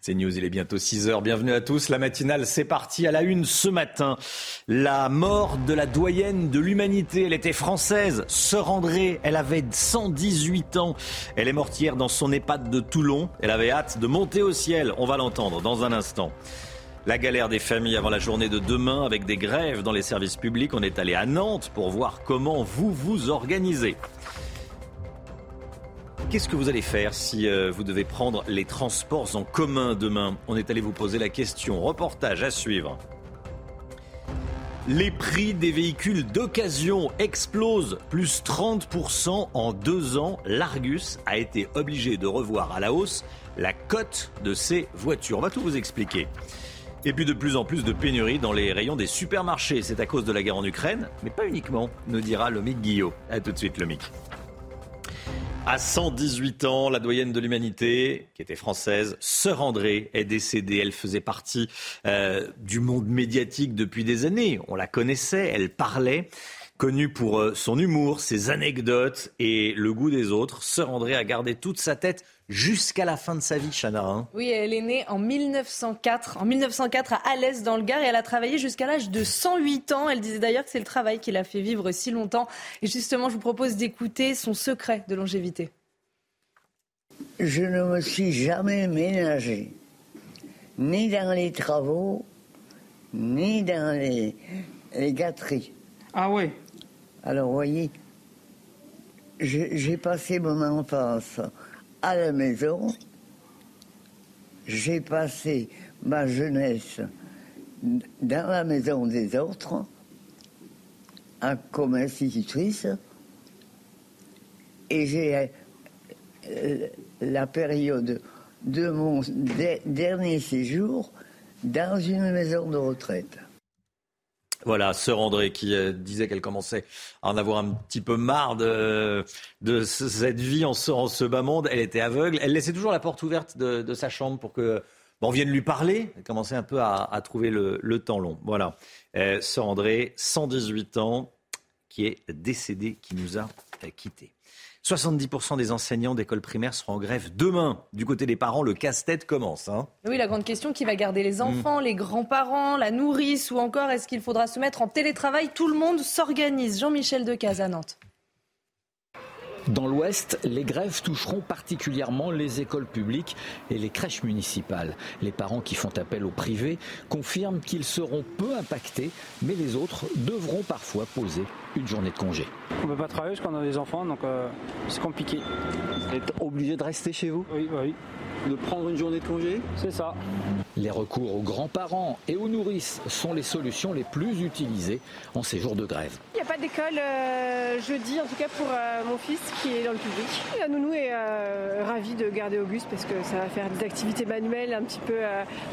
C'est News, il est bientôt 6 heures. Bienvenue à tous. La matinale, c'est parti à la une ce matin. La mort de la doyenne de l'humanité. Elle était française, Sœur André. Elle avait 118 ans. Elle est morte dans son EHPAD de Toulon. Elle avait hâte de monter au ciel. On va l'entendre dans un instant. La galère des familles avant la journée de demain avec des grèves dans les services publics. On est allé à Nantes pour voir comment vous vous organisez. Qu'est-ce que vous allez faire si euh, vous devez prendre les transports en commun demain? On est allé vous poser la question. Reportage à suivre. Les prix des véhicules d'occasion explosent, plus 30% en deux ans. L'Argus a été obligé de revoir à la hausse la cote de ses voitures. On va tout vous expliquer. Et puis de plus en plus de pénuries dans les rayons des supermarchés. C'est à cause de la guerre en Ukraine, mais pas uniquement, nous dira Lomic Guillot. A tout de suite, Lomic. À 118 ans, la doyenne de l'humanité, qui était française, Sœur André, est décédée. Elle faisait partie euh, du monde médiatique depuis des années. On la connaissait, elle parlait. Connue pour euh, son humour, ses anecdotes et le goût des autres, Sœur André a gardé toute sa tête jusqu'à la fin de sa vie, Chana. Hein. Oui, elle est née en 1904, en 1904 à Alès dans le Gard et elle a travaillé jusqu'à l'âge de 108 ans. Elle disait d'ailleurs que c'est le travail qui l'a fait vivre si longtemps. Et justement, je vous propose d'écouter son secret de longévité. Je ne me suis jamais ménagé, ni dans les travaux, ni dans les, les gâteries. Ah oui Alors, vous voyez, j'ai passé mon enfance à la maison. J'ai passé ma jeunesse dans la maison des autres, comme institutrice, et j'ai euh, la période de mon dernier séjour dans une maison de retraite. Voilà, sœur André qui euh, disait qu'elle commençait à en avoir un petit peu marre de, de cette vie en ce, en ce, bas monde. Elle était aveugle. Elle laissait toujours la porte ouverte de, sa chambre pour que on vienne lui parler. Elle commençait un peu à, trouver le, temps long. Voilà. Euh, sœur André, 118 ans, qui est décédée, qui nous a quittés. 70% des enseignants d'école primaire seront en grève demain. Du côté des parents, le casse-tête commence. Hein. Oui, la grande question, qui va garder les enfants, mm. les grands-parents, la nourrice ou encore est-ce qu'il faudra se mettre en télétravail? Tout le monde s'organise. Jean-Michel Decaze à Nantes. Dans l'Ouest, les grèves toucheront particulièrement les écoles publiques et les crèches municipales. Les parents qui font appel au privé confirment qu'ils seront peu impactés, mais les autres devront parfois poser une journée de congé. On ne peut pas travailler parce qu'on a des enfants, donc euh, c'est compliqué. Vous êtes obligé de rester chez vous? Oui, oui de prendre une journée de congé? C'est ça. Les recours aux grands-parents et aux nourrices sont les solutions les plus utilisées en ces jours de grève. Il n'y a pas d'école euh, jeudi, en tout cas pour euh, mon fils qui est dans le public. La nounou est euh, ravie de garder Auguste parce que ça va faire des activités manuelles un petit peu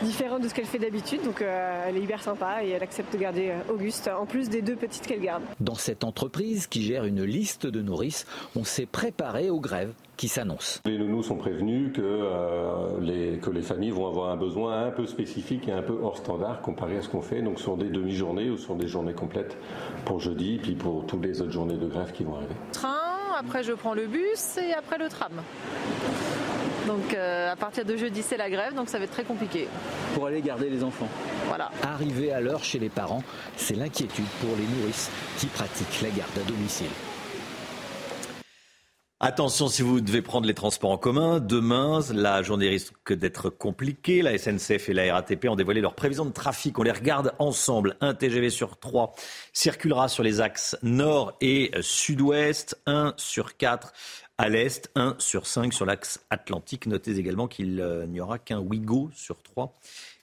différentes de ce qu'elle fait d'habitude. Donc elle est hyper sympa et elle accepte de garder Auguste en plus des deux petites qu'elle garde. Dans cette entreprise qui gère une liste de nourrices, on s'est préparé aux grèves qui s'annonce. Les nounous sont prévenus que, euh, les, que les familles vont avoir un besoin un peu spécifique et un peu hors standard comparé à ce qu'on fait, donc sur des demi-journées ou sur des journées complètes pour jeudi, puis pour toutes les autres journées de grève qui vont arriver. Train, après je prends le bus et après le tram. Donc euh, à partir de jeudi c'est la grève, donc ça va être très compliqué. Pour aller garder les enfants. Voilà. Arriver à l'heure chez les parents, c'est l'inquiétude pour les nourrices qui pratiquent la garde à domicile. Attention si vous devez prendre les transports en commun. Demain, la journée risque d'être compliquée. La SNCF et la RATP ont dévoilé leurs prévisions de trafic. On les regarde ensemble. Un TGV sur trois circulera sur les axes nord et sud-ouest. Un sur quatre à l'est. Un sur cinq sur l'axe atlantique. Notez également qu'il euh, n'y aura qu'un Ouigo sur trois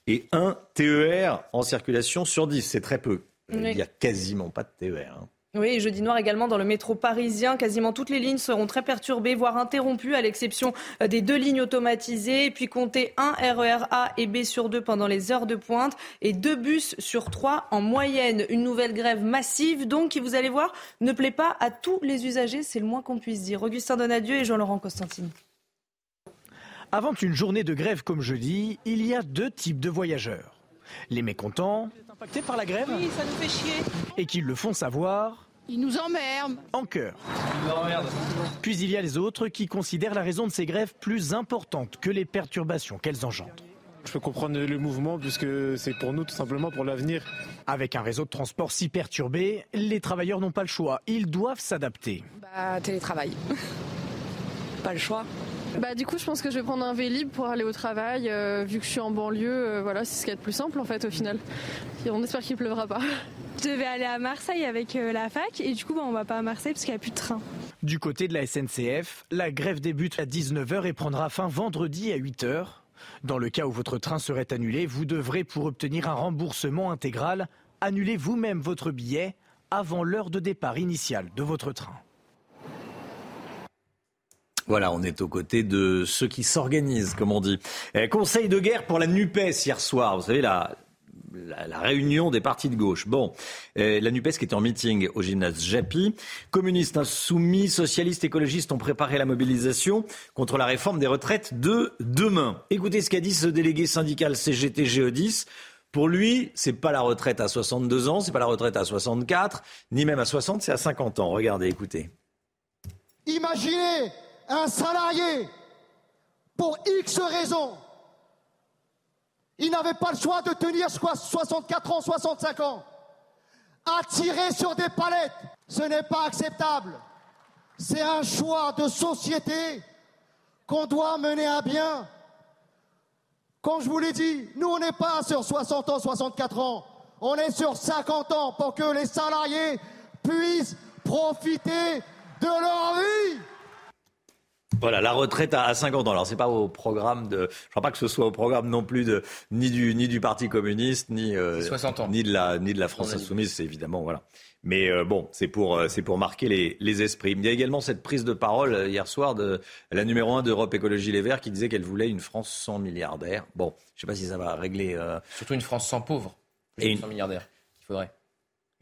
et un TER en circulation sur dix. C'est très peu. Il n'y a quasiment pas de TER. Hein. Oui, jeudi noir également dans le métro parisien. Quasiment toutes les lignes seront très perturbées, voire interrompues, à l'exception euh, des deux lignes automatisées. Puis comptez un RER A et B sur deux pendant les heures de pointe et deux bus sur trois en moyenne. Une nouvelle grève massive, donc, qui, vous allez voir, ne plaît pas à tous les usagers. C'est le moins qu'on puisse dire. Augustin Donadieu et Jean-Laurent Constantine. Avant une journée de grève comme jeudi, il y a deux types de voyageurs. Les mécontents impactés par la grève? Oui, ça nous fait chier. Et qu'ils le font savoir. Ils nous emmerdent. En cœur. Puis il y a les autres qui considèrent la raison de ces grèves plus importante que les perturbations qu'elles engendrent. Je peux comprendre le mouvement puisque c'est pour nous tout simplement pour l'avenir. Avec un réseau de transport si perturbé, les travailleurs n'ont pas le choix. Ils doivent s'adapter. Bah, télétravail. pas le choix. Bah du coup je pense que je vais prendre un Vélib pour aller au travail euh, vu que je suis en banlieue euh, voilà c'est ce qu'il y a de plus simple en fait au final. Et on espère qu'il pleuvra pas. Je devais aller à Marseille avec euh, la fac et du coup bah, on va pas à Marseille parce qu'il n'y a plus de train. Du côté de la SNCF, la grève débute à 19h et prendra fin vendredi à 8h. Dans le cas où votre train serait annulé, vous devrez pour obtenir un remboursement intégral annuler vous-même votre billet avant l'heure de départ initiale de votre train. Voilà, on est aux côtés de ceux qui s'organisent, comme on dit. Eh, conseil de guerre pour la NUPES hier soir. Vous savez, la, réunion des partis de gauche. Bon, eh, la NUPES qui était en meeting au gymnase Japy. Communistes, insoumis, socialistes, écologistes ont préparé la mobilisation contre la réforme des retraites de demain. Écoutez ce qu'a dit ce délégué syndical CGT GE10. Pour lui, c'est pas la retraite à 62 ans, c'est pas la retraite à 64, ni même à 60, c'est à 50 ans. Regardez, écoutez. Imaginez un salarié, pour X raisons, il n'avait pas le choix de tenir 64 ans, 65 ans, à tirer sur des palettes. Ce n'est pas acceptable. C'est un choix de société qu'on doit mener à bien. Comme je vous l'ai dit, nous, on n'est pas sur 60 ans, 64 ans. On est sur 50 ans pour que les salariés puissent profiter de leur vie. Voilà, la retraite à, 50 ans. Alors, c'est pas au programme de. Je crois pas que ce soit au programme non plus de ni du ni du Parti communiste, ni euh, 60 ans. ni de la ni de la France insoumise. C'est évidemment voilà. Mais euh, bon, c'est pour euh, c'est pour marquer les, les esprits. Il y a également cette prise de parole euh, hier soir de la numéro un d'Europe Écologie Les Verts qui disait qu'elle voulait une France sans milliardaires. Bon, je sais pas si ça va régler. euh, Surtout une France sans pauvres. Plus Et une- sans milliardaires. Il faudrait.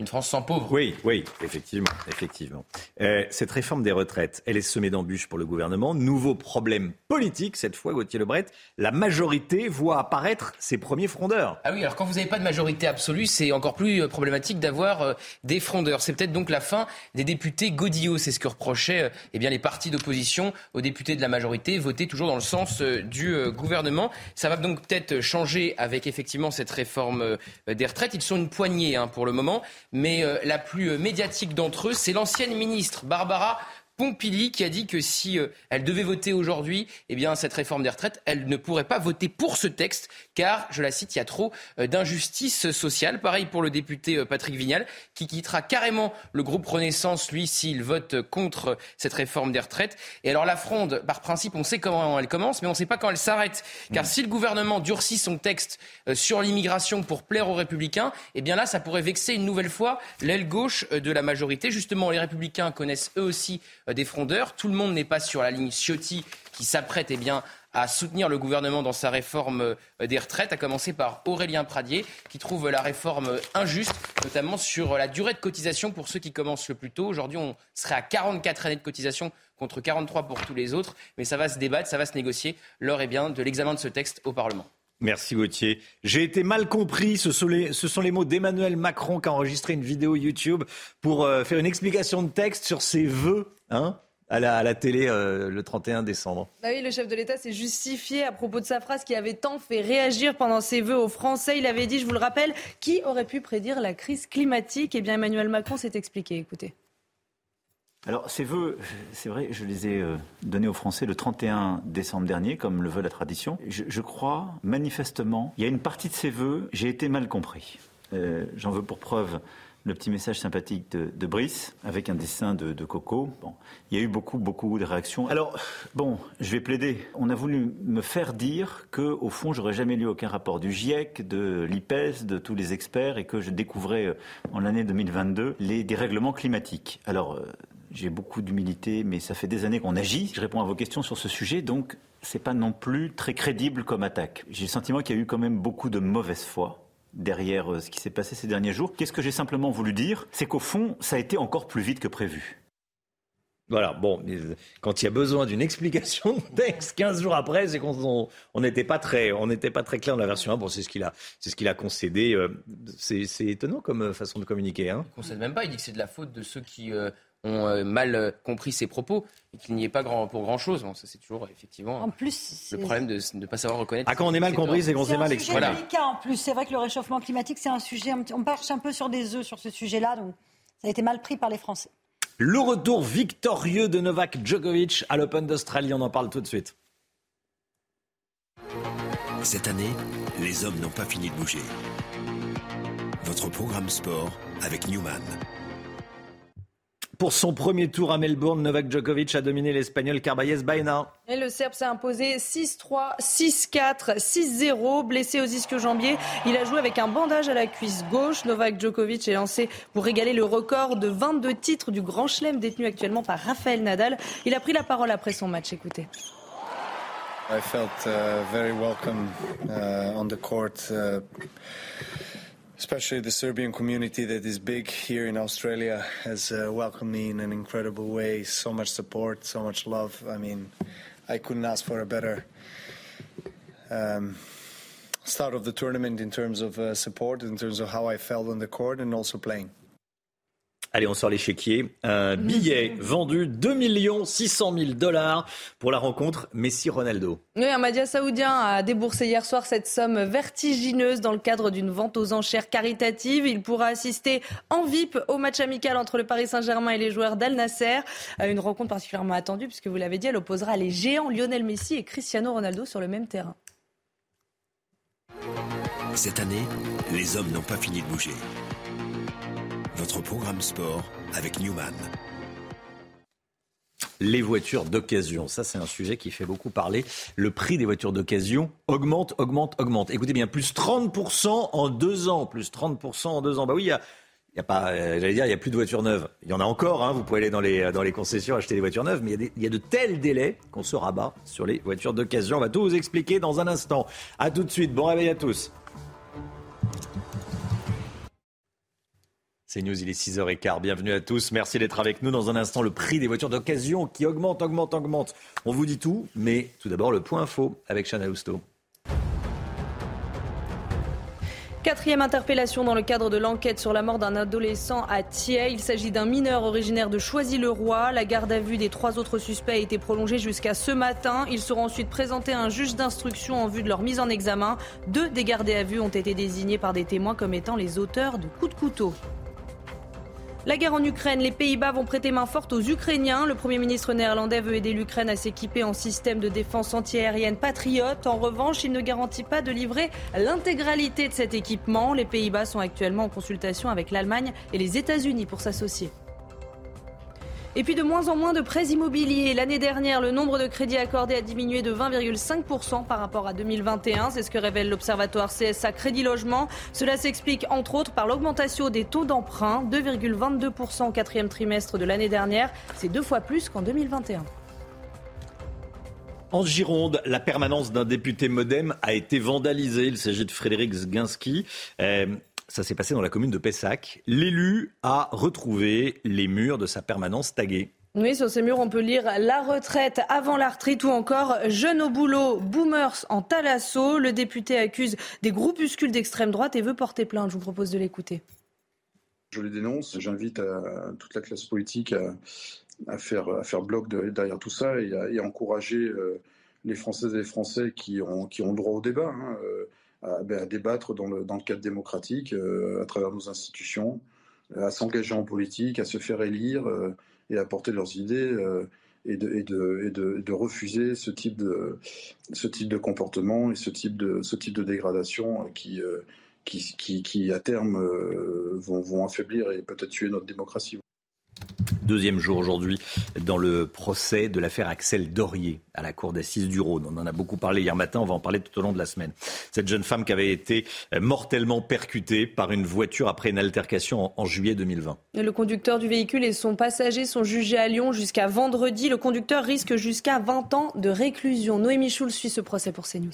Une France sans pauvres. Oui, oui, effectivement, effectivement. Euh, cette réforme des retraites, elle est semée d'embûches pour le gouvernement. Nouveau problème politique cette fois, Gauthier Lebret. La majorité voit apparaître ses premiers frondeurs. Ah oui, alors quand vous n'avez pas de majorité absolue, c'est encore plus euh, problématique d'avoir euh, des frondeurs. C'est peut-être donc la fin des députés Godillot. C'est ce que reprochaient euh, eh bien, les partis d'opposition aux députés de la majorité, votés toujours dans le sens du gouvernement. Ça va donc peut-être changer avec effectivement cette réforme des retraites. Ils sont une poignée hein, pour le moment, mais euh, la plus euh, médiatique d'entre eux, c'est l'ancienne ministre Barbara Pompili qui a dit que si euh, elle devait voter aujourd'hui, eh bien cette réforme des retraites, elle ne pourrait pas voter pour ce texte car, je la cite, il y a trop euh, d'injustice sociale. Pareil pour le député euh, Patrick Vignal qui quittera carrément le groupe Renaissance lui s'il vote contre cette réforme des retraites. Et alors la fronde, par principe, on sait comment elle commence, mais on ne sait pas quand elle s'arrête. Car si le gouvernement durcit son texte euh, sur l'immigration pour plaire aux républicains, eh bien là, ça pourrait vexer une nouvelle fois l'aile gauche euh, de la majorité. Justement, les républicains connaissent eux aussi euh, des frondeurs. Tout le monde n'est pas sur la ligne Ciotti qui s'apprête eh à soutenir le gouvernement dans sa réforme euh, des retraites, à commencer par Aurélien Pradier, qui trouve la réforme euh, injuste, notamment sur la durée de cotisation pour ceux qui commencent le plus tôt. Aujourd'hui, on serait à 44 années de cotisation contre 43 pour tous les autres, mais ça va se débattre, ça va se négocier lors eh bien, de l'examen de ce texte au Parlement. Merci Gauthier. J'ai été mal compris. Ce sont les, mots d'Emmanuel Macron qui a enregistré une vidéo YouTube pour euh, faire une explication de texte sur ses vœux hein, à, la, à la télé euh, le 31 décembre. Bah oui, le chef de l'État s'est justifié à propos de sa phrase qui avait tant fait réagir pendant ses vœux aux Français. Il avait dit, je vous le rappelle, qui aurait pu prédire la crise climatique? Eh bien, Emmanuel Macron s'est expliqué. Écoutez. Alors, ces vœux, c'est vrai, je les ai euh, donnés aux Français le 31 décembre dernier, comme le veut la tradition. Je, crois, manifestement, il y a une partie de ces vœux, j'ai été mal compris. Euh, J'en veux pour preuve le petit message sympathique de, Brice, avec un dessin de, de Coco. Bon, il y a eu beaucoup, beaucoup de réactions. Alors, bon, je vais plaider. On a voulu me faire dire que, au fond, j'aurais jamais lu aucun rapport du GIEC, de l'IPES, de tous les experts, et que je découvrais euh, en l'année 2022 les dérèglements climatiques. Alors, j'ai beaucoup d'humilité, mais ça fait des années qu'on agit. Je réponds à vos questions sur ce sujet, donc c'est pas non plus très crédible comme attaque. J'ai le sentiment qu'il y a eu quand même beaucoup de mauvaise foi derrière euh, ce qui s'est passé ces derniers jours. Qu'est-ce que j'ai simplement voulu dire? C'est qu'au fond, ça a été encore plus vite que prévu. Voilà, bon, euh, quand il y a besoin d'une explication de texte 15 jours après, c'est qu'on on n'était pas très, on n'était pas très clair dans la version 1. Bon, c'est ce qu'il a, c'est ce qu'il a concédé. euh, C'est étonnant comme façon de communiquer. Hein. Il ne concède même pas, il dit que c'est de la faute de ceux qui euh, ont euh, mal euh, compris ses propos et qu'il n'y ait pas grand, pour grand-chose. Bon, ça, c'est toujours effectivement En plus, le problème de ne pas savoir reconnaître. Ah, quand on est mal compris, c'est qu'on s'est mal C'est un exprimé. sujet délicat en plus. C'est vrai que le réchauffement climatique, c'est un sujet. On marche un peu sur des œufs sur ce sujet-là, donc ça a été mal pris par les Français. Le retour victorieux de Novak Djokovic à l'Open d'Australie, on en parle tout de suite. Cette année, les hommes n'ont pas fini de bouger. Votre programme sport avec Newman. Pour son premier tour à Melbourne, Novak Djokovic a dominé l'Espagnol Carballes Baena. Et le Serbe s'est imposé 6-3, 6-4, 6-0. Blessé aux ischio-jambiers, il a joué avec un bandage à la cuisse gauche. Novak Djokovic est lancé pour régaler le record de 22 titres du Grand Chelem détenu actuellement par Rafael Nadal. Il a pris la parole après son match. Écoutez. I felt uh, very welcome uh, on the court, uh, especially the Serbian community that is big here in Australia has uh, welcomed me in an incredible way. So much support, so much love. I mean, I couldn't ask for a better um, start of the tournament in terms of uh, support, in terms of how I felt on the court and also playing. Allez, on sort l'échiquier. Un billet vendu 2 600 000 dollars pour la rencontre Messi-Ronaldo. Oui, un média saoudien a déboursé hier soir cette somme vertigineuse dans le cadre d'une vente aux enchères caritative. Il pourra assister en VIP au match amical entre le Paris Saint-Germain et les joueurs d'Al Nasser. Euh, Une rencontre particulièrement attendue puisque vous l'avez dit, elle opposera les géants Lionel Messi et Cristiano Ronaldo sur le même terrain. Cette année, les hommes n'ont pas fini de bouger. Votre programme sport avec Newman. Les voitures d'occasion, ça c'est un sujet qui fait beaucoup parler. Le prix des voitures d'occasion augmente, augmente, augmente. Écoutez bien, plus 30% en deux ans, plus 30% en deux ans. Bah oui, il y a, il y a pas, euh, j'allais dire, il y a plus de voitures neuves. Il y en a encore, hein, vous pouvez aller dans les, dans les concessions acheter des voitures neuves, mais il y, a il y a de tels délais qu'on se rabat sur les voitures d'occasion. On va tout vous expliquer dans un instant. À tout de suite, bon réveil à tous. C'est News, il est 6h15. Bienvenue à tous. Merci d'être avec nous. Dans un instant, le prix des voitures d'occasion qui augmente, augmente, augmente. On vous dit tout, mais tout d'abord le point info avec Chana Lousteau. Quatrième interpellation dans le cadre de l'enquête sur la mort d'un adolescent à Thiers. Il s'agit d'un mineur originaire de Choisy-le-Roi. La garde à vue des trois autres suspects a été prolongée jusqu'à ce matin. Ils seront ensuite présentés à un juge d'instruction en vue de leur mise en examen. Deux des gardés à vue ont été désignés par des témoins comme étant les auteurs de coups de couteau. La guerre en Ukraine, les Pays-Bas vont prêter main forte aux Ukrainiens. Le Premier ministre néerlandais veut aider l'Ukraine à s'équiper en système de défense antiaérienne patriote. En revanche, il ne garantit pas de livrer l'intégralité de cet équipement. Les Pays-Bas sont actuellement en consultation avec l'Allemagne et les États-Unis pour s'associer. Et puis de moins en moins de prêts immobiliers. L'année dernière, le nombre de crédits accordés a diminué de 20,5% par rapport à 2021. C'est ce que révèle l'Observatoire CSA Crédit Logement. Cela s'explique entre autres par l'augmentation des taux d'emprunt, 2,22% au quatrième trimestre de l'année dernière. C'est deux fois plus qu'en 2021. En Gironde, la permanence d'un député modem a été vandalisée. Il s'agit de Frédéric Zginski. Euh, ça s'est passé dans la commune de Pessac. L'élu a retrouvé les murs de sa permanence tagués. Oui, sur ces murs, on peut lire la retraite avant la retraite ou encore jeune au boulot, boomers en talasso. Le député accuse des groupuscules d'extrême droite et veut porter plainte. Je vous propose de l'écouter. Je les dénonce. J'invite à- toute la classe politique à, à faire, à faire bloc de- derrière tout ça et à, et à encourager euh, les Françaises et les Français qui ont, qui ont droit au débat, hein, euh, à, ben, à débattre dans le, dans le cadre démocratique, euh, à travers nos institutions, euh, à s'engager en politique, à se faire élire euh, et à porter leurs idées. et de, et, de, et, de, et de refuser ce type de, ce type de comportement et ce type de, ce type de dégradation qui, qui, qui, qui, à terme, vont, vont affaiblir et peut-être tuer notre démocratie. Deuxième jour aujourd'hui dans le procès de l'affaire Axel Dorier à la cour d'assises du Rhône. On en a beaucoup parlé hier matin, on va en parler tout au long de la semaine. Cette jeune femme qui avait été mortellement percutée par une voiture après une altercation en, en juillet 2020. Le conducteur du véhicule et son passager sont jugés à Lyon jusqu'à vendredi. Le conducteur risque jusqu'à 20 ans de réclusion. Noémie Schulz suit ce procès pour CNews.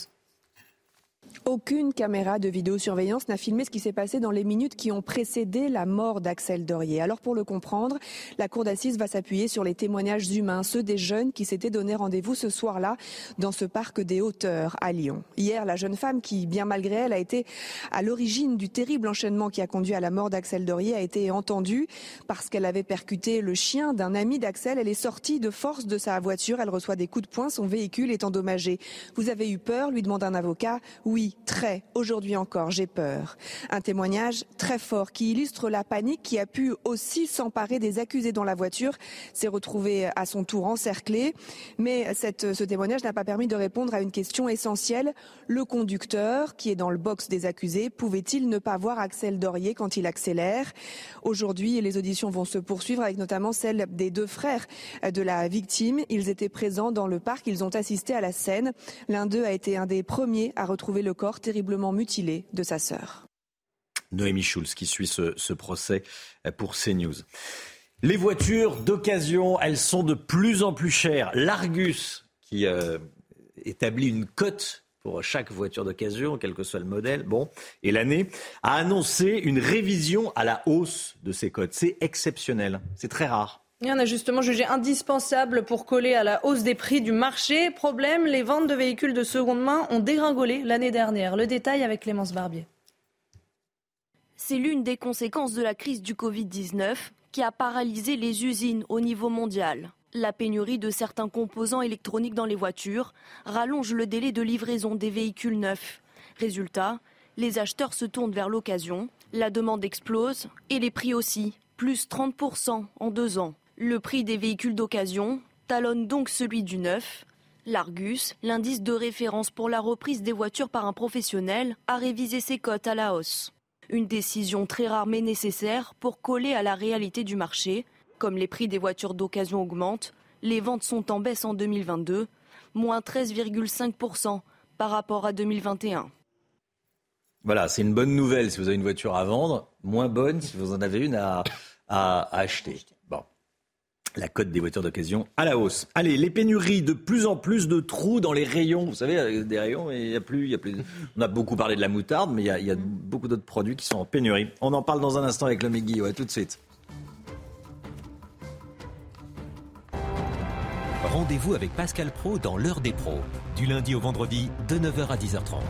Aucune caméra de vidéosurveillance n'a filmé ce qui s'est passé dans les minutes qui ont précédé la mort d'Axel Dorier. Alors pour le comprendre, la cour d'assises va s'appuyer sur les témoignages humains, ceux des jeunes qui s'étaient donné rendez-vous ce soir-là dans ce parc des hauteurs à Lyon. Hier, la jeune femme qui, bien malgré elle, a été à l'origine du terrible enchaînement qui a conduit à la mort d'Axel Dorier a été entendue parce qu'elle avait percuté le chien d'un ami d'Axel. Elle est sortie de force de sa voiture. Elle reçoit des coups de poing. Son véhicule est endommagé. Vous avez eu peur lui demande un avocat. Oui, très. Aujourd'hui encore, j'ai peur. Un témoignage très fort qui illustre la panique qui a pu aussi s'emparer des accusés dans la voiture, s'est retrouvé à son tour encerclé. Mais cette, ce témoignage n'a pas permis de répondre à une question essentielle. Le conducteur, qui est dans le box des accusés, pouvait-il ne pas voir Axel Dorier quand il accélère? Aujourd'hui, les auditions vont se poursuivre avec notamment celle des deux frères de la victime. Ils étaient présents dans le parc, ils ont assisté à la scène. L'un d'eux a été un des premiers à retrouver le corps terriblement mutilé de sa sœur. Noémie Schulz qui suit ce, procès pour CNews. Les voitures d'occasion, elles sont de plus en plus chères. L'Argus, qui euh, établit une cote pour chaque voiture d'occasion, quel que soit le modèle, bon, et l'année, a annoncé une révision à la hausse de ces cotes. C'est exceptionnel, c'est très rare. Il y en a justement jugé indispensable pour coller à la hausse des prix du marché. Problème, les ventes de véhicules de seconde main ont dégringolé l'année dernière. Le détail avec Clémence Barbier. C'est l'une des conséquences de la crise du Covid-19 qui a paralysé les usines au niveau mondial. La pénurie de certains composants électroniques dans les voitures rallonge le délai de livraison des véhicules neufs. Résultat, les acheteurs se tournent vers l'occasion, la demande explose et les prix aussi, plus 30% en deux ans. Le prix des véhicules d'occasion talonne donc celui du neuf. L'Argus, l'indice de référence pour la reprise des voitures par un professionnel, a révisé ses cotes à la hausse. Une décision très rare mais nécessaire pour coller à la réalité du marché. Comme les prix des voitures d'occasion augmentent, les ventes sont en baisse en 2022, moins 13,5% par rapport à 2021. Voilà, c'est une bonne nouvelle si vous avez une voiture à vendre, moins bonne si vous en avez une à, acheter. La cote des voitures d'occasion à la hausse. Allez, les pénuries, de plus en plus de trous dans les rayons. Vous savez, des rayons, il y a plus, il y a plus. On a beaucoup parlé de la moutarde, mais il y a, beaucoup d'autres produits qui sont en pénurie. On en parle dans un instant avec le Guillaume. À tout de suite. Rendez-vous avec Pascal Pro dans l'heure des pros, du lundi au vendredi de 9h à 10h30.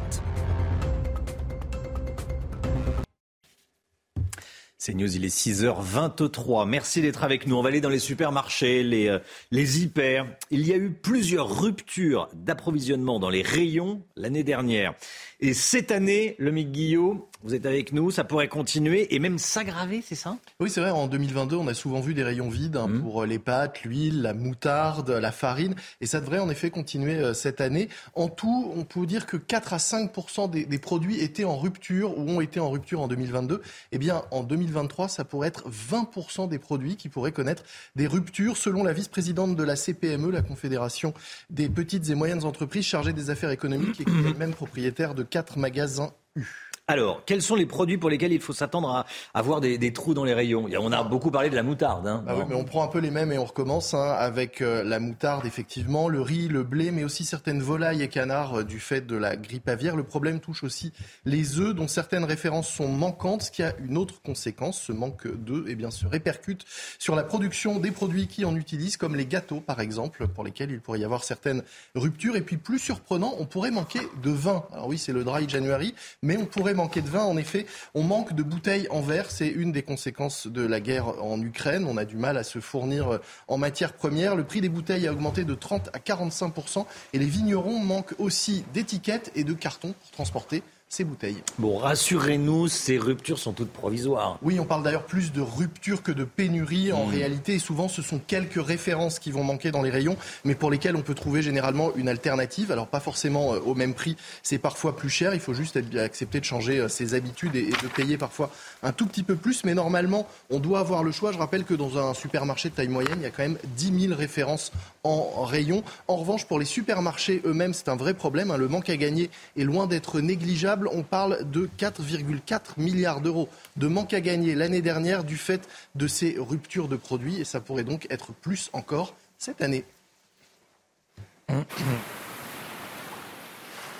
C'est News, il est 6h23. Merci d'être avec nous. On va aller dans les supermarchés, les, euh, les hyper. Il y a eu plusieurs ruptures d'approvisionnement dans les rayons l'année dernière. Et cette année, le Mick Guillaume, vous êtes avec nous, ça pourrait continuer et même s'aggraver, c'est ça? Oui, c'est vrai, en 2022, on a souvent vu des rayons vides hein, pour les pâtes, l'huile, la moutarde, la farine, et ça devrait en effet continuer euh, cette année. En tout, on peut dire que 4 à 5 des, des produits étaient en rupture ou ont été en rupture en 2022. Eh bien, en 2023, ça pourrait être 20% des produits qui pourraient connaître des ruptures, selon la vice-présidente de la CPME, la Confédération des petites et moyennes entreprises chargée des affaires économiques et qui est elle-même propriétaire de quatre magasins U. Alors, quels sont les produits pour lesquels il faut s'attendre à avoir des, trous dans les rayons? On a beaucoup parlé de la moutarde. Hein. Bah oui, mais on prend un peu les mêmes et on recommence hein, avec euh, la moutarde, effectivement, le riz, le blé, mais aussi certaines volailles et canards euh, du fait de la grippe aviaire. Le problème touche aussi les œufs, dont certaines références sont manquantes, ce qui a une autre conséquence. Ce manque d'œufs eh bien, se répercute sur la production des produits qui en utilisent, comme les gâteaux, par exemple, pour lesquels il pourrait y avoir certaines ruptures. Et puis, plus surprenant, on pourrait manquer de vin. Alors oui, c'est le dry January, mais on pourrait manquer de vin. En effet, on manque de bouteilles en verre. C'est une des conséquences de la guerre en Ukraine. On a du mal à se fournir en matières premières. Le prix des bouteilles a augmenté de 30 à 45% et les vignerons manquent aussi d'étiquettes et de cartons pour transporter ces bouteilles. Bon, rassurez-nous, ces ruptures sont toutes provisoires. Oui, on parle d'ailleurs plus de rupture que de pénurie en mmh. réalité. Et souvent, ce sont quelques références qui vont manquer dans les rayons, mais pour lesquelles on peut trouver généralement une alternative. Alors, pas forcément euh, au même prix, c'est parfois plus cher. Il faut juste accepter de changer euh, ses habitudes et, et de payer parfois un tout petit peu plus. Mais normalement, on doit avoir le choix. Je rappelle que dans un supermarché de taille moyenne, il y a quand même 10 000 références en rayon. En revanche, pour les supermarchés eux-mêmes, c'est un vrai problème. Hein. Le manque à gagner est loin d'être négligeable on parle de 4,4 milliards d'euros de manque à gagner l'année dernière du fait de ces ruptures de produits et ça pourrait donc être plus encore cette année.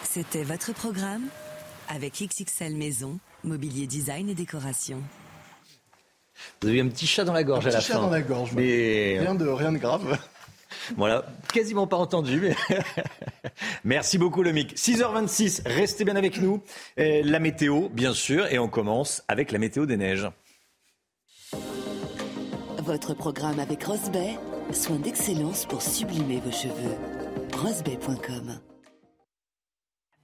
C'était votre programme avec XXL Maison, mobilier design et décoration. Vous avez eu un petit chat dans la gorge Un à la petit chat fin. dans la gorge. Mais... Rien de, rien de grave. Voilà, quasiment pas entendu. Merci beaucoup, le mic. 6h26, restez bien avec nous. La météo, bien sûr, et on commence avec la météo des neiges. Votre programme avec Rosbay, soin d'excellence pour sublimer vos cheveux. Rosbay.com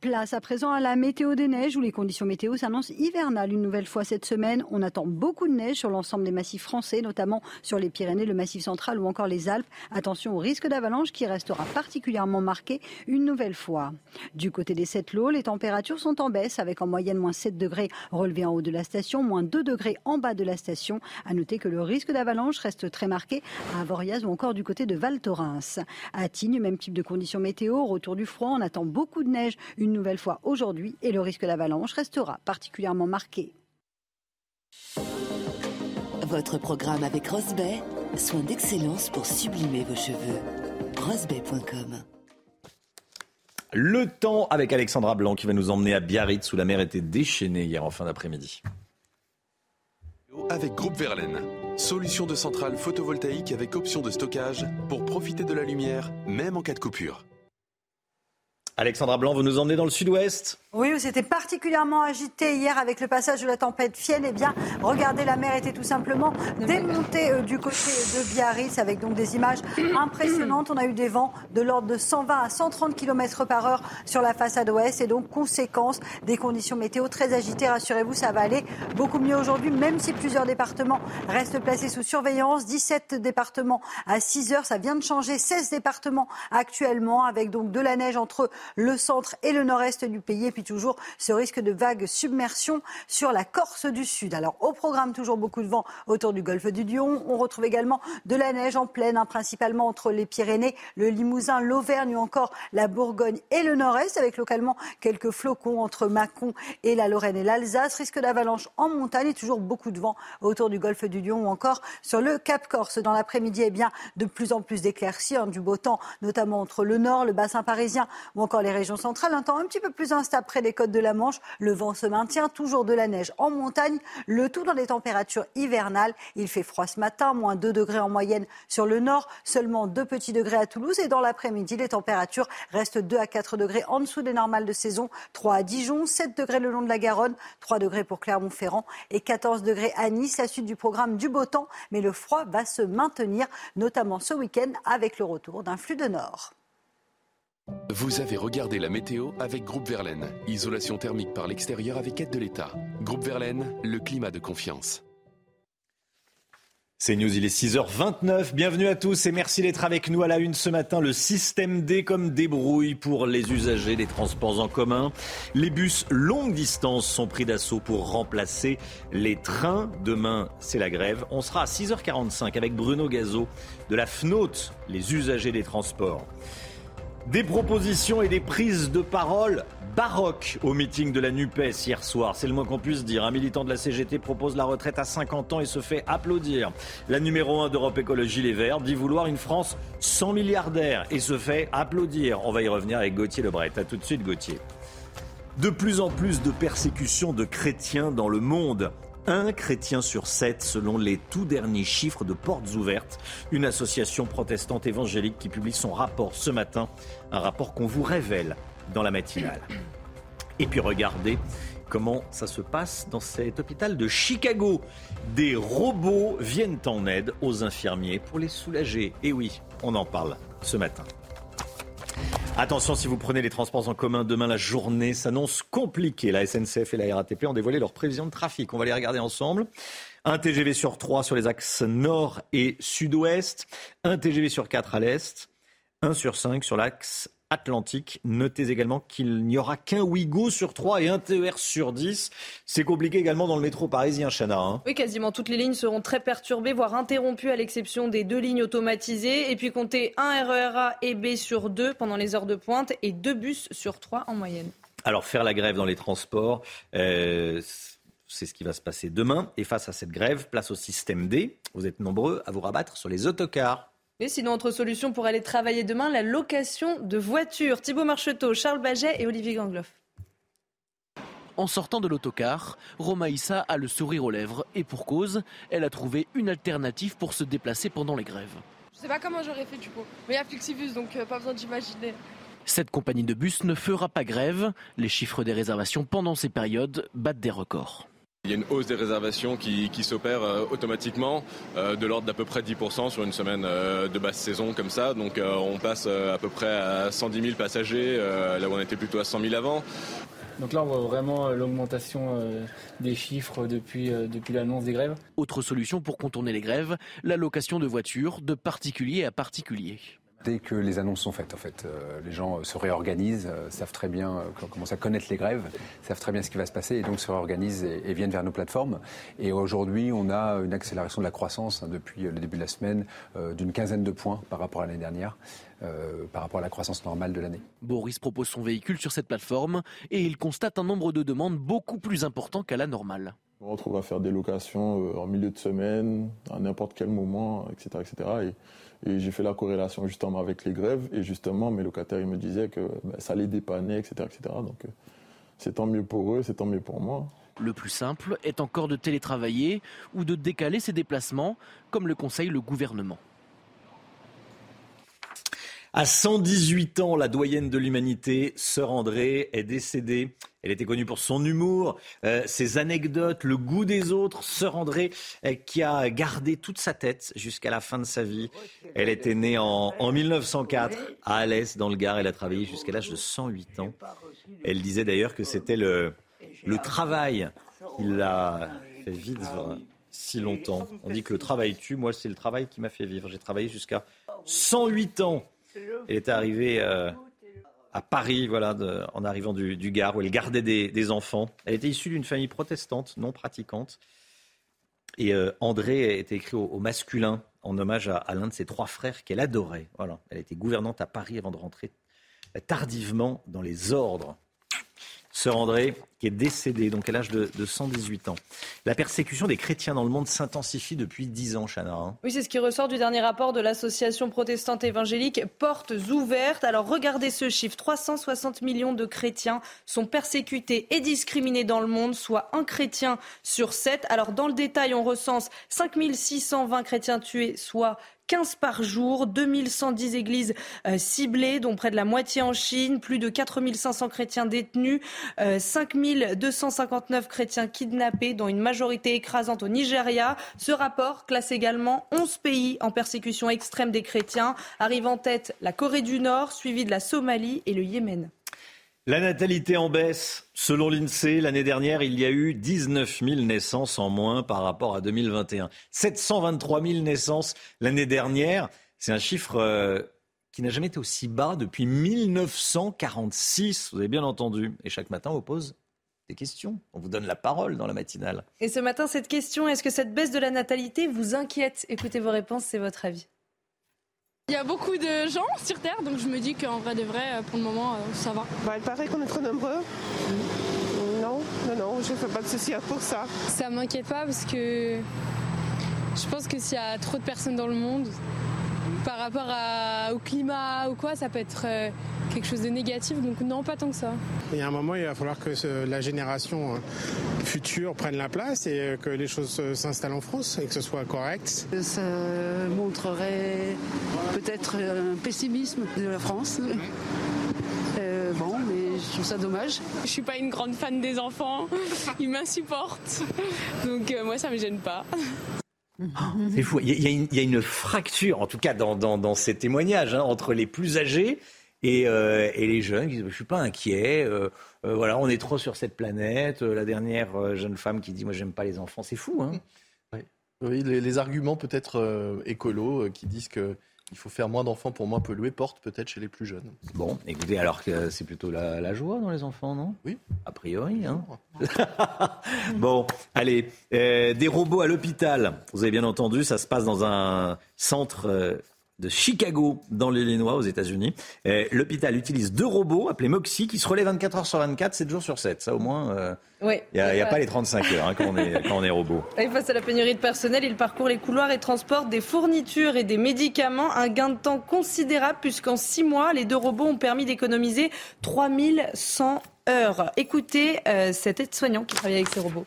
Place à présent à la météo des neiges où les conditions météo s'annoncent hivernales une nouvelle fois cette semaine. On attend beaucoup de neige sur l'ensemble des massifs français, notamment sur les Pyrénées, le massif central ou encore les Alpes. Attention au risque d'avalanche qui restera particulièrement marqué une nouvelle fois. Du côté des Sept-Lots, les températures sont en baisse avec en moyenne moins 7 degrés relevés en haut de la station, moins 2 degrés en bas de la station. À noter que le risque d'avalanche reste très marqué à Avoriaz ou encore du côté de Val Thorens. À Tignes, même type de conditions météo, retour du froid, on attend beaucoup de neige une nouvelle fois aujourd'hui et le risque d'avalanche restera particulièrement marqué. Votre programme avec Rosbay, soin d'excellence pour sublimer vos cheveux. Rosbay.com Le temps avec Alexandra Blanc qui va nous emmener à Biarritz où la mer était déchaînée hier en fin d'après-midi. Avec Groupe Verlaine, solution de centrale photovoltaïque avec option de stockage pour profiter de la lumière, même en cas de coupure. Alexandra Blanc, vous nous emmenez dans le sud-ouest Oui, c'était particulièrement agité hier avec le passage de la tempête Fienne. Eh bien, regardez, la mer était tout simplement démontée euh, du côté de Biarritz avec donc des images impressionnantes. On a eu des vents de l'ordre de 120 à 130 km par heure sur la façade ouest et donc conséquence des conditions météo très agitées. Rassurez-vous, ça va aller beaucoup mieux aujourd'hui, même si plusieurs départements restent placés sous surveillance. 17 départements à 6 heures, ça vient de changer. 16 départements actuellement avec donc de la neige entre le centre et le nord-est du pays. Et puis toujours ce risque de vague submersion sur la Corse du Sud. Alors au programme, toujours beaucoup de vent autour du golfe du Lion. On retrouve également de la neige en pleine, hein, principalement entre les Pyrénées, le Limousin, l'Auvergne ou encore la Bourgogne et le nord-est, avec localement quelques flocons entre Mâcon et la Lorraine et l'Alsace. Risque d'avalanche en montagne et toujours beaucoup de vent autour du golfe du Lion ou encore sur le Cap Corse. Dans l'après-midi, eh bien, de plus en plus d'éclaircies, hein, du beau temps, notamment entre le nord, le bassin parisien ou encore les régions centrales. Un temps un petit peu plus instable près des côtes de la Manche. Le vent se maintient, toujours de la neige en montagne. Le tout dans des températures hivernales. Il fait froid ce matin, moins 2 degrés en moyenne sur le nord, seulement 2 petits degrés à Toulouse. Et dans l'après-midi, les températures restent 2 à 4 degrés en dessous des normales de saison. 3 à Dijon, 7 degrés le long de la Garonne, 3 degrés pour Clermont-Ferrand et 14 degrés à Nice. La suite du programme du beau temps, mais le froid va se maintenir, notamment ce week-end avec le retour d'un flux de nord. Vous avez regardé la météo avec Groupe Verlaine. Isolation thermique par l'extérieur avec aide de l'État. Groupe Verlaine, le climat de confiance. C'est News, il est 6h29. Bienvenue à tous et merci d'être avec nous à la une ce matin. Le système D comme débrouille pour les usagers des transports en commun. Les bus longue distance sont pris d'assaut pour remplacer les trains. Demain, c'est la grève. On sera à 6h45 avec Bruno Gazo de la FNOT, les usagers des transports. Des propositions et des prises de parole baroques au meeting de la NUPES hier soir. C'est le moins qu'on puisse dire. Un militant de la CGT propose la retraite à 50 ans et se fait applaudir. La numéro 1 d'Europe Écologie Les Verts dit vouloir une France sans milliardaires et se fait applaudir. On va y revenir avec Gauthier Lebret. A tout de suite Gauthier. De plus en plus de persécutions de chrétiens dans le monde. Un chrétien sur sept selon les tout derniers chiffres de Portes Ouvertes, une association protestante évangélique qui publie son rapport ce matin, un rapport qu'on vous révèle dans la matinale. Et puis regardez comment ça se passe dans cet hôpital de Chicago. Des robots viennent en aide aux infirmiers pour les soulager. Et oui, on en parle ce matin. Attention, si vous prenez les transports en commun, demain la journée s'annonce compliquée. La SNCF et la RATP ont dévoilé leurs prévisions de trafic. On va les regarder ensemble. Un TGV sur 3 sur les axes nord et sud-ouest. Un TGV sur 4 à l'est. Un sur 5 sur l'axe Atlantique. Notez également qu'il n'y aura qu'un Ouigo sur 3 et un TER sur 10. C'est compliqué également dans le métro parisien, Chana. Hein. Oui, quasiment toutes les lignes seront très perturbées, voire interrompues, à l'exception des deux lignes automatisées. Et puis comptez un RERA et B sur 2 pendant les heures de pointe et deux bus sur 3 en moyenne. Alors, faire la grève dans les transports, euh, c'est ce qui va se passer demain. Et face à cette grève, place au système D. Vous êtes nombreux à vous rabattre sur les autocars. Et sinon, autre solution pour aller travailler demain, la location de voitures. Thibaut Marcheteau, Charles Baget et Olivier Gangloff. En sortant de l'autocar, Romaïssa a le sourire aux lèvres et pour cause, elle a trouvé une alternative pour se déplacer pendant les grèves. Je sais pas comment j'aurais fait du coup. Mais il y a Flixibus donc euh, pas besoin d'imaginer. Cette compagnie de bus ne fera pas grève. Les chiffres des réservations pendant ces périodes battent des records. Il y a une hausse des réservations qui, s'opère euh, automatiquement euh, de l'ordre d'à peu près 10% sur une semaine euh, de basse saison comme ça. Donc on passe à peu près à 110 000 passagers, là où on était plutôt à 100 000 avant. Donc là, on voit vraiment l'augmentation des chiffres depuis, depuis l'annonce des grèves. Autre solution pour contourner les grèves, la location de voitures de particulier à particulier. Dès que les annonces sont faites, en fait, euh, les gens se réorganisent, euh, savent très bien, euh, commencent à connaître les grèves, savent très bien ce qui va se passer et donc se réorganisent et, viennent vers nos plateformes. Et aujourd'hui, on a une accélération de la croissance hein, depuis le début de la semaine d'une quinzaine de points par rapport à l'année dernière. par rapport à la croissance normale de l'année. Boris propose son véhicule sur cette plateforme et il constate un nombre de demandes beaucoup plus important qu'à la normale. On retrouve à faire des locations en milieu de semaine, à n'importe quel moment, etc. etc. Et et j'ai fait la corrélation justement avec les grèves. Et justement, mes locataires, ils me disaient que ben, ça les dépannait, etc. etc. Donc euh, c'est tant mieux pour eux, c'est tant mieux pour moi. Le plus simple est encore de télétravailler ou de décaler ses déplacements, comme le conseille le gouvernement. À 118 ans, la doyenne de l'humanité, Sœur André, est décédée. Elle était connue pour son humour, euh, ses anecdotes, le goût des autres. Sœur André, euh, qui a gardé toute sa tête jusqu'à la fin de sa vie. Elle était née en, 1904 à Alès, dans le Gard. Elle a travaillé jusqu'à l'âge de 108 ans. Elle disait d'ailleurs que c'était le, le travail qui l'a fait vivre si longtemps. On dit que le travail tue. Moi, c'est le travail qui m'a fait vivre. J'ai travaillé jusqu'à 108 ans. Elle est arrivée euh, à Paris, voilà, en arrivant du, Gard, où elle gardait des, enfants. Elle était issue d'une famille protestante, non pratiquante. Et euh, André était écrit au, masculin, en hommage à, à l'un de ses trois frères qu'elle adorait. Voilà. Elle était gouvernante à Paris avant de rentrer tardivement dans les ordres. Sœur André, qui est décédée, donc à l'âge de, 118 ans. La persécution des chrétiens dans le monde s'intensifie depuis 10 ans, Chana. Hein. Oui, c'est ce qui ressort du dernier rapport de l'association protestante évangélique Portes ouvertes. Alors regardez ce chiffre, 360 millions de chrétiens sont persécutés et discriminés dans le monde, soit un chrétien sur sept. Alors dans le détail, on recense 5620 chrétiens tués, soit 15 par jour, 2110 églises euh, ciblées, dont près de la moitié en Chine, plus de 4500 chrétiens détenus, 5259 euh, chrétiens kidnappés, dont une majorité écrasante au Nigeria. Ce rapport classe également 11 pays en persécution extrême des chrétiens, arrive en tête la Corée du Nord, suivie de la Somalie et le Yémen. La natalité en baisse. Selon l'INSEE, l'année dernière, il y a eu 19 000 naissances en moins par rapport à 2021. 723 000 naissances l'année dernière. C'est un chiffre euh, qui n'a jamais été aussi bas depuis 1946. Vous avez bien entendu. Et chaque matin, on vous pose des questions. On vous donne la parole dans la matinale. Et ce matin, cette question, est-ce que cette baisse de la natalité vous inquiète? Écoutez vos réponses, c'est votre avis. Il y a beaucoup de gens sur Terre, donc je me dis qu'en vrai de vrai, pour le moment, euh, ça va. Bah, il paraît qu'on est trop nombreux. Non, non, non, je ne fais pas de soucis pour ça. Ça m'inquiète pas parce que je pense que s'il y a trop de personnes dans le monde, par rapport au climat ou quoi, ça peut être euh, quelque chose de négatif. Donc non, pas tant que ça. Il y a un moment, il va falloir que la génération euh, future prenne la place et euh, que les choses s'installent en France et que ce soit correct. Ça montrerait peut-être un pessimisme de la France. bon, mais je trouve ça dommage. Je suis pas une grande fan des enfants. Ils m'insupportent. Donc moi, ça me gêne pas. C'est fou. Il y, a une, fracture, en tout cas dans, ces témoignages, hein, entre les plus âgés et, euh, les jeunes. Qui disent, je suis pas inquiet. Euh, euh, voilà, on est trop sur cette planète. la dernière jeune femme qui dit, moi, j'aime pas les enfants. C'est fou, hein Oui, les, les arguments peut-être écolos qui disent que il faut faire moins d'enfants pour moins polluer, porte peut-être chez les plus jeunes. Bon, écoutez, alors que c'est plutôt la, joie dans les enfants, non? Oui. A priori. Hein bon, allez, euh, des robots à l'hôpital. Vous avez bien entendu, ça se passe dans un centre euh, de Chicago, dans l'Illinois, aux États-Unis. L'hôpital utilise deux robots appelés Moxie qui se relaient 24 heures sur 24, 7 jours sur 7. Ça, au moins, euh, il n'y a, pas les 35 heures hein, quand, on est, quand on est robot. Et face à la pénurie de personnel, il parcourt les couloirs et transporte des fournitures et des médicaments. Un gain de temps considérable, puisqu'en 6 mois, les deux robots ont permis d'économiser 3100 heure. Écoutez euh, cet aide-soignant qui travaille avec ces robots.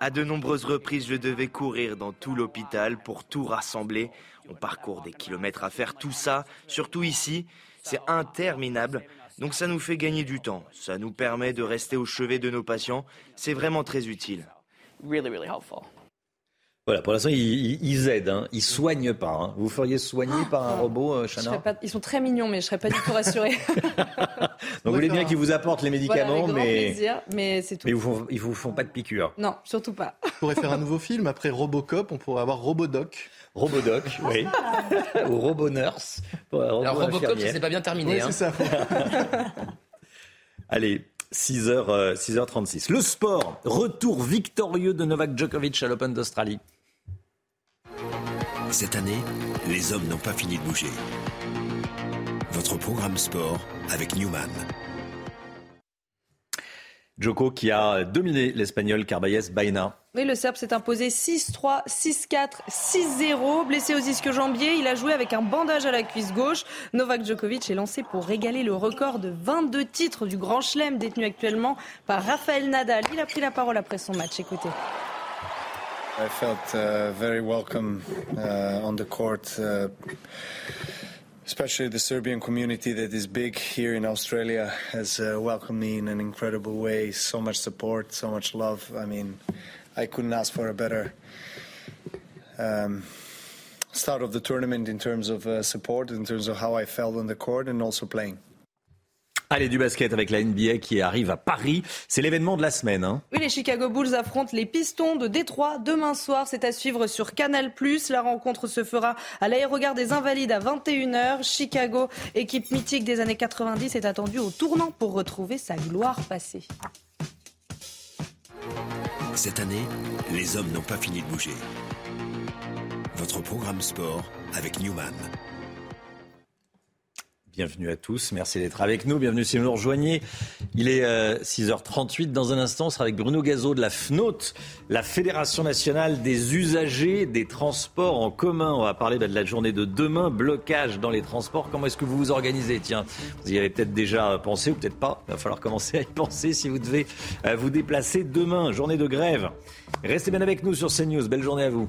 À de nombreuses reprises, je devais courir dans tout l'hôpital pour tout rassembler. On parcourt des kilomètres à faire tout ça, surtout ici. C'est interminable. Donc ça nous fait gagner du temps. Ça nous permet de rester au chevet de nos patients. C'est vraiment très utile. Voilà, pour l'instant, ils, aident, hein. ils soignent pas. Hein. Vous feriez soigner par un robot, euh, Chana Ils sont très mignons, mais je serais pas du tout rassurée. Donc vous voulez bien qu'ils vous apportent les médicaments, mais plaisir, mais c'est tout. Mais ils vous, font, vous font pas de piqûre. Non, surtout pas. On pourrait faire un nouveau film après Robocop, on pourrait avoir Robodoc. Robodoc, oui. Ou Robonurse. Alors Robocop, ça s'est pas bien terminé. Oui, hein. c'est ça. Allez, 6h, 6h36. Euh, Le sport, retour victorieux de Novak Djokovic à l'Open d'Australie. Cette année, les hommes n'ont pas fini de bouger. Votre programme sport avec Newman. Joko qui a dominé l'Espagnol Carballes Baena. Oui, le Serbe s'est imposé 6-3, 6-4, 6-0. Blessé aux ischios jambiers, il a joué avec un bandage à la cuisse gauche. Novak Djokovic est lancé pour régaler le record de 22 titres du Grand Chelem détenu actuellement par Rafael Nadal. Il a pris la parole après son match. Écoutez. I felt uh, very welcome uh, on the court. Uh, especially the Serbian community that is big here in Australia has uh, welcomed me in an incredible way. So much support, so much love. I mean, I couldn't ask for a better um, start of the tournament in terms of uh, support, in terms of how I felt on the court and also playing. Allez, du basket avec la NBA qui arrive à Paris. C'est l'événement de la semaine. Hein. Oui, les Chicago Bulls affrontent les Pistons de Détroit demain soir. C'est à suivre sur Canal+. La rencontre se fera à l'aérogare des Invalides à 21h. Chicago, équipe mythique des années 90, est attendue au tournant pour retrouver sa gloire passée. Cette année, les hommes n'ont pas fini de bouger. Votre programme sport avec Newman. Bienvenue à tous, merci d'être avec nous. Bienvenue si vous nous rejoignez. Il est 6h38. Euh, Dans un instant, on sera avec Bruno Gazo de la FNOT, la Fédération nationale des usagers des transports en commun. On va parler de la journée de demain, blocage dans les transports. Comment est-ce que vous vous organisez? Tiens, vous y avez peut-être déjà pensé ou peut-être pas. Il va falloir commencer à y penser si vous devez euh, vous déplacer demain, journée de grève. Restez bien avec nous sur CNews. Belle journée à vous.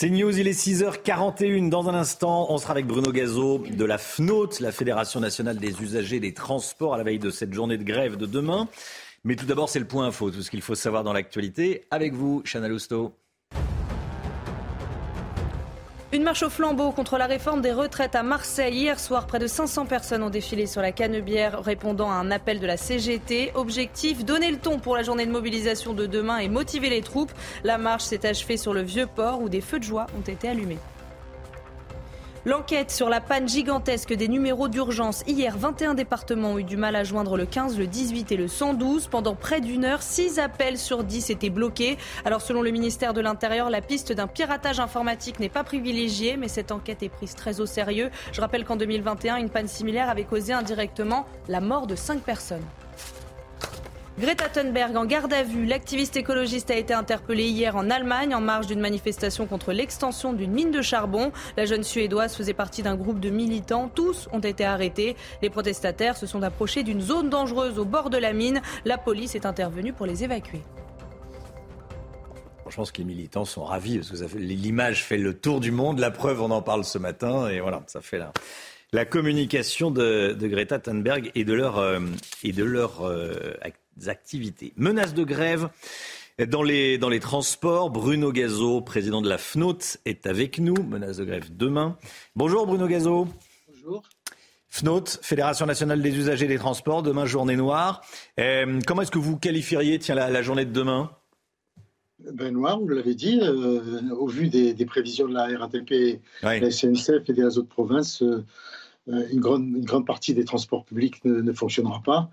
C'est News, il est 6h41. Dans un instant, on sera avec Bruno Gazo de la FNOT, la Fédération nationale des usagers des transports, à la veille de cette journée de grève de demain. Mais tout d'abord, c'est le point info, tout ce qu'il faut savoir dans l'actualité. Avec vous, Chana Lousteau. Une marche au flambeau contre la réforme des retraites à Marseille. Hier soir, près de 500 personnes ont défilé sur la Canebière répondant à un appel de la CGT. Objectif, donner le ton pour la journée de mobilisation de demain et motiver les troupes. La marche s'est achevée sur le vieux port où des feux de joie ont été allumés. L'enquête sur la panne gigantesque des numéros d'urgence. Hier, 21 départements ont eu du mal à joindre le 15, le 18 et le 112. Pendant près d'une heure, 6 appels sur 10 étaient bloqués. Alors, selon le ministère de l'Intérieur, la piste d'un piratage informatique n'est pas privilégiée, mais cette enquête est prise très au sérieux. Je rappelle qu'en 2021, une panne similaire avait causé indirectement la mort de 5 personnes. Greta Thunberg en garde à vue. L'activiste écologiste a été interpellée hier en Allemagne en marge d'une manifestation contre l'extension d'une mine de charbon. La jeune Suédoise faisait partie d'un groupe de militants. Tous ont été arrêtés. Les protestataires se sont approchés d'une zone dangereuse au bord de la mine. La police est intervenue pour les évacuer. Je pense que les militants sont ravis parce que l'image fait le tour du monde. La preuve, on en parle ce matin et voilà, ça fait la, communication de, Greta Thunberg et de leur, euh, euh, activités. Menace de grève dans les, dans les transports. Bruno Gazo, président de la FNOT, est avec nous. Menace de grève demain. Bonjour Bruno Gazo. Bonjour. FNOT, Fédération nationale des usagers des transports, demain journée noire. Euh, comment est-ce que vous qualifieriez tiens, la, la journée de demain? Ben noir, vous l'avez dit, euh, au vu des, des, prévisions de la RATP, oui. la SNCF et des autres provinces, euh, une, grande, une grande partie des transports publics ne, ne fonctionnera pas.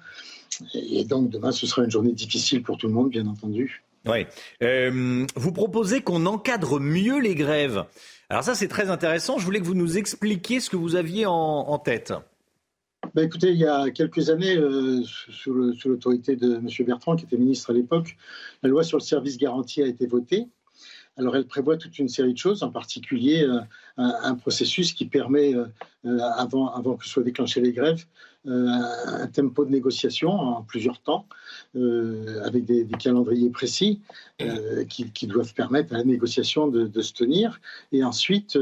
Et donc demain, ce sera une journée difficile pour tout le monde, bien entendu. Oui. Euh, vous proposez qu'on encadre mieux les grèves. Alors ça, c'est très intéressant. Je voulais que vous nous expliquiez ce que vous aviez en, en tête. Ben écoutez, il y a quelques années, euh, sous, l'autorité de M. Bertrand, qui était ministre à l'époque, la loi sur le service garanti a été votée. Alors elle prévoit toute une série de choses, en particulier un, processus qui permet, avant, avant que soient déclenchées les grèves, un tempo de négociation en plusieurs temps, avec des, calendriers précis qui, doivent permettre à la négociation de, se tenir, et ensuite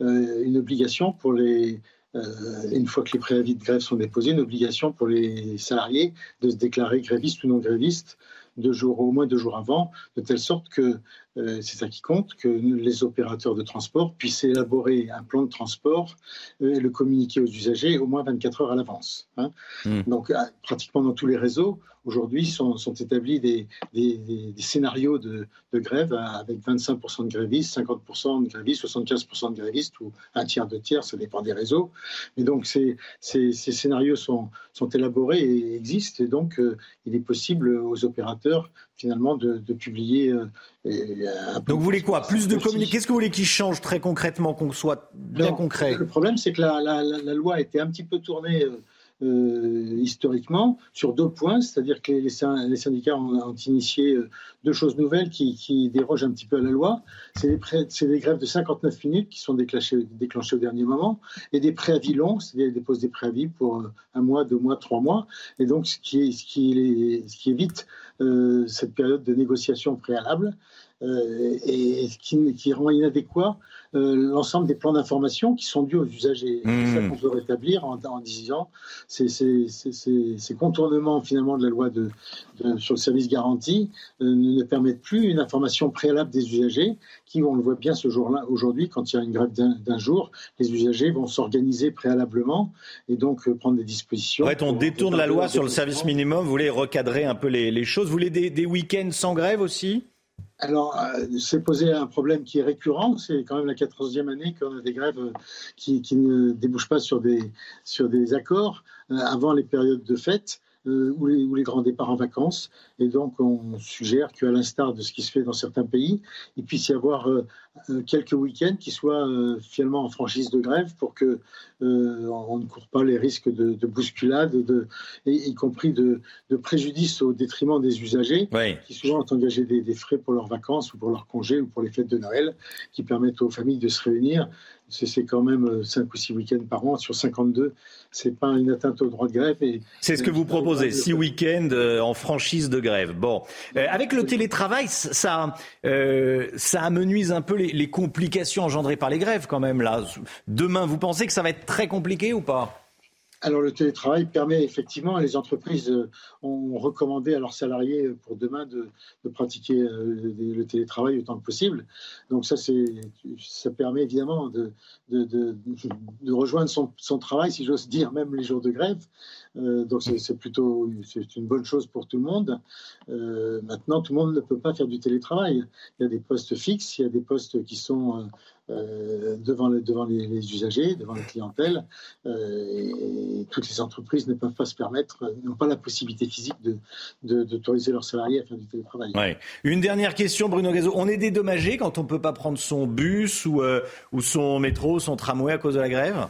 une obligation pour les euh, une fois que les préavis de grève sont déposés, une obligation pour les salariés de se déclarer grévistes ou non grévistes deux jours, au moins deux jours avant, de telle sorte que euh, c'est ça qui compte, que les opérateurs de transport puissent élaborer un plan de transport euh, et le communiquer aux usagers au moins 24 heures à l'avance. Hein. Hmm. Donc, pratiquement dans tous les réseaux, aujourd'hui, sont, sont, établis des, des, scénarios de, de, grève avec 25% de grévistes, 50% de grévistes, 75% de grévistes ou un tiers, deux tiers, ça dépend des réseaux. Mais donc, ces, ces, ces scénarios sont, sont, élaborés et existent, et donc euh, il est possible aux opérateurs finalement de, de publier donc vous voulez quoi? Plus de communication Qu'est-ce que vous voulez qui change très concrètement, qu'on soit bien concret? Le problème, c'est que la, la, la, loi a été un petit peu tournée euh, euh, historiquement sur deux points, c'est-à-dire que les, syndicats ont, initié euh, deux choses nouvelles qui, dérogent un petit peu à la loi. C'est des, des, grèves de 59 minutes qui sont déclenchées, au dernier moment et des préavis longs, c'est-à-dire qu'ils déposent des préavis pour un mois, deux mois, trois mois. Et donc, ce qui, ce qui, évite euh, cette période de négociation préalable euh, et qui, qui, rend inadéquat euh, l'ensemble des plans d'information qui sont dus aux usagers. C'est ça mmh. qu'on peut rétablir en, en disant ces, ces, ces, contournements finalement de la loi de, sur le service garanti ne permettent plus une information préalable des usagers qui, on le voit bien ce jour-là, aujourd'hui, quand il y a une grève d'un jour, les usagers vont s'organiser préalablement et donc prendre des dispositions. En on détourne la loi sur le service minimum, vous voulez recadrer un peu les, les choses vous voulez des, week-ends sans grève aussi? Alors, euh, c'est posé un problème qui est récurrent. C'est quand même la quatorzième année qu'on a des grèves euh, qui, ne débouchent pas sur des, sur des accords euh, avant les périodes de fête. Ou, les, grands départs en vacances. Et donc, on suggère qu'à l'instar de ce qui se fait dans certains pays, il puisse y avoir euh, quelques week-ends qui soient euh, finalement en franchise de grève pour que euh, on ne court pas les risques de, bousculade, de, y, compris de, préjudice au détriment des usagers qui souvent ont engagé des, des, frais pour leurs vacances ou pour leurs congés ou pour les fêtes de Noël qui permettent aux familles de se réunir c'est quand même 5 ou 6 week-ends par an sur 52. C'est pas une atteinte au droit de grève. C'est ce que vous proposez, 6 week-ends en franchise de grève. Bon, avec le télétravail, ça, ça amenuise un peu les, complications engendrées par les grèves quand même là. Demain, vous pensez que ça va être très compliqué ou pas? Alors le télétravail permet effectivement, les entreprises euh, ont recommandé à leurs salariés euh, pour demain de, pratiquer euh, le télétravail autant que possible. Donc ça, ça permet évidemment de, rejoindre son travail, si j'ose dire, même les jours de grève. Euh, donc c'est plutôt c'est une bonne chose pour tout le monde. Euh, maintenant, tout le monde ne peut pas faire du télétravail. Il y a des postes fixes, il y a des postes qui sont euh, devant, devant les, usagers, devant la clientèle. et, toutes les entreprises ne peuvent pas se permettre, n'ont pas la possibilité physique d'autoriser de, leurs salariés à faire du télétravail. Une dernière question, Bruno Gazo. On est dédommagé quand on ne peut pas prendre son bus ou, ou son métro, son tramway à cause de la grève?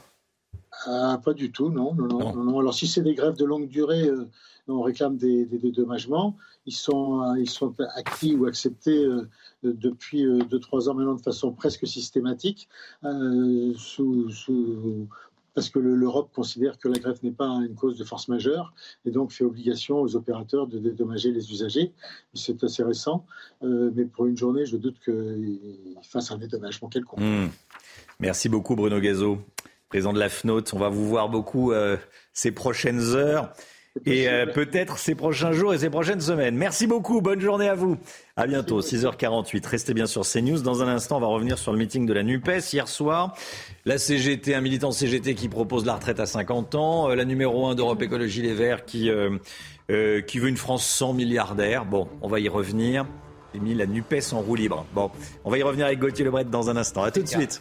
Ah, pas du tout, non. non, non, Alors, si c'est des grèves de longue durée, euh, on réclame des, dédommagements. Ils sont, euh, ils sont acquis ou acceptés euh, depuis 2-3 ans maintenant de façon presque systématique, sous, parce que l'Europe considère que la grève n'est pas une cause de force majeure et donc fait obligation aux opérateurs de dédommager les usagers. C'est assez récent, mais pour une journée, je doute qu'ils fassent un dédommagement quelconque. Hmm. Merci beaucoup Bruno Gazo président de la FNOT. On va vous voir beaucoup euh, ces prochaines heures et euh, peut-être ces prochains jours et ces prochaines semaines. Merci beaucoup, bonne journée à vous. À bientôt, 6h48. Restez bien sur CNews. Dans un instant, on va revenir sur le meeting de la NUPES hier soir. La CGT, un militant CGT qui propose la retraite à 50 ans. Euh, la numéro 1 d'Europe Écologie Les Verts qui, qui veut une France sans milliardaires. Bon, on va y revenir. J'ai mis la NUPES en roue libre. Bon, on va y revenir avec Gauthier Lebret dans un instant. À tout de suite.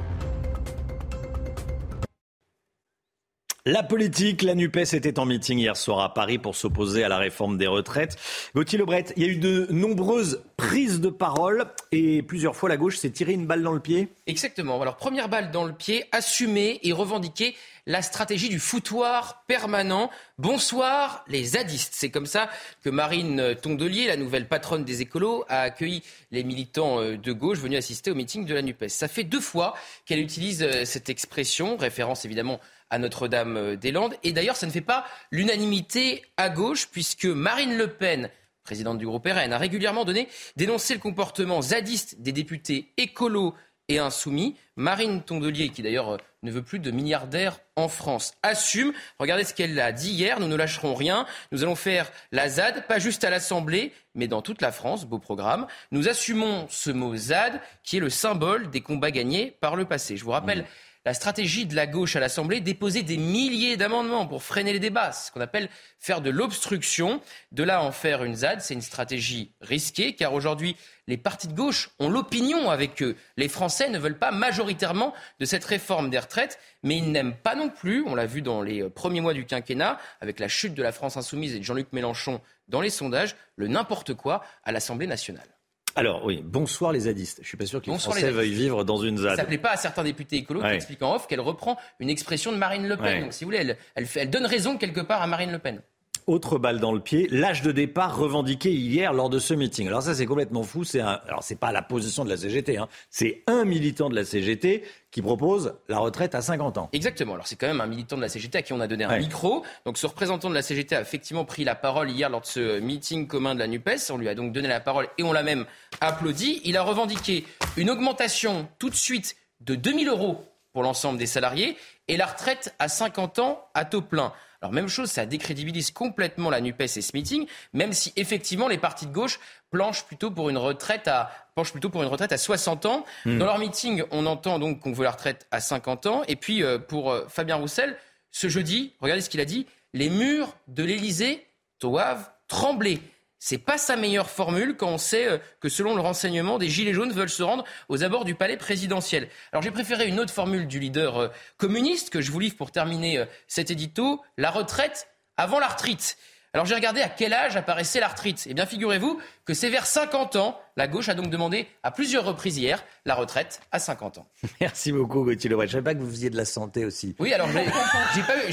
La politique, la NUPES était en meeting hier soir à Paris pour s'opposer à la réforme des retraites. Gauthier Lebret, il y a eu de nombreuses prises de parole et plusieurs fois la gauche s'est tiré une balle dans le pied. Exactement. Alors première balle dans le pied, assumer et revendiquer la stratégie du foutoir permanent. Bonsoir les zadistes. C'est comme ça que Marine Tondelier, la nouvelle patronne des écolos, a accueilli les militants euh, de gauche venus assister au meeting de la NUPES. Ça fait deux fois qu'elle utilise euh, cette expression, référence évidemment à Notre-Dame-des-Landes. Et d'ailleurs, ça ne fait pas l'unanimité à gauche, puisque Marine Le Pen, présidente du groupe RN, a régulièrement donné, dénoncé le comportement zadiste des députés écolos et insoumis. Marine Tondelier, qui d'ailleurs euh, ne veut plus de milliardaires en France, assume. Regardez ce qu'elle a dit hier. Nous ne lâcherons rien. Nous allons faire la ZAD, pas juste à l'Assemblée, mais dans toute la France. Beau programme. Nous assumons ce mot ZAD, qui est le symbole des combats gagnés par le passé. Je vous rappelle. La stratégie de la gauche à l'Assemblée, déposer des milliers d'amendements pour freiner les débats, ce qu'on appelle faire de l'obstruction. De là en faire une ZAD, c'est une stratégie risquée, car aujourd'hui, les partis de gauche ont l'opinion avec eux. Les Français ne veulent pas majoritairement de cette réforme des retraites, mais ils n'aiment pas non plus, on l'a vu dans les premiers mois du quinquennat, avec la chute de la France insoumise et de Jean-Luc Mélenchon dans les sondages, le n'importe quoi à l'Assemblée nationale. Alors oui, bonsoir les zadistes. Je suis pas sûr que les Français veuillent vivre dans une ZAD. Ça plaît pas à certains députés écolos qui expliquent en off qu'elle reprend une expression de Marine Le Pen. Donc si vous voulez, elle, elle, elle donne raison quelque part à Marine Le Pen. Autre balle dans le pied, l'âge de départ revendiqué hier lors de ce meeting. Alors ça c'est complètement fou. C'est alors c'est pas la position de la CGT, hein. c'est un militant de la CGT qui propose la retraite à 50 ans. Exactement. Alors c'est quand même un militant de la CGT à qui on a donné un micro. Donc ce représentant de la CGT a effectivement pris la parole hier lors de ce meeting commun de la Nupes. On lui a donc donné la parole et on l'a même applaudi. Il a revendiqué une augmentation tout de suite de 2000 euros pour l'ensemble des salariés et la retraite à 50 ans à taux plein. Alors même chose, ça décrédibilise complètement la NUPES et ce meeting, même si effectivement les partis de gauche planchent plutôt pour une retraite à, penchent plutôt pour une retraite à 60 ans. Hmm. Dans leur meeting, on entend donc qu'on veut la retraite à 50 ans. Et puis euh, pour euh, Fabien Roussel, ce jeudi, regardez ce qu'il a dit, les murs de l'Élysée doivent trembler. C'est pas sa meilleure formule quand on sait euh, que selon le renseignement, des gilets jaunes veulent se rendre aux abords du palais présidentiel. Alors j'ai préféré une autre formule du leader euh, communiste que je vous livre pour terminer euh, cet édito, la retraite avant l'arthrite. Alors j'ai regardé à quel âge apparaissait l'arthrite. Eh bien figurez-vous que c'est vers 50 ans la gauche a donc demandé à plusieurs reprises hier la retraite à 50 ans. Merci beaucoup Gauthier Lebret. Je ne savais pas que vous faisiez de la santé aussi. Oui, alors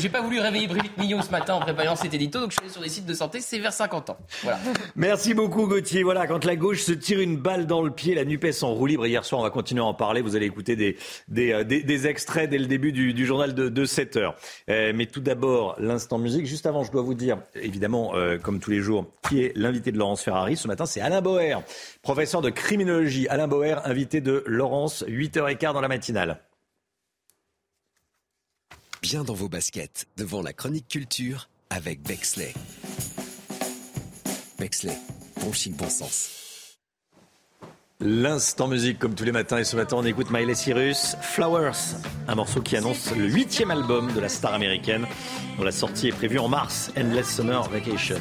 j'ai pas, pas voulu réveiller Brigitte Millon ce matin en préparant cet édito, donc je suis allé sur des sites de santé, c'est vers 50 ans. Voilà. Merci beaucoup Gauthier. Voilà, quand la gauche se tire une balle dans le pied, la NUPES en roue libre. Hier soir, on va continuer à en parler. Vous allez écouter des, des, euh, des, extraits dès le début du, journal de, de 7 heures. Euh, mais tout d'abord, l'instant musique. Juste avant, je dois vous dire, évidemment, euh, comme tous les jours, qui est l'invité de Laurence Ferrari. Ce matin, c'est Alain Boer, professeur de criminologie. Alain Boer, invité de Laurence, 8h15 dans la matinale. Bien dans vos baskets, devant la chronique culture avec Bexley. Bexley, bon chic, bon sens. L'instant musique comme tous les matins et ce matin on écoute Miley Cyrus Flowers, un morceau qui annonce le huitième album de la star américaine dont la sortie est prévue en mars, Endless Summer Vacation.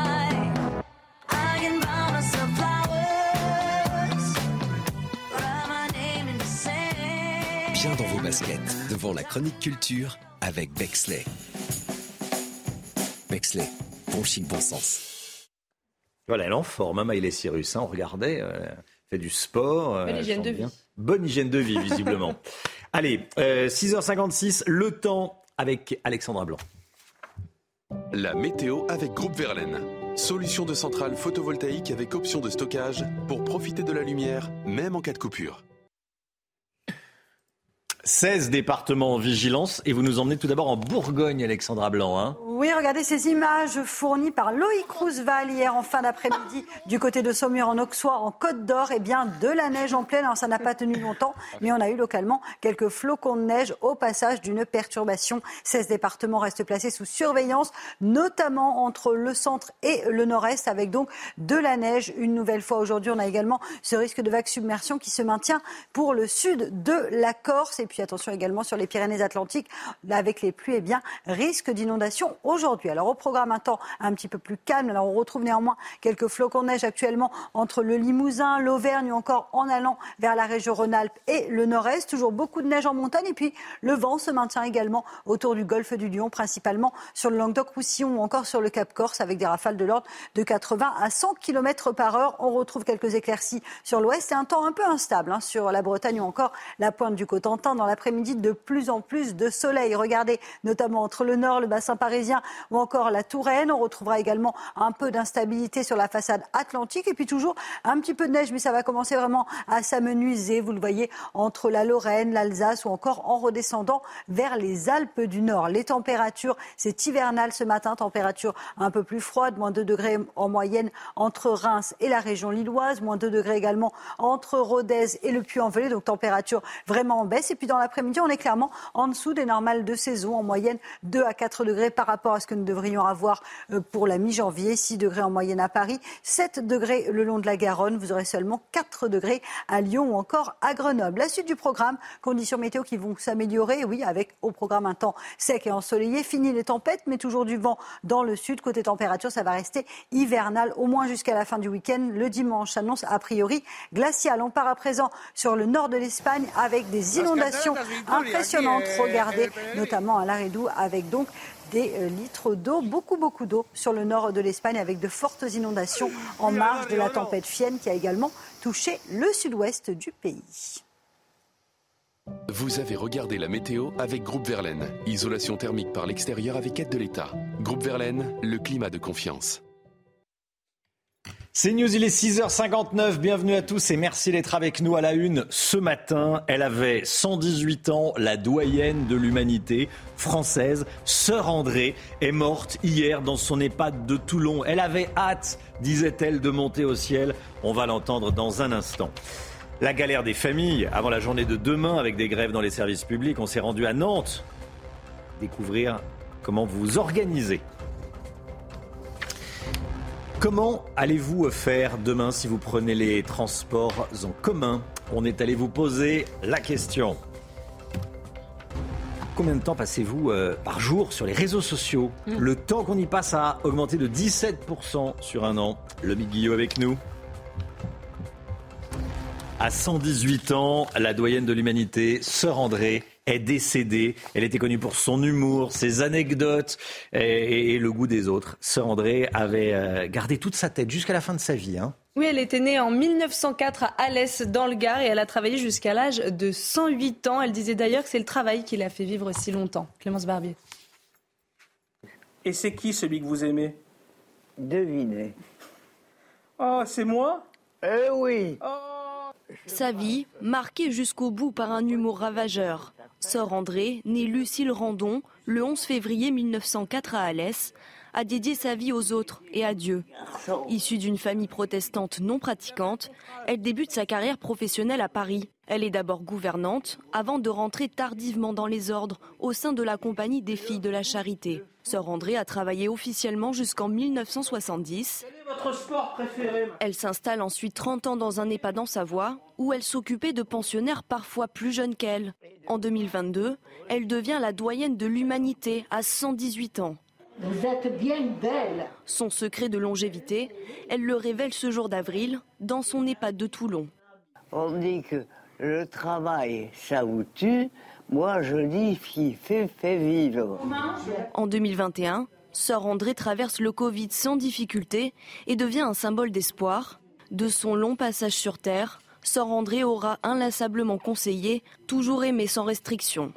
Bien dans vos baskets, devant la chronique culture avec Bexley. Bexley, bon chic, bon sens. Voilà, elle est en forme, hein, Maïlé Cyrus. Hein, on regardait, euh, fait du sport. Euh, Bonne hygiène de vie. Bonne hygiène de vie, visiblement. Allez, 6h56, euh, le temps avec Alexandra Blanc. La météo avec Groupe Verlaine. Solution de centrale photovoltaïque avec option de stockage pour profiter de la lumière, même en cas de coupure. 16 départements en vigilance et vous nous emmenez tout d'abord en Bourgogne, Alexandra Blanc. Hein. oui, regardez ces images fournies par Loïc Roosevelt hier en fin d'après-midi du côté de Saumur en Auxois, en Côte d'Or. Eh bien, de la neige en pleine. Alors, ça n'a pas tenu longtemps, mais on a eu localement quelques flocons de neige au passage d'une perturbation. 16 départements restent placés sous surveillance, notamment entre le centre et le nord-est, avec donc de la neige. Une nouvelle fois aujourd'hui, on a également ce risque de vague submersion qui se maintient pour le sud de la Corse. Et puis attention également sur les Pyrénées-Atlantiques, avec les pluies, eh bien, risque d'inondation aujourd'hui. Alors au programme un temps un petit peu plus calme. Alors on retrouve néanmoins quelques flocons de neige actuellement entre le Limousin, l'Auvergne ou encore en allant vers la région Rhône-Alpes et le Nord-Est. Toujours beaucoup de neige en montagne et puis le vent se maintient également autour du golfe du Lion, principalement sur le Languedoc-Roussillon ou encore sur le Cap Corse avec des rafales de l'ordre de 80 à 100 km par heure. On retrouve quelques éclaircies sur l'ouest et un temps un peu instable hein, sur la Bretagne ou encore la pointe du Cotentin dans l'après-midi, de plus en plus de soleil. Regardez, notamment entre le nord, le bassin parisien ou encore la Touraine. On retrouvera également un peu d'instabilité sur la façade atlantique et puis toujours un petit peu de neige, mais ça va commencer vraiment à s'amenuiser. Vous le voyez entre la Lorraine, l'Alsace ou encore en redescendant vers les Alpes du Nord. Les températures, c'est hivernal ce matin, température un peu plus froide, moins 2 degrés en moyenne entre Reims et la région lilloise, moins 2 degrés également entre Rodez et le Puy-en-Velay, donc température vraiment en baisse. Et puis dans l'après-midi, on est clairement en dessous des normales de saison, en moyenne 2 à 4 degrés par rapport à ce que nous devrions avoir euh, pour la mi-janvier, 6 degrés en moyenne à Paris, 7 degrés le long de la Garonne, vous aurez seulement 4 degrés à Lyon ou encore à Grenoble. La suite du programme, conditions météo qui vont s'améliorer, oui, avec au programme un temps sec et ensoleillé, fini les tempêtes, mais toujours du vent dans le sud. Côté température, ça va rester hivernal au moins jusqu'à la fin du week-end. Le dimanche annonce a priori glacial. On part à présent sur le nord de l'Espagne avec des inondations impressionnantes. Regardez, notamment à Laredo, avec donc des euh, litres d'eau, beaucoup, beaucoup d'eau sur le nord de l'Espagne avec de fortes inondations en marge de la tempête Fienne qui a également touché le sud-ouest du pays. Vous avez regardé la météo avec Groupe Verlaine. Isolation thermique par l'extérieur avec aide de l'État. Groupe Verlaine, le climat de confiance. C'est News, il est 6h59. Bienvenue à tous et merci d'être avec nous à la une ce matin. Elle avait 118 ans, la doyenne de l'humanité française, Sœur André, est morte hier dans son EHPAD de Toulon. Elle avait hâte, disait-elle, de monter au ciel. On va l'entendre dans un instant. La galère des familles avant la journée de demain avec des grèves dans les services publics. On s'est rendu à Nantes découvrir comment vous organisez Comment allez-vous faire demain si vous prenez les transports en commun? On est allé vous poser la question. Combien de temps passez-vous euh, par jour sur les réseaux sociaux? Mm. Le temps qu'on y passe a augmenté de 17% sur un an. Le Guillot avec nous. À 118 ans, la doyenne de l'humanité, Sœur André, est décédée. Elle était connue pour son humour, ses anecdotes et, le goût des autres. Sœur André avait euh, gardé toute sa tête jusqu'à la fin de sa vie. Hein. Oui, elle était née en 1904 à Alès, dans le Gard, et elle a travaillé jusqu'à l'âge de 108 ans. Elle disait d'ailleurs que c'est le travail qui l'a fait vivre si longtemps. Clémence Barbier. Et c'est qui celui que vous aimez? Devinez. Oh, c'est moi? Eh oui oh. Sa vie, marquée jusqu'au bout par un humour ravageur. Sœur André, née Lucille Randon le 11 février 1904 à Alès, a dédié sa vie aux autres et à Dieu. Issue d'une famille protestante non pratiquante, elle débute sa carrière professionnelle à Paris. Elle est d'abord gouvernante avant de rentrer tardivement dans les ordres au sein de la Compagnie des Filles de la Charité. Sœur André a travaillé officiellement jusqu'en 1970. Elle s'installe ensuite 30 ans dans un EHPAD en Savoie où elle s'occupait de pensionnaires parfois plus jeunes qu'elle. En 2022, elle devient la doyenne de l'humanité à 118 ans. Vous êtes bien belle. Son secret de longévité, elle le révèle ce jour d'avril dans son EHPAD de Toulon. On dit que le travail, ça vous tue. Moi, je dis qui fait, fait vivre. En 2021, Sœur André traverse le Covid sans difficulté et devient un symbole d'espoir. De son long passage sur Terre, Sœur André aura inlassablement conseillé, toujours aimé sans restriction.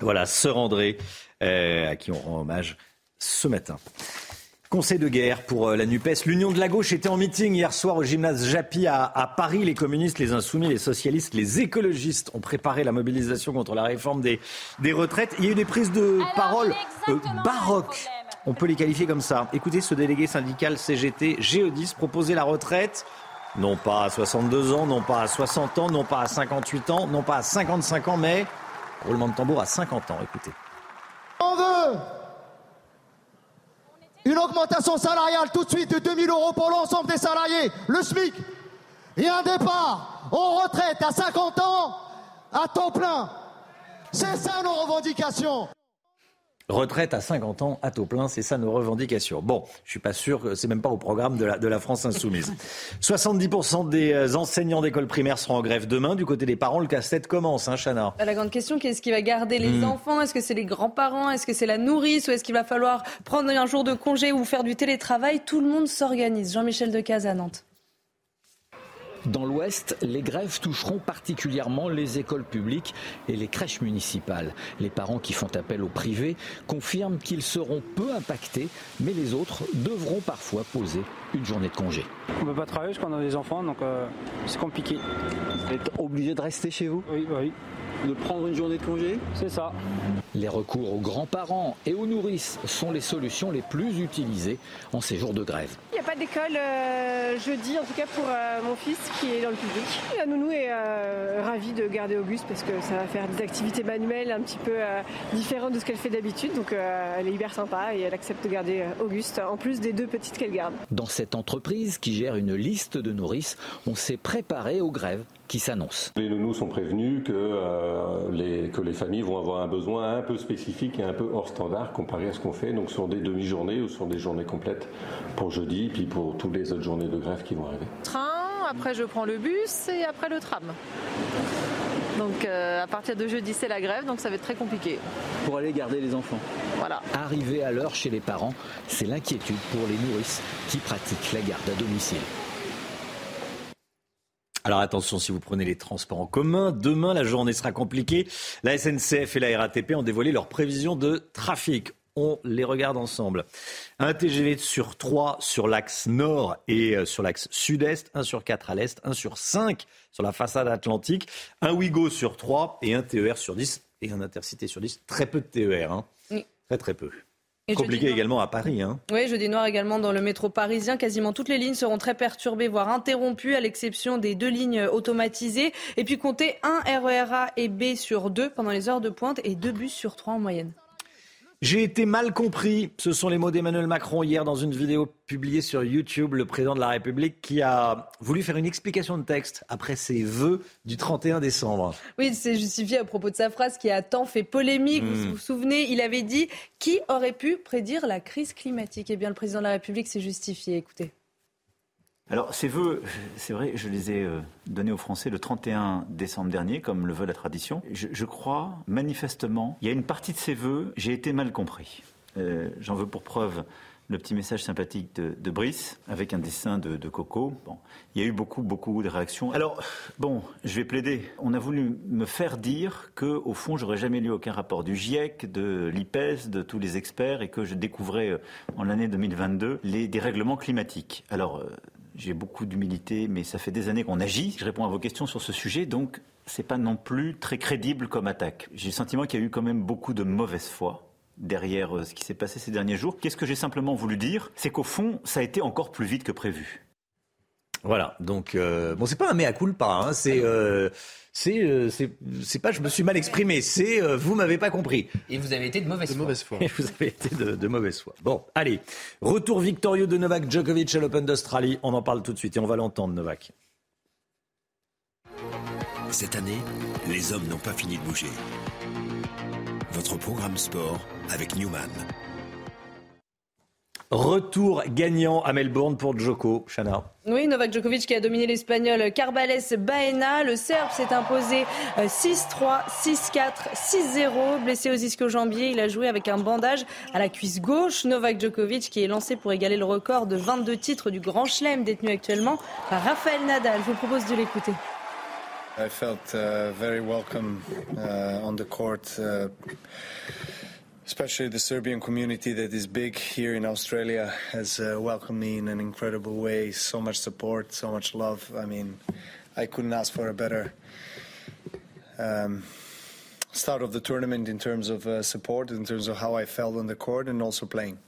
Voilà, Sœur André, euh, à qui on rend hommage ce matin. Conseil de guerre pour euh, la NUPES. L'Union de la gauche était en meeting hier soir au gymnase Japy à, Paris. Les communistes, les insoumis, les socialistes, les écologistes ont préparé la mobilisation contre la réforme des, des retraites. Il y a eu des prises de parole euh, baroques. On peut les qualifier comme ça. Écoutez ce délégué syndical CGT Géodis proposer la retraite non pas à 62 ans, non pas à 60 ans, non pas à 58 ans, non pas à 55 ans, mais roulement de tambour à 50 ans. Écoutez. On veut une augmentation salariale tout de suite de 2000 euros pour l'ensemble des salariés, le SMIC, et un départ en retraite à 50 ans à temps plein. C'est ça nos revendications. Retraite à 50 ans à taux plein, c'est ça nos revendications. Bon, je suis pas sûr que c'est même pas au programme de la, de la France insoumise. 70% des euh, enseignants d'école primaire seront en grève demain. Du côté des parents, le casse-tête commence, hein, Chana La grande question, qu'est-ce qui va garder les hmm. enfants? Est-ce que c'est les grands-parents? Est-ce que c'est la nourrice? Ou est-ce qu'il va falloir prendre un jour de congé ou faire du télétravail? Tout le monde s'organise. Jean-Michel Decaze à Nantes. Dans l'Ouest, les grèves toucheront particulièrement les écoles publiques et les crèches municipales. Les parents qui font appel au privé confirment qu'ils seront peu impactés, mais les autres devront parfois poser une journée de congé. On ne peut pas travailler parce qu'on a des enfants, donc euh, c'est compliqué. Vous êtes obligé de rester chez vous? Oui, oui de prendre une journée de congé C'est ça. Les recours aux grands-parents et aux nourrices sont les solutions les plus utilisées en ces jours de grève. Il n'y a pas d'école euh, jeudi, en tout cas pour euh, mon fils qui est dans le public. La nounou est euh, ravie de garder Auguste parce que ça va faire des activités manuelles un petit peu différentes de ce qu'elle fait d'habitude. Donc elle est hyper sympa et elle accepte de garder Auguste en plus des deux petites qu'elle garde. Dans cette entreprise qui gère une liste de nourrices, on s'est préparé aux grèves qui s'annonce. Les nounous sont prévenus que, euh, les, que les familles vont avoir un besoin un peu spécifique et un peu hors standard comparé à ce qu'on fait, donc sur des demi-journées ou sur des journées complètes pour jeudi, puis pour toutes les autres journées de grève qui vont arriver. Train, après je prends le bus et après le tram. Donc euh, à partir de jeudi c'est la grève, donc ça va être très compliqué. Pour aller garder les enfants. Voilà. Arriver à l'heure chez les parents, c'est l'inquiétude pour les nourrices qui pratiquent la garde à domicile. Alors attention si vous prenez les transports en commun, demain la journée sera compliquée. La SNCF et la RATP ont dévoilé leurs prévisions de trafic. On les regarde ensemble. Un TGV sur 3 sur l'axe nord et euh, sur l'axe sud-est, un sur 4 à l'est, un sur 5 sur la façade atlantique, un Ouigo sur 3 et un TER sur 10 et un Intercité sur 10. Très peu de TER, hein. très très peu. Compliqué également à Paris. Hein. Oui, jeudi noir également dans le métro parisien. Quasiment toutes les lignes seront très perturbées, voire interrompues, à l'exception des deux lignes automatisées. Et puis comptez un RERA et B sur deux pendant les heures de pointe et deux bus sur trois en moyenne. J'ai été mal compris. Ce sont les mots d'Emmanuel Macron hier dans une vidéo publiée sur YouTube. Le président de la République qui a voulu faire une explication de texte après ses vœux du 31 décembre. Oui, c'est justifié à propos de sa phrase qui a tant fait polémique. Vous hmm. vous souvenez, il avait dit Qui aurait pu prédire la crise climatique? Eh bien, le président de la République s'est justifié. Écoutez. Alors, ces vœux, c'est vrai, je les ai euh, donnés aux Français le 31 décembre dernier, comme le veut la tradition. Je, crois, manifestement, il y a une partie de ces vœux, j'ai été mal compris. Euh, j'en veux pour preuve le petit message sympathique de, Brice avec un dessin de, Coco. Bon, il y a eu beaucoup, beaucoup de réactions. Alors, bon, je vais plaider. On a voulu me faire dire que, au fond, j'aurais jamais lu aucun rapport du GIEC, de l'IPES, de tous les experts, et que je découvrais euh, en l'année 2022 les dérèglements climatiques. Alors, j'ai beaucoup d'humilité, mais ça fait des années qu'on agit. Je réponds à vos questions sur ce sujet, donc c'est pas non plus très crédible comme attaque. J'ai le sentiment qu'il y a eu quand même beaucoup de mauvaise foi derrière euh, ce qui s'est passé ces derniers jours. Qu'est-ce que j'ai simplement voulu dire? C'est qu'au fond, ça a été encore plus vite que prévu. Voilà, donc euh, bon, c'est pas un mea culpa, hein, c'est euh, c'est c'est pas je me suis mal exprimé, c'est vous m'avez pas compris. Et vous avez été de mauvaise, foi. vous avez été de, de, mauvaise foi. Bon, allez, retour victorieux de Novak Djokovic à l'Open d'Australie. On en parle tout de suite et on va l'entendre, Novak. Cette année, les hommes n'ont pas fini de bouger. Votre programme sport avec Newman. Retour gagnant à Melbourne pour Djoko, Chana. Oui, Novak Djokovic qui a dominé l'Espagnol Carbales Baena. Le Serbe s'est imposé 6-3, 6-4, 6-0. Blessé aux ischio-jambiers, il a joué avec un bandage à la cuisse gauche. Novak Djokovic qui est lancé pour égaler le record de 22 titres du Grand Chelem détenu actuellement par Rafael Nadal. Je vous propose de l'écouter. I felt uh, very welcome uh, on the court. Uh, especially the Serbian community that is big here in Australia has uh, welcomed me in an incredible way. So much support, so much love. I mean, I couldn't ask for a better um, start of the tournament in terms of uh, support, in terms of how I felt on the court and also playing.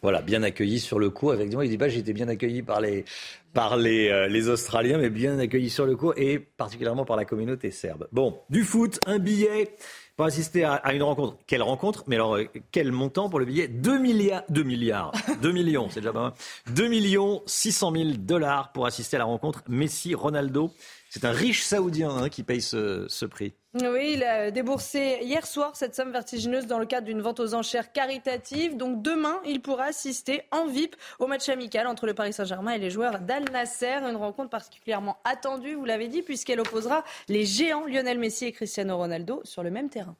Voilà, bien accueilli sur le coup. Effectivement, il dit j'ai été bien accueilli par les par les, euh, les Australiens, mais bien accueilli sur le coup et particulièrement par la communauté serbe. Bon, du foot, un billet pour assister à, une rencontre. Quelle rencontre Mais alors, euh, quel montant pour le billet 2 milliards, 2 milliards, 2 millions, c'est déjà pas mal. 2 millions 600 000 dollars pour assister à la rencontre Messi-Ronaldo. C'est un riche Saoudien hein, qui paye ce, ce prix. Oui, il a déboursé hier soir cette somme vertigineuse dans le cadre d'une vente aux enchères caritative. Donc demain, il pourra assister en VIP au match amical entre le Paris Saint-Germain et les joueurs d'Al Nasser. Une rencontre particulièrement attendue, vous l'avez dit, puisqu'elle opposera les géants Lionel Messi et Cristiano Ronaldo sur le même terrain.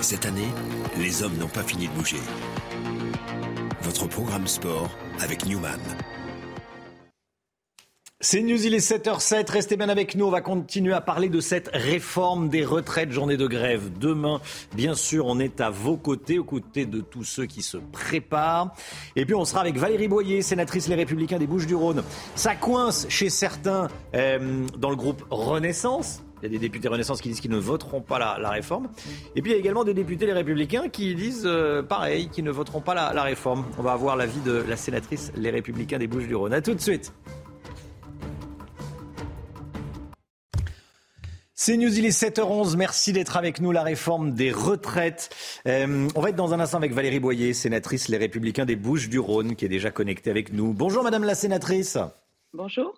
Cette année, les hommes n'ont pas fini de bouger. Votre programme sport avec Newman. C'est News, il est 7h07. Restez bien avec nous. On va continuer à parler de cette réforme des retraites, journée de grève. Demain, bien sûr, on est à vos côtés, aux côtés de tous ceux qui se préparent. Et puis, on sera avec Valérie Boyer, sénatrice Les Républicains des Bouches-du-Rhône. Ça coince chez certains euh, dans le groupe Renaissance. Il y a des députés Renaissance qui disent qu'ils ne voteront pas la, réforme. Et puis il y a également des députés Les Républicains qui disent euh, pareil, qu'ils ne voteront pas la, la réforme. On va avoir l'avis de la sénatrice Les Républicains des Bouches-du-Rhône. A tout de suite. C'est News, il est 7h11. Merci d'être avec nous. La réforme des retraites. Euh, on va être dans un instant avec Valérie Boyer, sénatrice Les Républicains des Bouches-du-Rhône, qui est déjà connectée avec nous. Bonjour, Madame la sénatrice. Bonjour.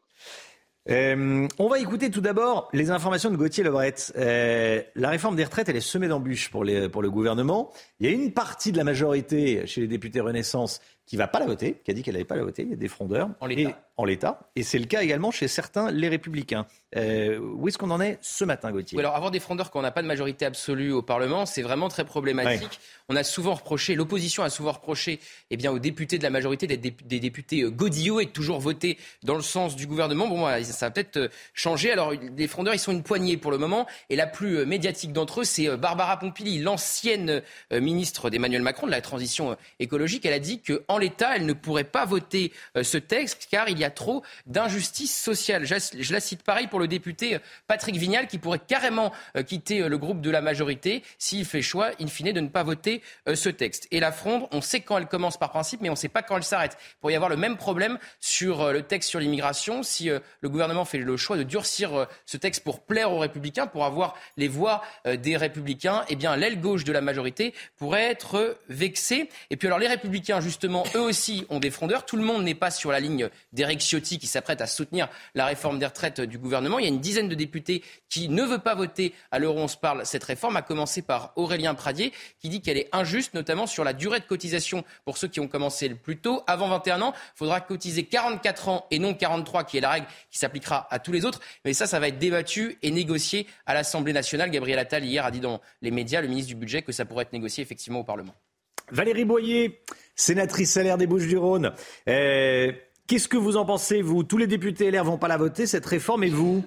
Euh, on va écouter tout d'abord les informations de Gauthier Lebret. Euh, la réforme des retraites, elle est semée d'embûches pour, pour le gouvernement. Il y a une partie de la majorité chez les députés Renaissance qui va pas la voter, qui a dit qu'elle n'allait pas la voter. Il y a des frondeurs. En l'état. En l'état. Et c'est le cas également chez certains, les républicains. Euh, où est-ce qu'on en est ce matin, Gauthier? Alors, avoir des frondeurs quand on n'a pas de majorité absolue au Parlement, c'est vraiment très problématique. On a souvent reproché, l'opposition a souvent reproché eh bien, aux députés de la majorité d'être des, députés euh, godillots et de toujours voter dans le sens du gouvernement. Bon, ça va peut-être euh, changer. Alors, les frondeurs, ils sont une poignée pour le moment. Et la plus médiatique d'entre eux, c'est Barbara Pompili, l'ancienne ministre d'Emmanuel Macron de la transition écologique. Elle a dit que en l'état, elle ne pourrait pas voter ce texte car il y a trop d'injustice sociale. Je la cite pareil pour le député euh, Patrick Vignal qui pourrait carrément euh, quitter le groupe de la majorité s'il fait choix, in fine, de ne pas voter ce texte. Et la fronde, on sait quand elle commence par principe, mais on ne sait pas quand elle s'arrête. Il pourrait y avoir le même problème sur le texte sur l'immigration si le gouvernement fait le choix de durcir ce texte pour plaire aux républicains, pour avoir les voix des républicains, eh bien l'aile gauche de la majorité pourrait être vexée. Et puis alors les républicains, justement, eux aussi ont des frondeurs. Tout le monde n'est pas sur la ligne Ciotti qui s'apprête à soutenir la réforme des retraites du gouvernement. Il y a une dizaine de députés qui ne veulent pas voter à l'heure où on se parle cette réforme, à commencer par Aurélien Pradier qui dit qu'elle est injuste, notamment sur la durée de cotisation pour ceux qui ont commencé le plus tôt. Avant 21 ans, il faudra cotiser 44 ans et non 43 qui est la règle qui s'appliquera à tous les autres. Mais ça, ça va être débattu et négocié à l'Assemblée nationale. Gabriel Attal hier a dit dans les médias, le ministre du Budget, que ça pourrait être négocié effectivement au Parlement. Valérie Boyer, sénatrice salaire des Bouches-du-Rhône. Qu'est-ce que vous en pensez, vous? Tous les députés LR vont pas la voter, cette réforme, et vous?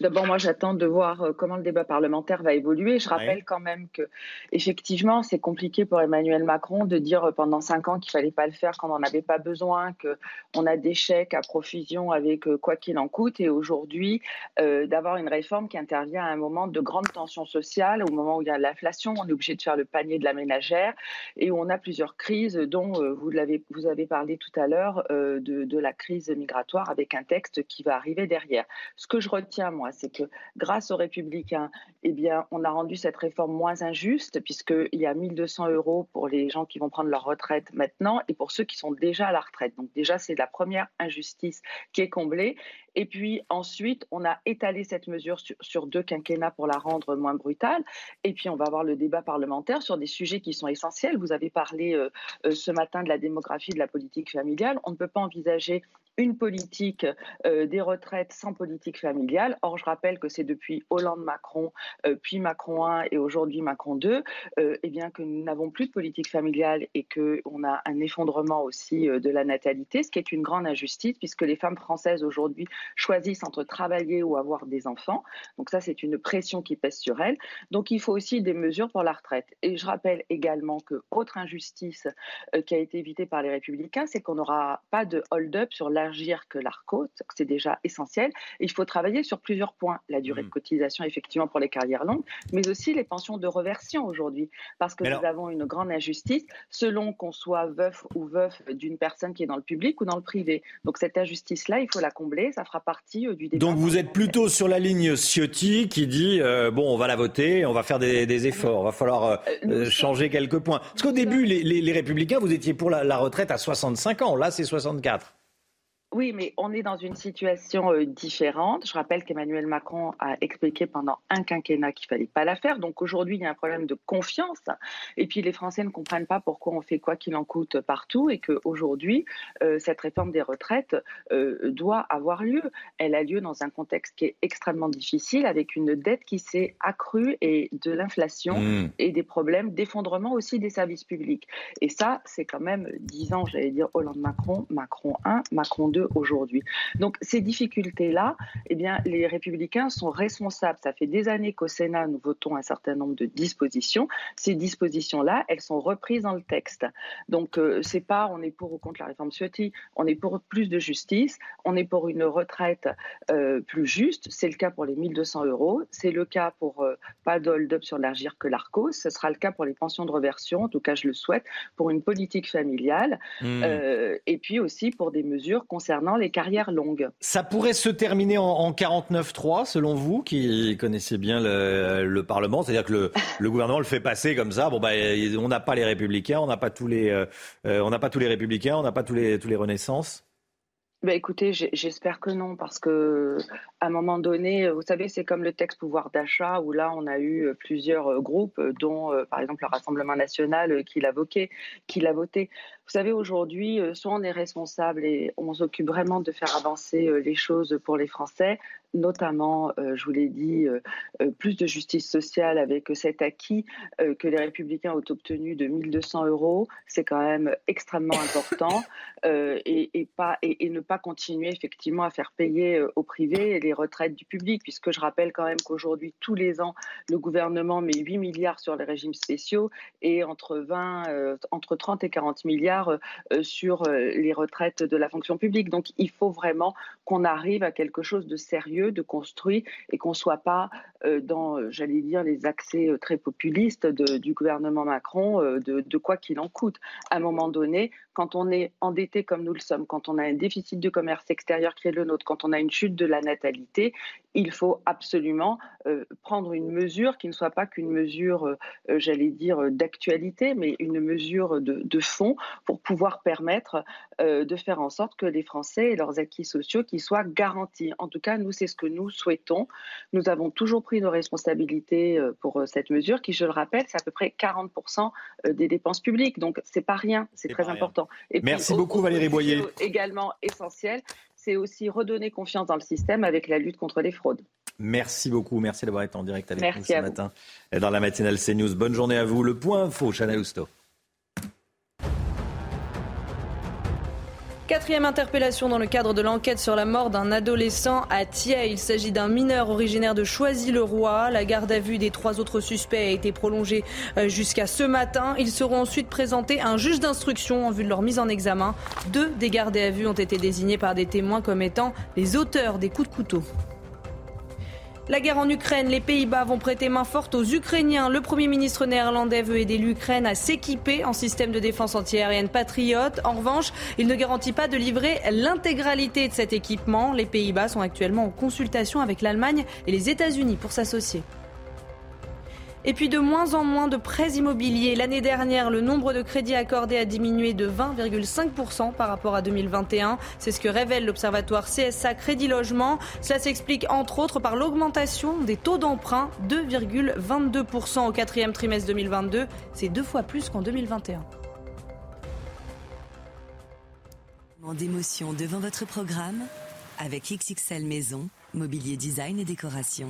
D'abord, moi, j'attends de voir euh, comment le débat parlementaire va évoluer. Je rappelle quand même que, effectivement, c'est compliqué pour Emmanuel Macron de dire euh, pendant cinq ans qu'il fallait pas le faire quand on n'en avait pas besoin, qu'on a des chèques à profusion avec euh, quoi qu'il en coûte, et aujourd'hui, d'avoir une réforme qui intervient à un moment de grande tension sociale, au moment où il y a l'inflation, on est obligé de faire le panier de la ménagère, et où on a plusieurs crises, dont vous, l'avez, vous avez parlé tout à l'heure de, de la crise migratoire, avec un texte qui va arriver derrière. Ce que je retiens moi, c'est que grâce aux Républicains, eh bien, on a rendu cette réforme moins injuste, puisqu'il y a 1200 euros pour les gens qui vont prendre leur retraite maintenant et pour ceux qui sont déjà à la retraite. Donc, déjà, c'est la première injustice qui est comblée. Et puis ensuite, on a étalé cette mesure sur, deux quinquennats pour la rendre moins brutale. Et puis, on va avoir le débat parlementaire sur des sujets qui sont essentiels. Vous avez parlé euh, euh, ce matin de la démographie, de la politique familiale. On ne peut pas envisager une politique euh, des retraites sans politique familiale. Or, je rappelle que c'est depuis Hollande-Macron, euh, puis Macron 1 et aujourd'hui Macron 2, euh, eh bien que nous n'avons plus de politique familiale et qu'on a un effondrement aussi de la natalité, ce qui est une grande injustice puisque les femmes françaises aujourd'hui choisissent entre travailler ou avoir des enfants. Donc ça, c'est une pression qui pèse sur elles. Donc il faut aussi des mesures pour la retraite. Et je rappelle également que autre injustice qui a été évitée par les républicains, c'est qu'on n'aura pas de hold-up sur la agir que l'ARCO, c'est déjà essentiel. il faut travailler sur plusieurs points. La durée de mmh. cotisation, effectivement, pour les carrières longues, mais aussi les pensions de reversion aujourd'hui. Parce que nous avons une grande injustice selon qu'on soit veuf ou veuf d'une personne qui est dans le public ou dans le privé. Donc cette injustice-là, il faut la combler. Ça fera partie euh, du débat. Donc vous êtes plutôt sur la ligne Ciotti qui dit euh, bon, on va la voter, on va faire des, efforts, il va falloir euh, changer quelques points. Parce qu'au début, les, Républicains, vous étiez pour la, la retraite à 65 ans. Là, c'est 64. Oui, mais on est dans une situation euh, différente. Je rappelle qu'Emmanuel Macron a expliqué pendant un quinquennat qu'il fallait pas la faire. Donc aujourd'hui, il y a un problème de confiance. Et puis les Français ne comprennent pas pourquoi on fait quoi qu'il en coûte partout et qu'aujourd'hui, euh, cette réforme des retraites euh, doit avoir lieu. Elle a lieu dans un contexte qui est extrêmement difficile, avec une dette qui s'est accrue et de l'inflation mmh. et des problèmes d'effondrement aussi des services publics. Et ça, c'est quand même dix ans, j'allais dire Hollande-Macron, Macron 1, Macron 2 aujourd'hui. Donc ces difficultés-là, eh bien, les républicains sont responsables. Ça fait des années qu'au Sénat, nous votons un certain nombre de dispositions. Ces dispositions-là, elles sont reprises dans le texte. Donc euh, c'est pas on est pour ou contre la réforme Ciotti, on est pour plus de justice, on est pour une retraite euh, plus juste. C'est le cas pour les 1200 euros, c'est le cas pour euh, pas de hold-up sur l'Argir que l'Arcos, ce sera le cas pour les pensions de reversion, en tout cas je le souhaite, pour une politique familiale, mmh. et puis aussi pour des mesures concernant les carrières longues. Ça pourrait se terminer en, 49-3, selon vous, qui connaissez bien le, Parlement, c'est-à-dire que le, gouvernement le fait passer comme ça. Bon, bah, on n'a pas les républicains, on n'a pas tous les, euh, euh, pas tous les républicains, on n'a pas tous les, tous les renaissances. Bah écoutez, j'espère que non, parce que à un moment donné, vous savez, c'est comme le texte pouvoir d'achat, où là, on a eu plusieurs groupes, dont par exemple le Rassemblement national qui l'a voté, qui l'a voté. Vous savez, aujourd'hui, soit on est responsable et on s'occupe vraiment de faire avancer les choses pour les Français, notamment, euh, je vous l'ai dit, euh, euh, plus de justice sociale avec cet acquis que les républicains ont obtenu de 1200 euros. C'est quand même extrêmement important et, pas, et, ne pas continuer effectivement à faire payer au privé les retraites du public, puisque je rappelle quand même qu'aujourd'hui, tous les ans, le gouvernement met 8 milliards sur les régimes spéciaux et entre, 20, entre 30 et 40 milliards sur les retraites de la fonction publique. Donc il faut vraiment qu'on arrive à quelque chose de sérieux de construit et qu'on ne soit pas euh, dans, euh, j'allais dire, les accès euh, très populistes du gouvernement Macron, de, quoi qu'il en coûte. À un moment donné, quand on est endetté comme nous le sommes, quand on a un déficit de commerce extérieur qui est le nôtre, quand on a une chute de la natalité, il faut absolument prendre une mesure qui ne soit pas qu'une mesure, j'allais dire, d'actualité, mais une mesure de, de, fond pour pouvoir permettre de faire en sorte que les Français et leurs acquis sociaux qui soient garantis. En tout cas, nous, c'est ce que nous souhaitons. Nous avons toujours pris nos responsabilités euh, pour euh, cette mesure, qui, je le rappelle, c'est à peu près 40% euh, des dépenses publiques. Donc, c'est pas rien, c'est très important. Et Merci beaucoup, Valérie Boyer. Également essentiel, c'est aussi redonner confiance dans le système avec la lutte contre les fraudes. Merci beaucoup. Merci d'avoir été en direct avec nous ce matin dans la matinale CNews. Bonne journée à vous. Le point info, Chanel Housteau. Quatrième interpellation dans le cadre de l'enquête sur la mort d'un adolescent à Thiers. Il s'agit d'un mineur originaire de Choisy-le-Roi. La garde à vue des trois autres suspects a été prolongée euh, jusqu'à ce matin. Ils seront ensuite présentés à un juge d'instruction en vue de leur mise en examen. Deux des gardés à vue ont été désignés par des témoins comme étant les auteurs des coups de couteau. La guerre en Ukraine, les Pays-Bas vont prêter main forte aux Ukrainiens. Le Premier ministre néerlandais veut aider l'Ukraine à s'équiper en système de défense antiaérienne patriote. En revanche, il ne garantit pas de livrer l'intégralité de cet équipement. Les Pays-Bas sont actuellement en consultation avec l'Allemagne et les États-Unis pour s'associer. Et puis de moins en moins de prêts immobiliers. L'année dernière, le nombre de crédits accordés a diminué de 20,5% par rapport à 2021. C'est ce que révèle l'observatoire CSA Crédit Logement. Cela s'explique entre autres par l'augmentation des taux d'emprunt, 2,22% au quatrième trimestre 2022. C'est deux fois plus qu'en 2021. D'émotion devant votre programme avec XXL Maison, mobilier design et décoration.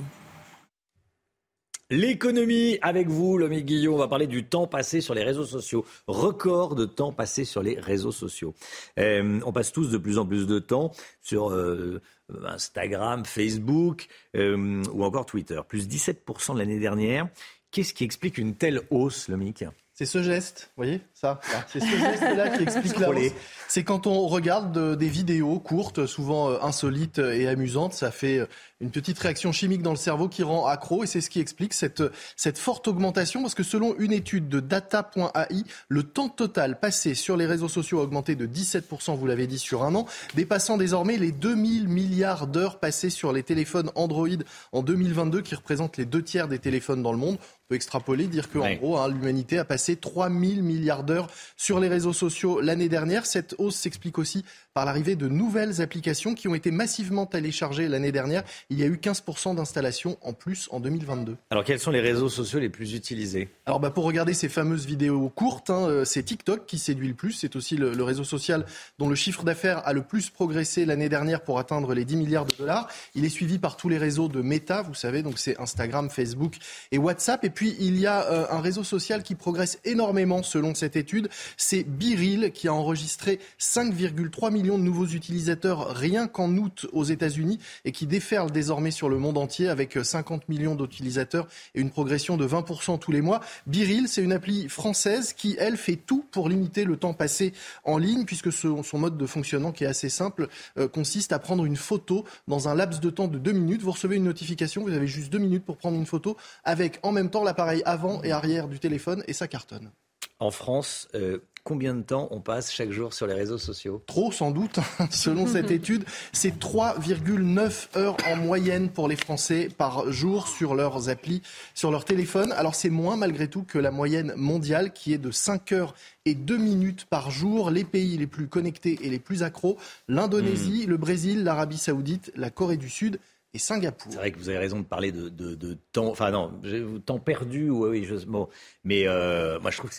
L'économie avec vous, l'homme Guillaume. On va parler du temps passé sur les réseaux sociaux. Record de temps passé sur les réseaux sociaux. Euh, on passe tous de plus en plus de temps sur euh, Instagram, Facebook euh, ou encore Twitter. Plus 17% l'année dernière. Qu'est-ce qui explique une telle hausse, Lomic c'est ce geste, vous voyez ça, C'est ce geste-là qui explique la hausse. C'est quand on regarde des vidéos courtes, souvent euh, insolites et amusantes, ça fait euh, une petite réaction chimique dans le cerveau qui rend accro et c'est ce qui explique cette, cette forte augmentation parce que selon une étude de data.ai, le temps total passé sur les réseaux sociaux a augmenté de 17%, vous l'avez dit, sur un an, dépassant désormais les 2000 milliards d'heures passées sur les téléphones Android en 2022 qui représentent les deux tiers des téléphones dans le monde. On peut extrapoler, dire qu'en gros, hein, l'humanité a passé 3000 milliards d'heures sur les réseaux sociaux l'année dernière. Cette hausse s'explique aussi par l'arrivée de nouvelles applications qui ont été massivement téléchargées l'année dernière. Il y a eu 15% d'installations en plus en 2022. Alors quels sont les réseaux sociaux les plus utilisés? Alors bah, pour regarder ces fameuses vidéos courtes, hein, euh, c'est TikTok qui séduit le plus. C'est aussi le, réseau social dont le chiffre d'affaires a le plus progressé l'année dernière pour atteindre les 10 milliards de dollars. Il est suivi par tous les réseaux de Meta, vous savez, donc c'est Instagram, Facebook et WhatsApp. Et puis il y a euh, un réseau social qui progresse énormément selon cette étude. C'est Biril qui a enregistré 5,3 millions de nouveaux utilisateurs rien qu'en août aux États-Unis et qui déferlent désormais sur le monde entier avec 50 millions d'utilisateurs et une progression de 20% tous les mois. Biril, c'est une appli française qui, elle, fait tout pour limiter le temps passé en ligne puisque son, mode de fonctionnement qui est assez simple euh, consiste à prendre une photo dans un laps de temps de deux minutes. Vous recevez une notification, vous avez juste deux minutes pour prendre une photo avec en même temps l'appareil avant et arrière du téléphone et ça cartonne. En France, euh, Combien de temps on passe chaque jour sur les réseaux sociaux Trop, sans doute. Selon cette étude, c'est 3,9 heures en moyenne pour les Français par jour sur leurs applis, sur leur téléphone. Alors c'est moins malgré tout que la moyenne mondiale qui est de 5 heures et 2 minutes par jour. Les pays les plus connectés et les plus accros, l'Indonésie, hmm. le Brésil, l'Arabie saoudite, la Corée du Sud et Singapour. C'est vrai que vous avez raison de parler de, temps, enfin non, temps perdu, oui, je, bon, mais euh, moi je trouve que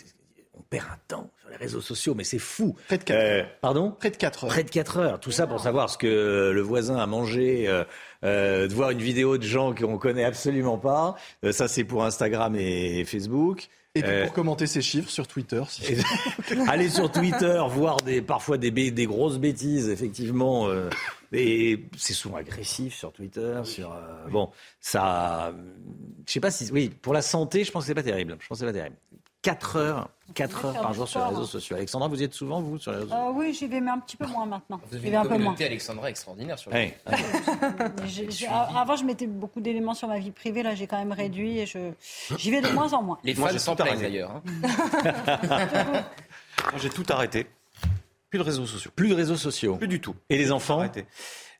on perd un temps sur les réseaux sociaux, mais c'est fou. Près de 4 euh, heures. Pardon Près de 4 heures. Près de 4 heures. Tout ça pour savoir ce que le voisin a mangé, euh, euh, de voir une vidéo de gens qu'on connaît absolument pas. ça, c'est pour Instagram et Facebook. Et puis pour commenter ces chiffres sur Twitter. Si Allez sur Twitter, voir des, parfois des, des grosses bêtises, effectivement. et c'est souvent agressif sur Twitter. Sur, bon, ça. Je sais pas si. Oui, pour la santé, je pense que c'est pas terrible. Je pense que c'est pas terrible. 4 heures, 4 heures par jour sur les réseaux sociaux. Alexandra, vous y êtes souvent, vous, sur les réseaux sociaux euh, Oui, j'y vais, mais un petit peu moins maintenant. Vous avez une communauté, Alexandra, extraordinaire sur les réseaux sociaux. Avant, je mettais beaucoup d'éléments sur ma vie privée. Là, j'ai quand même réduit et j'y vais de moins en moins. Les fans s'en plaignent, d'ailleurs. Hein. Moi, j'ai tout arrêté. Plus de réseaux sociaux. Plus de réseaux sociaux Plus du tout. Et les enfants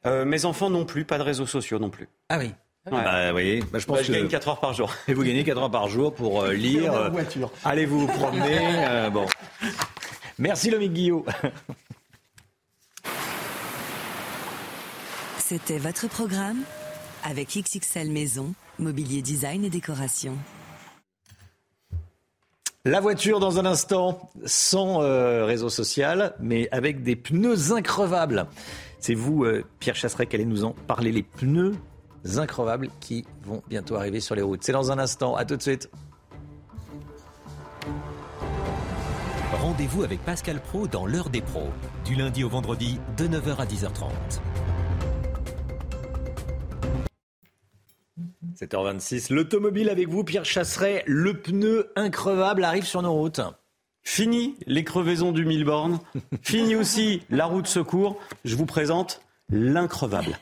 euh, Mes enfants non plus, pas de réseaux sociaux non plus. Ah oui bah, voyez, bah, je pense bah, je gagne 4 heures par jour. Et vous gagnez 4 heures par jour pour euh, lire. Euh, allez vous promener. Euh, bon. Merci Lomique Guillot. C'était votre programme avec XXL Maison, mobilier design et décoration. La voiture dans un instant, sans réseau social, mais avec des pneus increvables. C'est vous, Pierre Chasseret, qui allez nous en parler. Les pneus increvables qui vont bientôt arriver sur les routes. C'est dans un instant. À tout de suite. Rendez-vous avec Pascal Pro dans l'heure des pros, du lundi au vendredi de 9h à 10h30. 7h26, l'automobile avec vous, Pierre Chasseret. Le pneu increvable arrive sur nos routes. Fini les crevaisons du mille bornes. Fini aussi la route secours. Je vous présente l'increvable.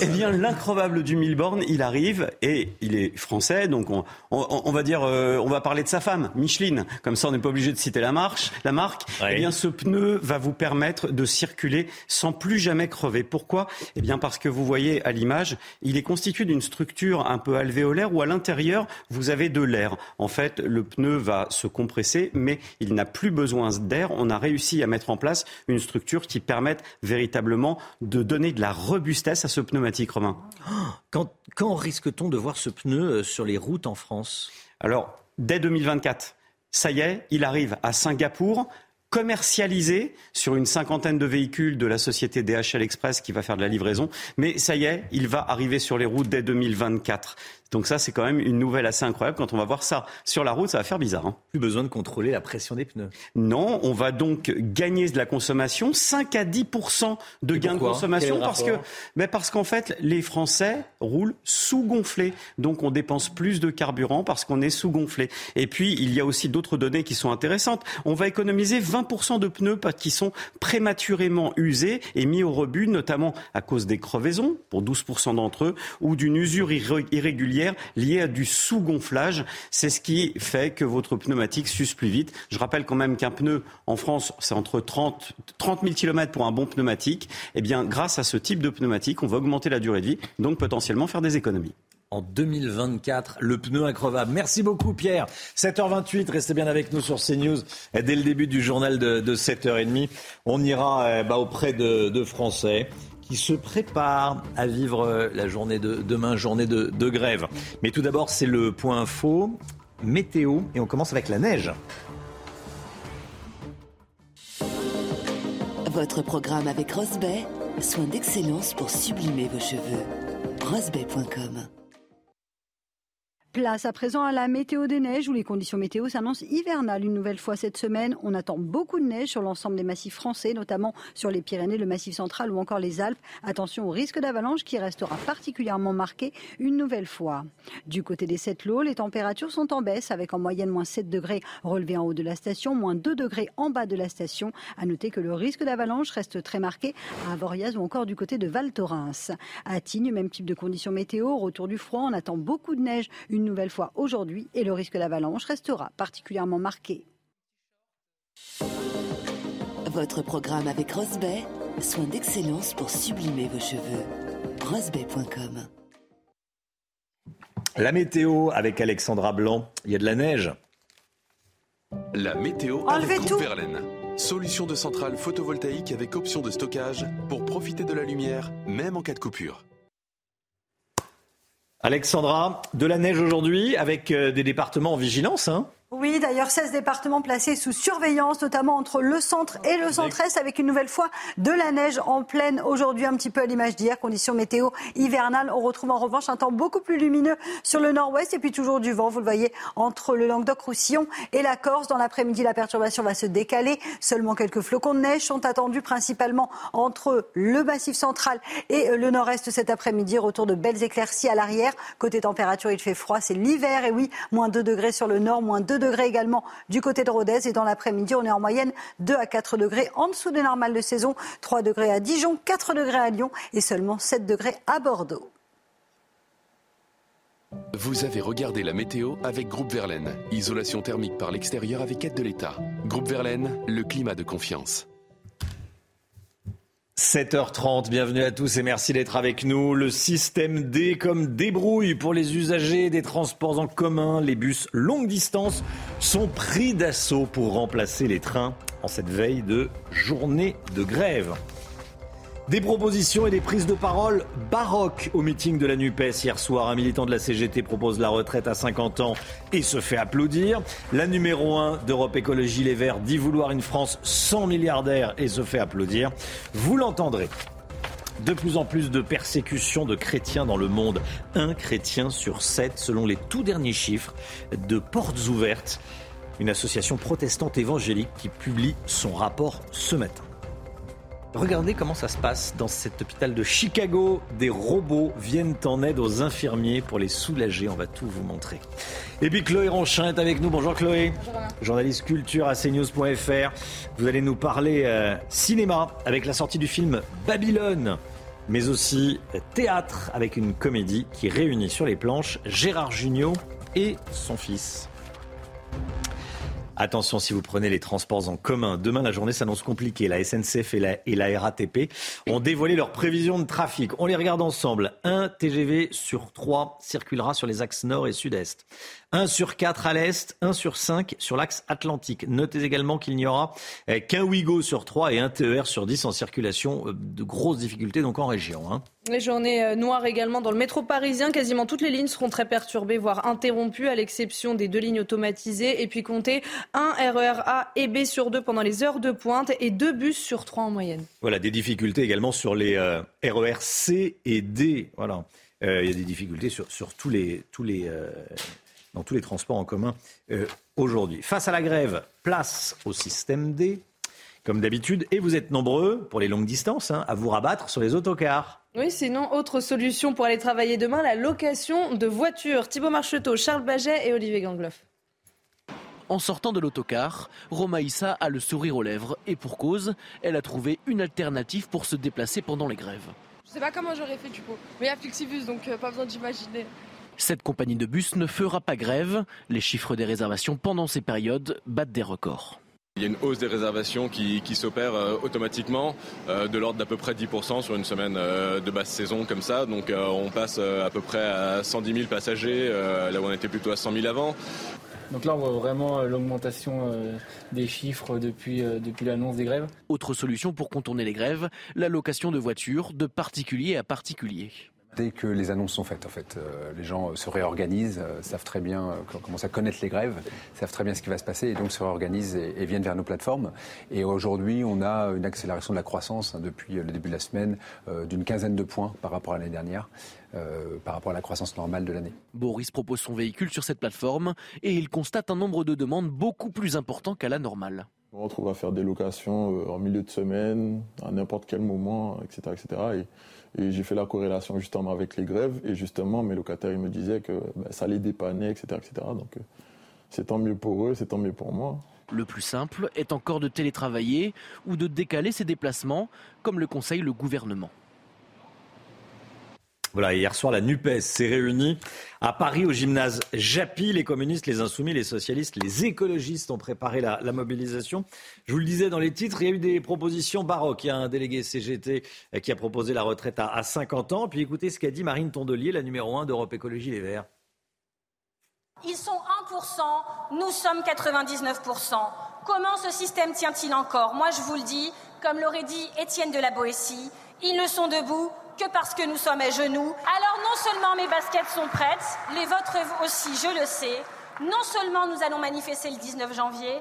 Eh bien, l'increvable du Milborn, il arrive et il est français, donc on, on, va dire, euh, on va parler de sa femme, Micheline. Comme ça, on n'est pas obligé de citer la, marche, la marque. Eh bien, ce pneu va vous permettre de circuler sans plus jamais crever. Pourquoi? Eh bien, parce que vous voyez à l'image, il est constitué d'une structure un peu alvéolaire où à l'intérieur, vous avez de l'air. En fait, le pneu va se compresser, mais il n'a plus besoin d'air. On a réussi à mettre en place une structure qui permette véritablement de donner de la robustesse à ce pneumatique, Romain. Quand, quand risque-t-on de voir ce pneu euh, sur les routes en France? Alors, dès 2024. Ça y est, il arrive à Singapour, commercialisé sur une cinquantaine de véhicules de la société DHL Express qui va faire de la livraison. Mais ça y est, il va arriver sur les routes dès 2024. Donc ça, c'est quand même une nouvelle assez incroyable. Quand on va voir ça sur la route, ça va faire bizarre. Hein. Plus besoin de contrôler la pression des pneus. Non, on va donc gagner de la consommation, 5 à 10 de gains de consommation, parce que, mais parce qu'en fait, les Français roulent sous-gonflés. Donc on dépense plus de carburant parce qu'on est sous-gonflé. Et puis, il y a aussi d'autres données qui sont intéressantes. On va économiser 20% de pneus qui sont prématurément usés et mis au rebut, notamment à cause des crevaisons, pour 12% d'entre eux, ou d'une usure irrégulière lié à du sous-gonflage. C'est ce qui fait que votre pneumatique s'use plus vite. Je rappelle quand même qu'un pneu en France, c'est entre 30, 30 000 km pour un bon pneumatique. Eh bien, grâce à ce type de pneumatique, on va augmenter la durée de vie, donc potentiellement faire des économies en 2024, le pneu increvable. Merci beaucoup Pierre. 7h28, restez bien avec nous sur CNews. Dès le début du journal de, 7h30, on ira euh, bah, auprès de Français qui se prépare à vivre la journée de demain, journée de, de grève. Mais tout d'abord, c'est le point info, météo, et on commence avec la neige. Votre programme avec Rosbay, soin d'excellence pour sublimer vos cheveux. Rosbay.com Place à présent à la météo des neiges où les conditions météo s'annoncent hivernales une nouvelle fois cette semaine. On attend beaucoup de neige sur l'ensemble des massifs français, notamment sur les Pyrénées, le massif central ou encore les Alpes. Attention au risque d'avalanche qui restera particulièrement marqué une nouvelle fois. Du côté des sept lots, les températures sont en baisse avec en moyenne moins 7 degrés relevés en haut de la station, moins 2 degrés en bas de la station. À noter que le risque d'avalanche reste très marqué à Avoriaz ou encore du côté de Val Thorens. À Tignes, même type de conditions météo, retour du froid, on attend beaucoup de neige nouvelle fois aujourd'hui et le risque d'avalanche restera particulièrement marqué. Votre programme avec Rosbay, soin d'excellence pour sublimer vos cheveux. Rosbay.com La météo avec Alexandra Blanc. Il y a de la neige. La météo avec Groupe Verlaine. Solution de centrale photovoltaïque avec option de stockage pour profiter de la lumière, même en cas de coupure. Alexandra, de la neige aujourd'hui avec euh, des départements en vigilance. Hein oui, d'ailleurs, 16 départements placés sous surveillance, notamment entre le centre et le centre-est, avec une nouvelle fois de la neige en pleine aujourd'hui, un petit peu à l'image d'hier. Conditions météo hivernales. On retrouve en revanche un temps beaucoup plus lumineux sur le nord-ouest et puis toujours du vent, vous le voyez, entre le Languedoc-Roussillon et la Corse. Dans l'après-midi, la perturbation va se décaler. Seulement quelques flocons de neige sont attendus principalement entre le massif central et le nord-est cet après-midi. Retour de belles éclaircies à l'arrière. Côté température, il fait froid, c'est l'hiver. Et oui, moins 2 degrés sur le nord, moins 2 degrés également du côté de Rodez. Et dans l'après-midi, on est en moyenne 2 à 4 degrés en dessous des normales de saison. 3 degrés à Dijon, 4 degrés à Lyon et seulement 7 degrés à Bordeaux. Vous avez regardé la météo avec Groupe Verlaine. Isolation thermique par l'extérieur avec aide de l'État. Groupe Verlaine, le climat de confiance. 7h30, bienvenue à tous et merci d'être avec nous. Le système D comme débrouille pour les usagers des transports en commun. Les bus longue distance sont pris d'assaut pour remplacer les trains en cette veille de journée de grève. Des propositions et des prises de parole baroques au meeting de la NUPES hier soir. Un militant de la CGT propose la retraite à 50 ans et se fait applaudir. La numéro 1 d'Europe Écologie Les Verts dit vouloir une France sans milliardaires et se fait applaudir. Vous l'entendrez. De plus en plus de persécutions de chrétiens dans le monde. Un chrétien sur sept, selon les tout derniers chiffres de Portes Ouvertes, une association protestante évangélique qui publie son rapport ce matin. Regardez comment ça se passe dans cet hôpital de Chicago. Des robots viennent en aide aux infirmiers pour les soulager. On va tout vous montrer. Et puis Chloé Ronchin est avec nous. Bonjour Chloé. Journaliste culture à cnews.fr. Vous allez nous parler euh, cinéma avec la sortie du film Babylone mais aussi théâtre avec une comédie qui réunit sur les planches Gérard Jugnot et son fils. Attention si vous prenez les transports en commun. Demain, la journée s'annonce compliquée. La SNCF et la, RATP ont dévoilé leurs prévisions de trafic. On les regarde ensemble. Un TGV sur trois circulera sur les axes nord et sud-est. Un sur quatre à l'est, un sur cinq sur l'axe atlantique. Notez également qu'il n'y aura eh, qu'un Ouigo sur trois et un TER sur 10 en circulation. Euh, de grosses difficultés donc en région. Hein. Les journées euh, noires également dans le métro parisien. Quasiment toutes les lignes seront très perturbées, voire interrompues, à l'exception des deux lignes automatisées. Et puis comptez un RER A et B sur deux pendant les heures de pointe et deux bus sur trois en moyenne. Voilà, des difficultés également sur les euh, RER C et D. Voilà. Euh, il y a des difficultés sur, sur tous les, tous les, dans tous les transports en commun aujourd'hui. Face à la grève, place au système D, comme d'habitude. Et vous êtes nombreux, pour les longues distances, hein, à vous rabattre sur les autocars. Oui, sinon, autre solution pour aller travailler demain, la location de voitures. Thibaut Marcheteau, Charles Baget et Olivier Gangloff. En sortant de l'autocar, Romaïssa a le sourire aux lèvres et pour cause, elle a trouvé une alternative pour se déplacer pendant les grèves. Je sais pas comment j'aurais fait du coup, mais il y a Flixibus donc euh, pas besoin d'imaginer. Cette compagnie de bus ne fera pas grève. Les chiffres des réservations pendant ces périodes battent des records. Il y a une hausse des réservations qui, s'opère euh, automatiquement euh, de l'ordre d'à peu près 10% sur une semaine euh, de basse saison comme ça. Donc on passe à peu près à 110 000 passagers, là où on était plutôt à 100 000 avant. Donc là, on voit vraiment l'augmentation des chiffres depuis, depuis l'annonce des grèves. Autre solution pour contourner les grèves, la location de voitures de particulier à particulier. Dès que les annonces sont faites, en fait, euh, les gens se réorganisent, euh, savent très bien, euh, commencent à connaître les grèves, savent très bien ce qui va se passer et donc se réorganisent et, viennent vers nos plateformes. Et aujourd'hui, on a une accélération de la croissance hein, depuis le début de la semaine d'une quinzaine de points par rapport à l'année dernière. par rapport à la croissance normale de l'année. Boris propose son véhicule sur cette plateforme et il constate un nombre de demandes beaucoup plus important qu'à la normale. On retrouve à faire des locations en milieu de semaine, à n'importe quel moment, etc. etc. Et j'ai fait la corrélation justement avec les grèves. Et justement, mes locataires ils me disaient que ben, ça les dépannait, etc. etc. Donc euh, c'est tant mieux pour eux, c'est tant mieux pour moi. Le plus simple est encore de télétravailler ou de décaler ses déplacements, comme le conseille le gouvernement. Voilà, hier soir, la NUPES s'est réunie à Paris au gymnase Japy. Les communistes, les insoumis, les socialistes, les écologistes ont préparé la, mobilisation. Je vous le disais dans les titres, il y a eu des propositions baroques. Il y a un délégué CGT euh, qui a proposé la retraite à, 50 ans. Puis écoutez ce qu'a dit Marine Tondelier, la numéro 1 d'Europe Écologie Les Verts. Ils sont 1%, nous sommes 99%. Comment ce système tient-il encore? Moi, je vous le dis, comme l'aurait dit Étienne de la Boétie, ils ne sont debout que parce que nous sommes à genoux. Alors non seulement mes baskets sont prêtes, les vôtres aussi, je le sais. Non seulement nous allons manifester le 19 janvier,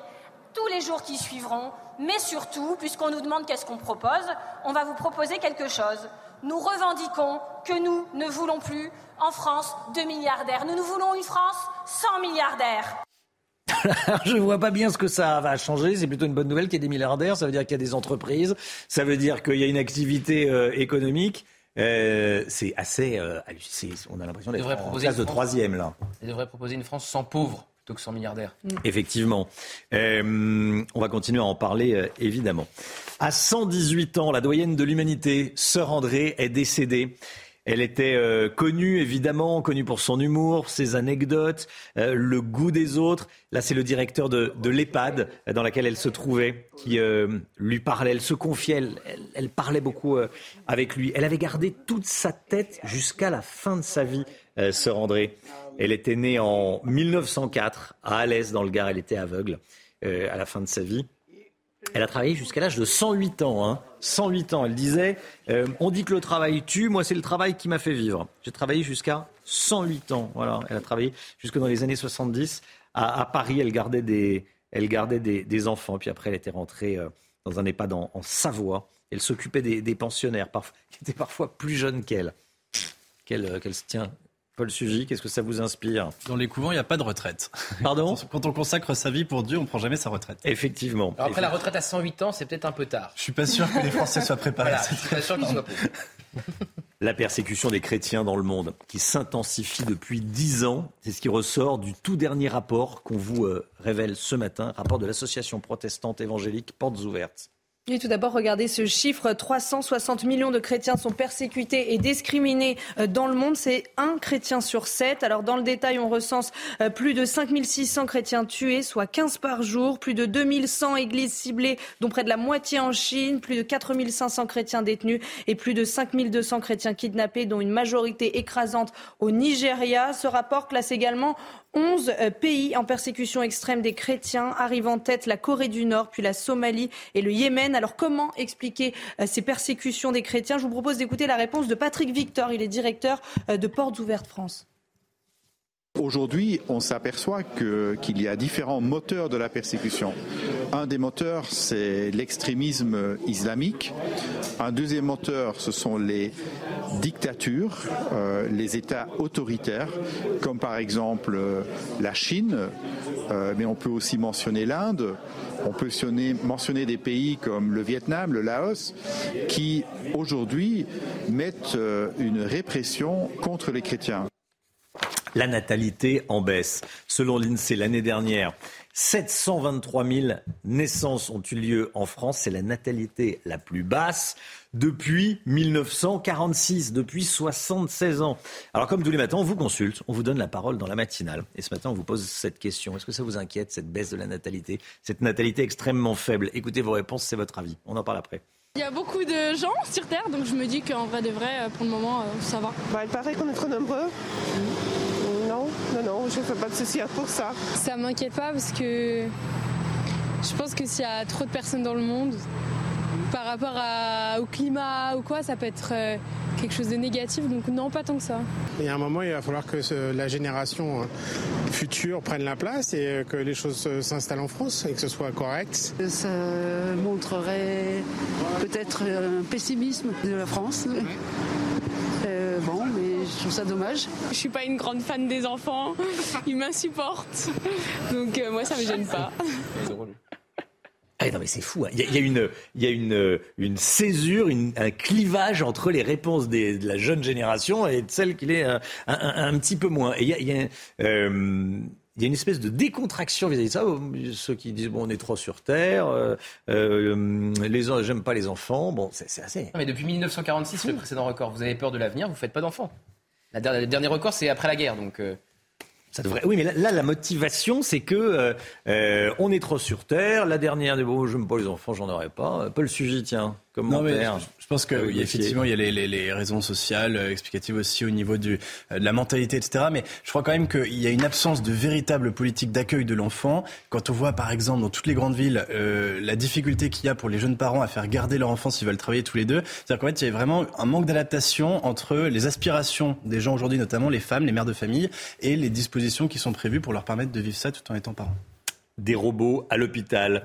tous les jours qui suivront, mais surtout, puisqu'on nous demande qu'est-ce qu'on propose, on va vous proposer quelque chose. Nous revendiquons que nous ne voulons plus en France de milliardaires. Nous, nous voulons une France sans milliardaires. je ne vois pas bien ce que ça va changer. C'est plutôt une bonne nouvelle qu'il y ait des milliardaires. Ça veut dire qu'il y a des entreprises. Ça veut dire qu'il y a une activité euh, économique. Euh, c'est assez. Euh, on a l'impression d'être en classe de troisième là. Il devrait proposer une France sans pauvres plutôt que sans milliardaires. Mm. Effectivement. Euh, on va continuer à en parler évidemment. À 118 ans, la doyenne de l'humanité, Sœur André, est décédée. Elle était euh, connue, évidemment, connue pour son humour, ses anecdotes, euh, le goût des autres. Là, c'est le directeur de, l'EHPAD euh, dans laquelle elle se trouvait qui lui parlait. Elle se confiait, elle, elle, parlait beaucoup avec lui. Elle avait gardé toute sa tête jusqu'à la fin de sa vie, sœur André. Elle était née en 1904 à Alès, dans le Gard. Elle était aveugle à la fin de sa vie. Elle a travaillé jusqu'à l'âge de 108 ans. Hein. 108 ans. Elle disait euh, On dit que le travail tue, moi c'est le travail qui m'a fait vivre. J'ai travaillé jusqu'à 108 ans. Voilà. Elle a travaillé jusque dans les années 70. À, Paris, elle gardait, des, enfants. Puis après, elle était rentrée euh, dans un EHPAD en, Savoie. Elle s'occupait des, pensionnaires, qui étaient parfois plus jeunes qu'elle. Qu'elle euh, se tient Paul Sugy, qu'est-ce que ça vous inspire Dans les couvents, il n'y a pas de retraite. Pardon Quand on consacre sa vie pour Dieu, on ne prend jamais sa retraite. Effectivement. après, la retraite à 108 ans, c'est peut-être un peu tard. Je suis pas sûr que les Français soient préparés. je suis pas sûr qu'ils soient La persécution des chrétiens dans le monde qui s'intensifie depuis 10 ans, c'est ce qui ressort du tout dernier rapport qu'on vous euh, révèle ce matin, rapport de l'association protestante évangélique Portes Ouvertes. Et tout d'abord, regardez ce chiffre. 360 millions de chrétiens sont persécutés et discriminés euh, dans le monde. C'est un chrétien sur sept. Alors, dans le détail, on recense euh, plus de 5600 chrétiens tués, soit 15 par jour. Plus de 2100 églises ciblées, dont près de la moitié en Chine. Plus de 4500 chrétiens détenus et plus de 5200 chrétiens kidnappés, dont une majorité écrasante au Nigeria. Ce rapport classe également 11 euh, pays en persécution extrême des chrétiens, arrivent en tête la Corée du Nord, puis la Somalie et le Yémen. Alors comment expliquer ces persécutions des chrétiens? Je vous propose d'écouter la réponse de Patrick Victor. Il est directeur de Portes Ouvertes France. Aujourd'hui, on s'aperçoit qu'il y a différents moteurs de la persécution. Un des moteurs, c'est l'extrémisme islamique. Un deuxième moteur, ce sont les dictatures, euh, les États autoritaires, comme par exemple euh, la Chine, euh, mais on peut aussi mentionner l'Inde. On peut mentionner des pays comme le Vietnam, le Laos, qui aujourd'hui mettent une répression contre les chrétiens. La natalité en baisse. Selon l'INSEE, l'année dernière, 723 000 naissances ont eu lieu en France. C'est la natalité la plus basse depuis 1946, depuis 76 ans. Alors comme tous les matins, on vous consulte, on vous donne la parole dans la matinale. Et ce matin, on vous pose cette question. Est-ce que ça vous inquiète, cette baisse de la natalité Cette natalité extrêmement faible? Écoutez vos réponses, c'est votre avis. On en parle après. Il y a beaucoup de gens sur Terre, donc je me dis qu'en vrai de vrai, pour le moment, euh, ça va. Bah, il paraît qu'on est trop nombreux. Non, non, je ne fais pas de soucis pour ça. Ça m'inquiète pas parce que je pense que s'il y a trop de personnes dans le monde, par rapport au climat ou quoi, ça peut être euh, quelque chose de négatif. Donc non, pas tant que ça. Il y a un moment, il va falloir que la génération euh, future prenne la place et euh, que les choses s'installent en France et que ce soit correct. Ça montrerait peut-être un pessimisme de la France. bon, je trouve ça dommage. Je suis pas une grande fan des enfants. Ils m'insupportent. Donc moi, ça me gêne pas. Ah non mais c'est fou. Hein. Il, y a, une, il y a une, une césure, un clivage entre les réponses des, de la jeune génération et de celles qui est un, un, petit peu moins. Et il y a, il y a euh, il y a une espèce de décontraction vis-à-vis de ça. Ceux qui disent bon, on est trop sur terre, euh, euh, les j'aime pas les enfants. Bon, c'est assez. mais depuis 1946, le précédent record. Vous avez peur de l'avenir, vous faites pas d'enfants. Le dernier record, c'est après la guerre, donc. Euh, oui, mais là, la motivation, c'est que euh, euh, on est trop sur terre. La dernière, bon, je n'aime pas les enfants, j'en aurais pas. Paul Sugy, tiens, comme non, mais Je, pense que oui, effectivement, il y a les, les, les raisons sociales, euh, explicatives aussi au niveau du, de la mentalité, etc. Mais je crois quand même qu'il y a une absence de véritable politique d'accueil de l'enfant. Quand on voit, par exemple, dans toutes les grandes villes, euh, la difficulté qu'il y a pour les jeunes parents à faire garder leur enfant s'ils veulent travailler tous les deux, c'est-à-dire qu'en fait, il y a vraiment un manque d'adaptation entre les aspirations des gens aujourd'hui, notamment les femmes, les mères de famille, et les dispositions qui sont prévues pour leur permettre de vivre ça tout en étant parents des robots à l'hôpital.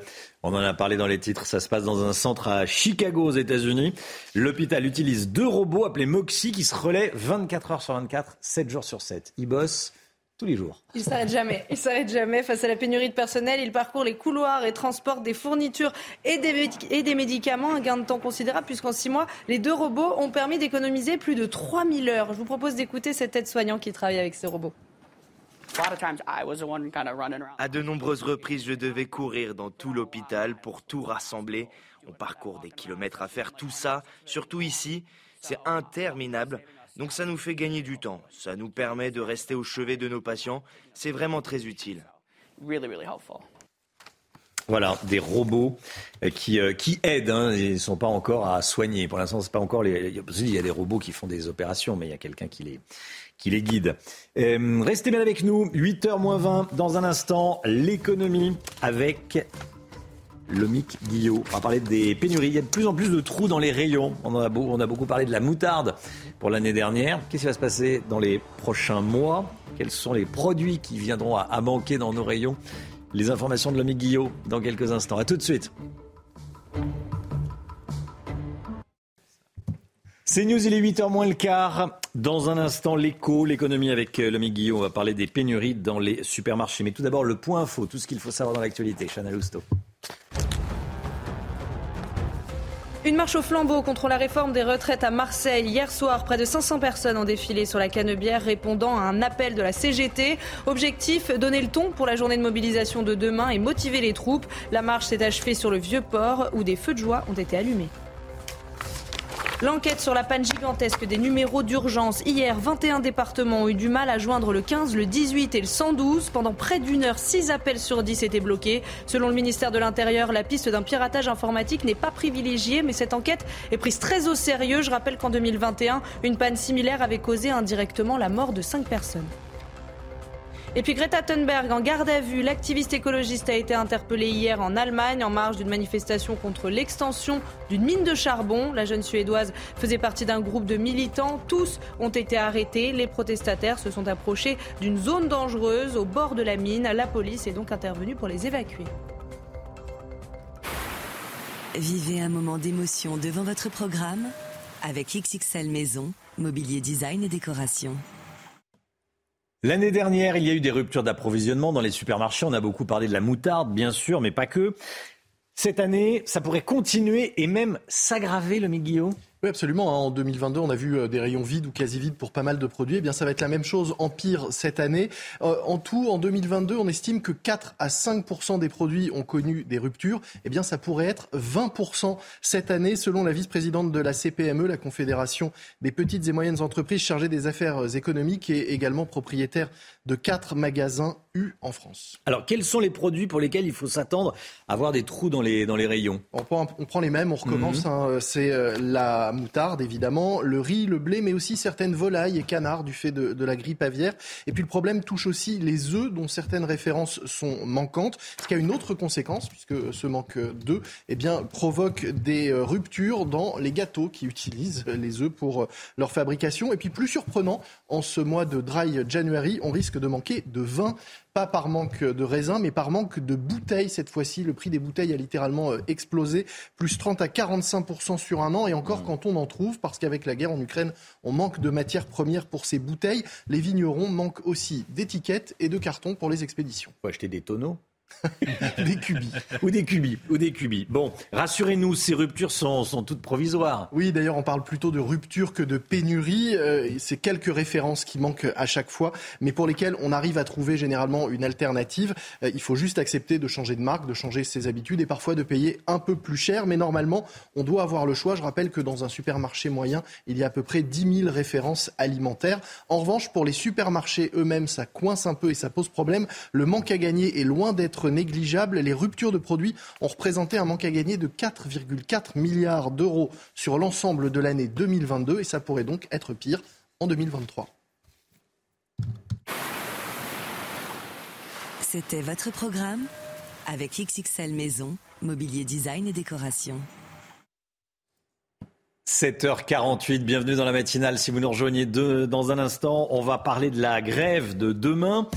On en a parlé dans les titres, ça se passe dans un centre à Chicago aux États-Unis. L'hôpital utilise deux robots appelés Moxie qui se relaient 24 heures sur 24, 7 jours sur 7. Ils bossent tous les jours. Il s'arrête jamais. Il s'arrête jamais. Face à la pénurie de personnel, il parcourt les couloirs et transporte des fournitures et des, médicaments. Un gain de temps considérable puisqu'en six mois, les deux robots ont permis d'économiser plus de 3000 heures. Je vous propose d'écouter cet aide-soignant qui travaille avec ces robots. À de nombreuses reprises, je devais courir dans tout l'hôpital pour tout rassembler. On parcourt des kilomètres à faire tout ça, surtout ici. C'est interminable. Donc ça nous fait gagner du temps. Ça nous permet de rester au chevet de nos patients. C'est vraiment très utile. Voilà, des robots euh, qui, euh, qui aident. Hein. Ils ne sont pas encore à soigner. Pour l'instant, c'est pas encore les. Il y a des robots qui font des opérations, mais il y a quelqu'un qui les, qui les guide. Euh, restez bien avec nous, 8h moins 20, dans un instant, l'économie avec Lomic Guillot. On va parler des pénuries. Il y a de plus en plus de trous dans les rayons. On, a, beau, on a beaucoup parlé de la moutarde pour l'année dernière. Qu'est-ce qui va se passer dans les prochains mois? Quels sont les produits qui viendront à, manquer dans nos rayons? Les informations de Lomic Guillot dans quelques instants. A tout de suite. C'est News, il est 8h moins le quart. Dans un instant, l'écho, l'économie avec euh, Lomi Guillaume. On va parler des pénuries dans les supermarchés. Mais tout d'abord, le point info, tout ce qu'il faut savoir dans l'actualité. Chana Lousteau. Une marche au flambeau contre la réforme des retraites à Marseille. Hier soir, près de 500 personnes ont défilé sur la Canebière répondant à un appel de la CGT. Objectif, donner le ton pour la journée de mobilisation de demain et motiver les troupes. La marche s'est achevée sur le Vieux-Port où des feux de joie ont été allumés. L'enquête sur la panne gigantesque des numéros d'urgence. Hier, 21 départements ont eu du mal à joindre le 15, le 18 et le 112. Pendant près d'une heure, 6 appels sur 10 étaient bloqués. Selon le ministère de l'Intérieur, la piste d'un piratage informatique n'est pas privilégiée, mais cette enquête est prise très au sérieux. Je rappelle qu'en 2021, une panne similaire avait causé indirectement la mort de 5 personnes. Et puis Greta Thunberg en garde à vue. L'activiste écologiste a été interpellée hier en Allemagne en marge d'une manifestation contre l'extension d'une mine de charbon. La jeune Suédoise faisait partie d'un groupe de militants. Tous ont été arrêtés. Les protestataires se sont approchés d'une zone dangereuse au bord de la mine. La police est donc intervenue pour les évacuer. Vivez un moment d'émotion devant votre programme avec XXL Maison, mobilier design et décoration. L'année dernière, il y a eu des ruptures d'approvisionnement dans les supermarchés. On a beaucoup parlé de la moutarde, bien sûr, mais pas que. Cette année, ça pourrait continuer et même s'aggraver, le Guillaume? Oui, absolument. Hein. En 2022, on a vu euh, des rayons vides ou quasi vides pour pas mal de produits. Eh bien, ça va être la même chose en pire cette année. Euh, en tout, en 2022, on estime que 4 à 5 des produits ont connu des ruptures. Eh bien, ça pourrait être 20 cette année, selon la vice-présidente de la CPME, la Confédération des petites et moyennes entreprises chargée des affaires économiques et également propriétaire de quatre magasins En France. Alors, quels sont les produits pour lesquels il faut s'attendre à avoir des trous dans les, dans les rayons? On prend, on prend les mêmes, on recommence. Mhm. Hein. C'est euh, la moutarde, évidemment, le riz, le blé, mais aussi certaines volailles et canards du fait de, de la grippe aviaire. Et puis le problème touche aussi les œufs, dont certaines références sont manquantes, ce qui a une autre conséquence, puisque ce manque d'œufs eh bien, provoque des euh, ruptures dans les gâteaux qui utilisent les œufs pour euh, leur fabrication. Et puis plus surprenant, en ce mois de dry January, on risque de manquer de vin pas par manque de raisins, mais par manque de bouteilles. Cette fois-ci, le prix des bouteilles a littéralement euh, explosé, plus 30 à 45% sur un an. Et encore, mmh. quand on en trouve, parce qu'avec la guerre en Ukraine, on manque de matières premières pour ces bouteilles, les vignerons manquent aussi d'étiquettes et de cartons pour les expéditions. Faut acheter des tonneaux des cubis. Ou des cubis. Ou des cubis. Bon, rassurez-nous, ces ruptures sont, toutes provisoires. Oui, d'ailleurs, on parle plutôt de rupture que de pénurie. Euh, c'est quelques références qui manquent à chaque fois, mais pour lesquelles on arrive à trouver généralement une alternative. Euh, il faut juste accepter de changer de marque, de changer ses habitudes et parfois de payer un peu plus cher. Mais normalement, on doit avoir le choix. Je rappelle que dans un supermarché moyen, il y a à peu près 10 000 références alimentaires. En revanche, pour les supermarchés eux-mêmes, ça coince un peu et ça pose problème. Le manque à gagner est loin d'être négligeable. Les ruptures de produits ont représenté un manque à gagner de 4,4 milliards d'euros sur l'ensemble de l'année 2022 et ça pourrait donc être pire en 2023. C'était votre programme avec XXL Maison, mobilier design et décoration. 7h48, bienvenue dans la matinale. Si vous nous rejoignez dans un instant, on va parler de la grève de demain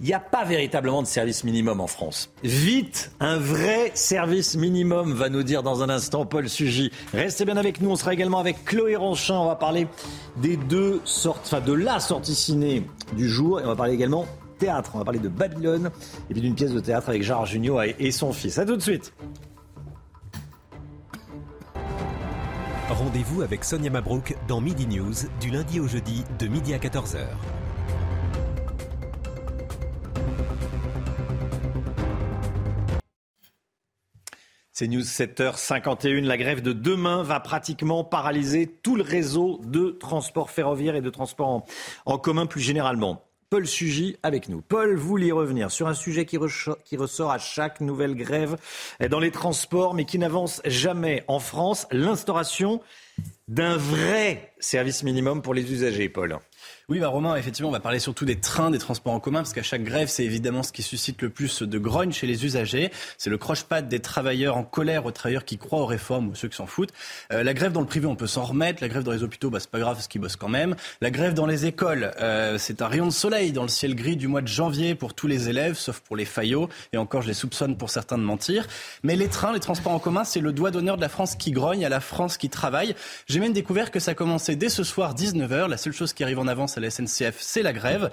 il n'y a pas véritablement de service minimum en France. Vite, un vrai service minimum, va nous dire dans un instant Paul Sugy. Restez bien avec nous, on sera également avec Chloé Ronchin, on va parler des deux sortes, enfin de la sortie ciné du jour, et on va parler également théâtre, on va parler de Babylone, et puis d'une pièce de théâtre avec Gérard Junior et son fils. A tout de suite. Rendez-vous avec Sonia Mabrouk dans Midi News du lundi au jeudi de midi à 14h. C'est News 7h51. La grève de demain va pratiquement paralyser tout le réseau de transport ferroviaire et de transport en, commun plus généralement. Paul Sugy avec nous. Paul, vous voulez revenir sur un sujet qui, ressort à chaque nouvelle grève dans les transports, mais qui n'avance jamais en France, l'instauration d'un vrai service minimum pour les usagers, Paul. Oui, bah Romain, effectivement, on va parler surtout des trains, des transports en commun, parce qu'à chaque grève, c'est évidemment ce qui suscite le plus de grogne chez les usagers. C'est le croche-patte des travailleurs en colère aux travailleurs qui croient aux réformes ou ceux qui s'en foutent. Euh, la grève dans le privé, on peut s'en remettre. La grève dans les hôpitaux, bah, c'est pas grave, parce qu'ils bossent quand même. La grève dans les écoles, euh, c'est un rayon de soleil dans le ciel gris du mois de janvier pour tous les élèves, sauf pour les faillots. Et encore, je les soupçonne pour certains de mentir. Mais les trains, les transports en commun, c'est le doigt d'honneur de la France qui grogne, à la France qui travaille. J'ai même découvert que ça commençait dès ce soir, 19h. La seule chose qui arrive en avance la SNCF, c'est la grève.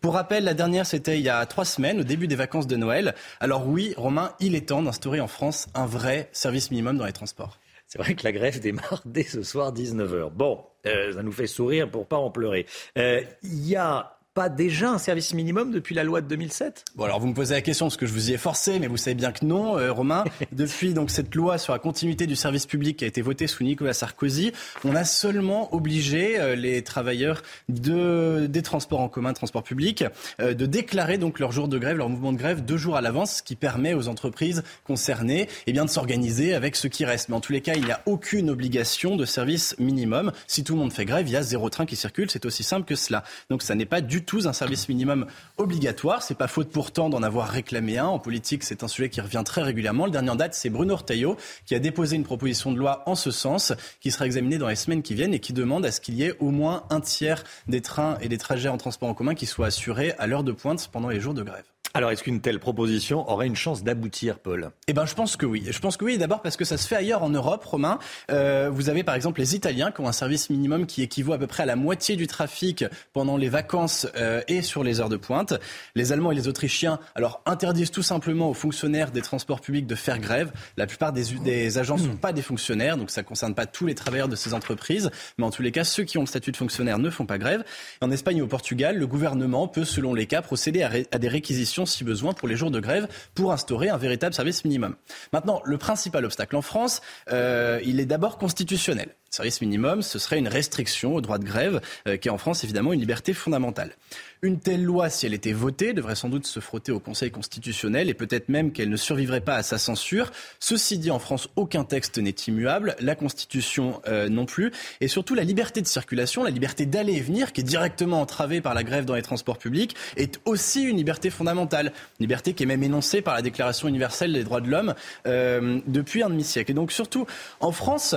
Pour rappel, la dernière, c'était il y a trois semaines, au début des vacances de Noël. Alors oui, Romain, il est temps d'instaurer en France un vrai service minimum dans les transports. C'est vrai que la grève démarre dès ce soir 19h. Bon, euh, ça nous fait sourire pour pas en pleurer. Euh, il y a pas déjà un service minimum depuis la loi de 2007 Bon, alors vous me posez la question parce que je vous y ai forcé, mais vous savez bien que non, euh, Romain. depuis donc cette loi sur la continuité du service public qui a été votée sous Nicolas Sarkozy, on a seulement obligé euh, les travailleurs de, des transports en commun, transports publics, euh, de déclarer donc leur jour de grève, leur mouvement de grève deux jours à l'avance, ce qui permet aux entreprises concernées eh bien, de s'organiser avec ce qui reste. Mais en tous les cas, il n'y a aucune obligation de service minimum. Si tout le monde fait grève, il y a zéro train qui circule. C'est aussi simple que cela. Donc ça n'est pas du du tout un service minimum obligatoire. C'est pas faute pourtant d'en avoir réclamé un. En politique, c'est un sujet qui revient très régulièrement. Le dernier en date, c'est Bruno Retailleau qui a déposé une proposition de loi en ce sens, qui sera examinée dans les semaines qui viennent et qui demande à ce qu'il y ait au moins un tiers des trains et des trajets en transport en commun qui soient assurés à l'heure de pointe pendant les jours de grève. Alors, est-ce qu'une telle proposition aurait une chance d'aboutir, Paul? Eh ben, je pense que oui. Je pense que oui, d'abord parce que ça se fait ailleurs en Europe, Romain. Euh, vous avez par exemple les Italiens qui ont un service minimum qui équivaut à peu près à la moitié du trafic pendant les vacances euh, et sur les heures de pointe. Les Allemands et les Autrichiens, alors, interdisent tout simplement aux fonctionnaires des transports publics de faire grève. La plupart des, agents ne sont pas des fonctionnaires, donc ça ne concerne pas tous les travailleurs de ces entreprises, mais en tous les cas, ceux qui ont le statut de fonctionnaire ne font pas grève. En Espagne et au Portugal, le gouvernement peut, selon les cas, procéder à des réquisitions si besoin pour les jours de grève pour instaurer un véritable service minimum. Maintenant, le principal obstacle en France, euh, il est d'abord constitutionnel. Service minimum, ce serait une restriction au droit de grève, euh, qui est en France évidemment une liberté fondamentale. Une telle loi, si elle était votée, devrait sans doute se frotter au Conseil constitutionnel et peut-être même qu'elle ne survivrait pas à sa censure. Ceci dit, en France, aucun texte n'est immuable, la Constitution euh, non plus, et surtout la liberté de circulation, la liberté d'aller et venir, qui est directement entravée par la grève dans les transports publics, est aussi une liberté fondamentale, liberté qui est même énoncée par la Déclaration universelle des droits de l'homme euh, depuis un demi-siècle. Et donc surtout, en France,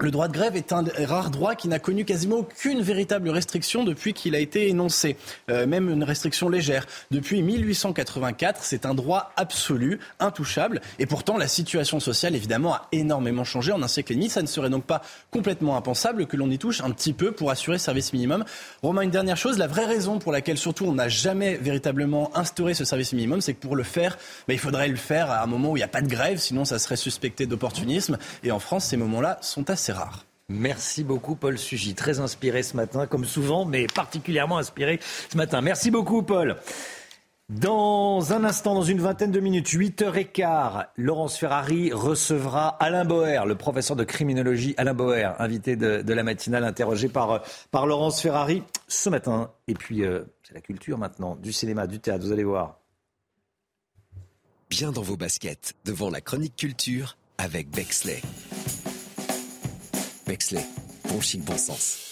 le droit de grève est un rare droit qui n'a connu quasiment aucune véritable restriction depuis qu'il a été énoncé, euh, même une restriction légère. Depuis 1884, c'est un droit absolu, intouchable, et pourtant la situation sociale évidemment a énormément changé en un siècle et demi. Ça ne serait donc pas complètement impensable que l'on y touche un petit peu pour assurer ce service minimum. Romain, une dernière chose, la vraie raison pour laquelle surtout on n'a jamais véritablement instauré ce service minimum, c'est que pour le faire, bah, il faudrait le faire à un moment où il n'y a pas de grève, sinon ça serait suspecté d'opportunisme. Et en France, ces moments-là sont assez rare. Merci beaucoup Paul Sugy, très inspiré ce matin, comme souvent, mais particulièrement inspiré ce matin. Merci beaucoup Paul. Dans un instant, dans une vingtaine de minutes, 8h15, Laurence Ferrari recevra Alain Boer, le professeur de criminologie Alain Boer, invité de, la matinale, interrogé par, par Laurence Ferrari ce matin. Et puis, euh, c'est la culture maintenant, du cinéma, du théâtre, vous allez voir. Bien dans vos baskets, devant la chronique culture avec Bexley. Bexley, bon chic, bon sens.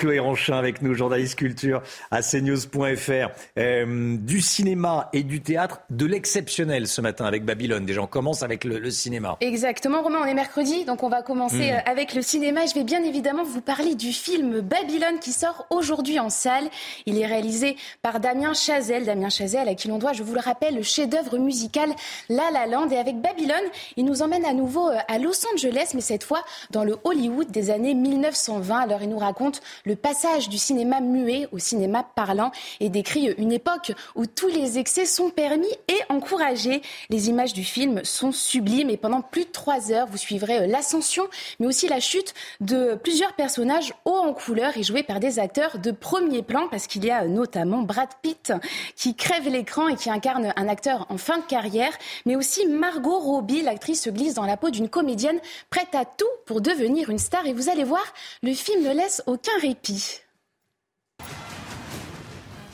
Chloé Ronchin avec nous, journaliste culture à cnews.fr. Euh, du cinéma et du théâtre, de l'exceptionnel ce matin avec Babylone. Déjà, on commence avec le, cinéma. Exactement, Romain, on est mercredi, donc on va commencer hmm. euh, avec le cinéma. Je vais bien évidemment vous parler du film Babylone qui sort aujourd'hui en salle. Il est réalisé par Damien Chazelle. Damien Chazelle, à qui l'on doit, je vous le rappelle, le chef-d'œuvre musical La La Land. Et avec Babylone, il nous emmène à nouveau euh, à Los Angeles, mais cette fois dans le Hollywood des années 1920. Alors, il nous raconte le passage du cinéma muet au cinéma parlant et décrit une époque où tous les excès sont permis et encouragés. Les images du film sont sublimes et pendant plus de trois heures, vous suivrez l'ascension, mais aussi la chute de plusieurs personnages hauts en couleur et joués par des acteurs de premier plan, parce qu'il y a notamment Brad Pitt qui crève l'écran et qui incarne un acteur en fin de carrière, mais aussi Margot Robbie, l'actrice se glisse dans la peau d'une comédienne prête à tout pour devenir une star. Et vous allez voir, le film ne laisse aucun répit.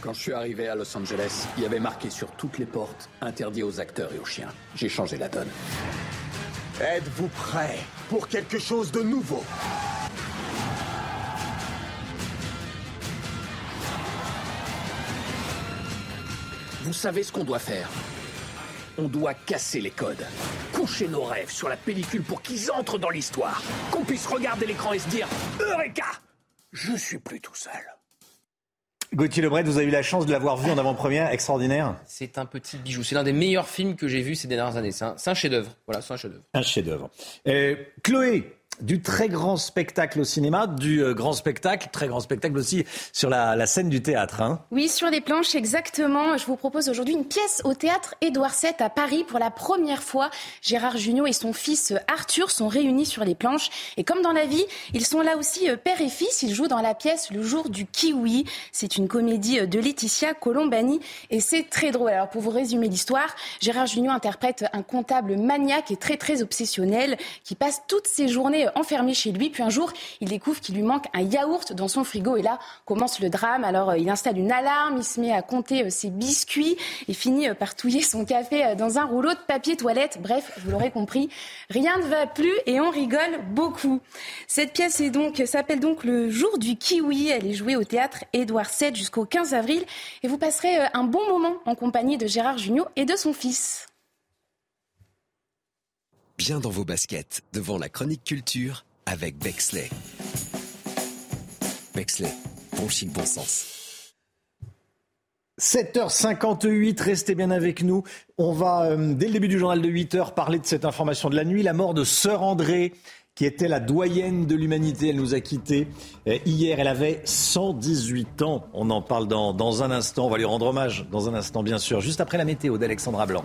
Quand je suis arrivé à Los Angeles, il y avait marqué sur toutes les portes interdit aux acteurs et aux chiens. J'ai changé la donne. Êtes-vous prêt pour quelque chose de nouveau? Vous savez ce qu'on doit faire on doit casser les codes, coucher nos rêves sur la pellicule pour qu'ils entrent dans l'histoire, qu'on puisse regarder l'écran et se dire Eureka je suis plus tout seul. Gauthier Lebret, vous avez eu la chance de l'avoir vu en avant-première, extraordinaire. C'est un petit bijou. C'est l'un des meilleurs films que j'ai vu ces dernières années. C'est un, chef-d'œuvre. Voilà, c'est un chef-d'œuvre. Un chef-d'œuvre. Euh, Chloé, du très grand spectacle au cinéma, du euh, grand spectacle, très grand spectacle aussi sur la, scène du théâtre. Hein. Oui, sur les planches, exactement. Je vous propose aujourd'hui une pièce au théâtre Édouard VII à Paris pour la première fois. Gérard Jugnot et son fils Arthur sont réunis sur les planches. Et comme dans la vie, ils sont là aussi euh, père et fils. Ils jouent dans la pièce Le jour du kiwi. C'est une comédie euh, de Laetitia Colombani et c'est très drôle. Alors pour vous résumer l'histoire, Gérard Jugnot interprète un comptable maniaque et très très obsessionnel qui passe toutes ses journées enfermé chez lui. Puis un jour, il découvre qu'il lui manque un yaourt dans son frigo. Et là commence le drame. Alors il installe une alarme, il se met à compter ses biscuits et finit par touiller son café dans un rouleau de papier toilette. Bref, vous l'aurez compris, rien ne va plus et on rigole beaucoup. Cette pièce s'appelle donc Le jour du kiwi. Elle est jouée au théâtre Édouard VII jusqu'au 15 avril et vous passerez un bon moment en compagnie de Gérard Jugnot et de son fils. Bien dans vos baskets, devant la chronique culture avec Bexley. Bexley, bon chic, bon sens. 7h58, restez bien avec nous. On va, euh, dès le début du journal de 8h, parler de cette information de la nuit, la mort de Sœur André, qui était la doyenne de l'humanité. Elle nous a quittés euh, hier. Elle avait 118 ans. On en parle dans, dans un instant. On va lui rendre hommage dans un instant, bien sûr, juste après la météo d'Alexandra Blanc.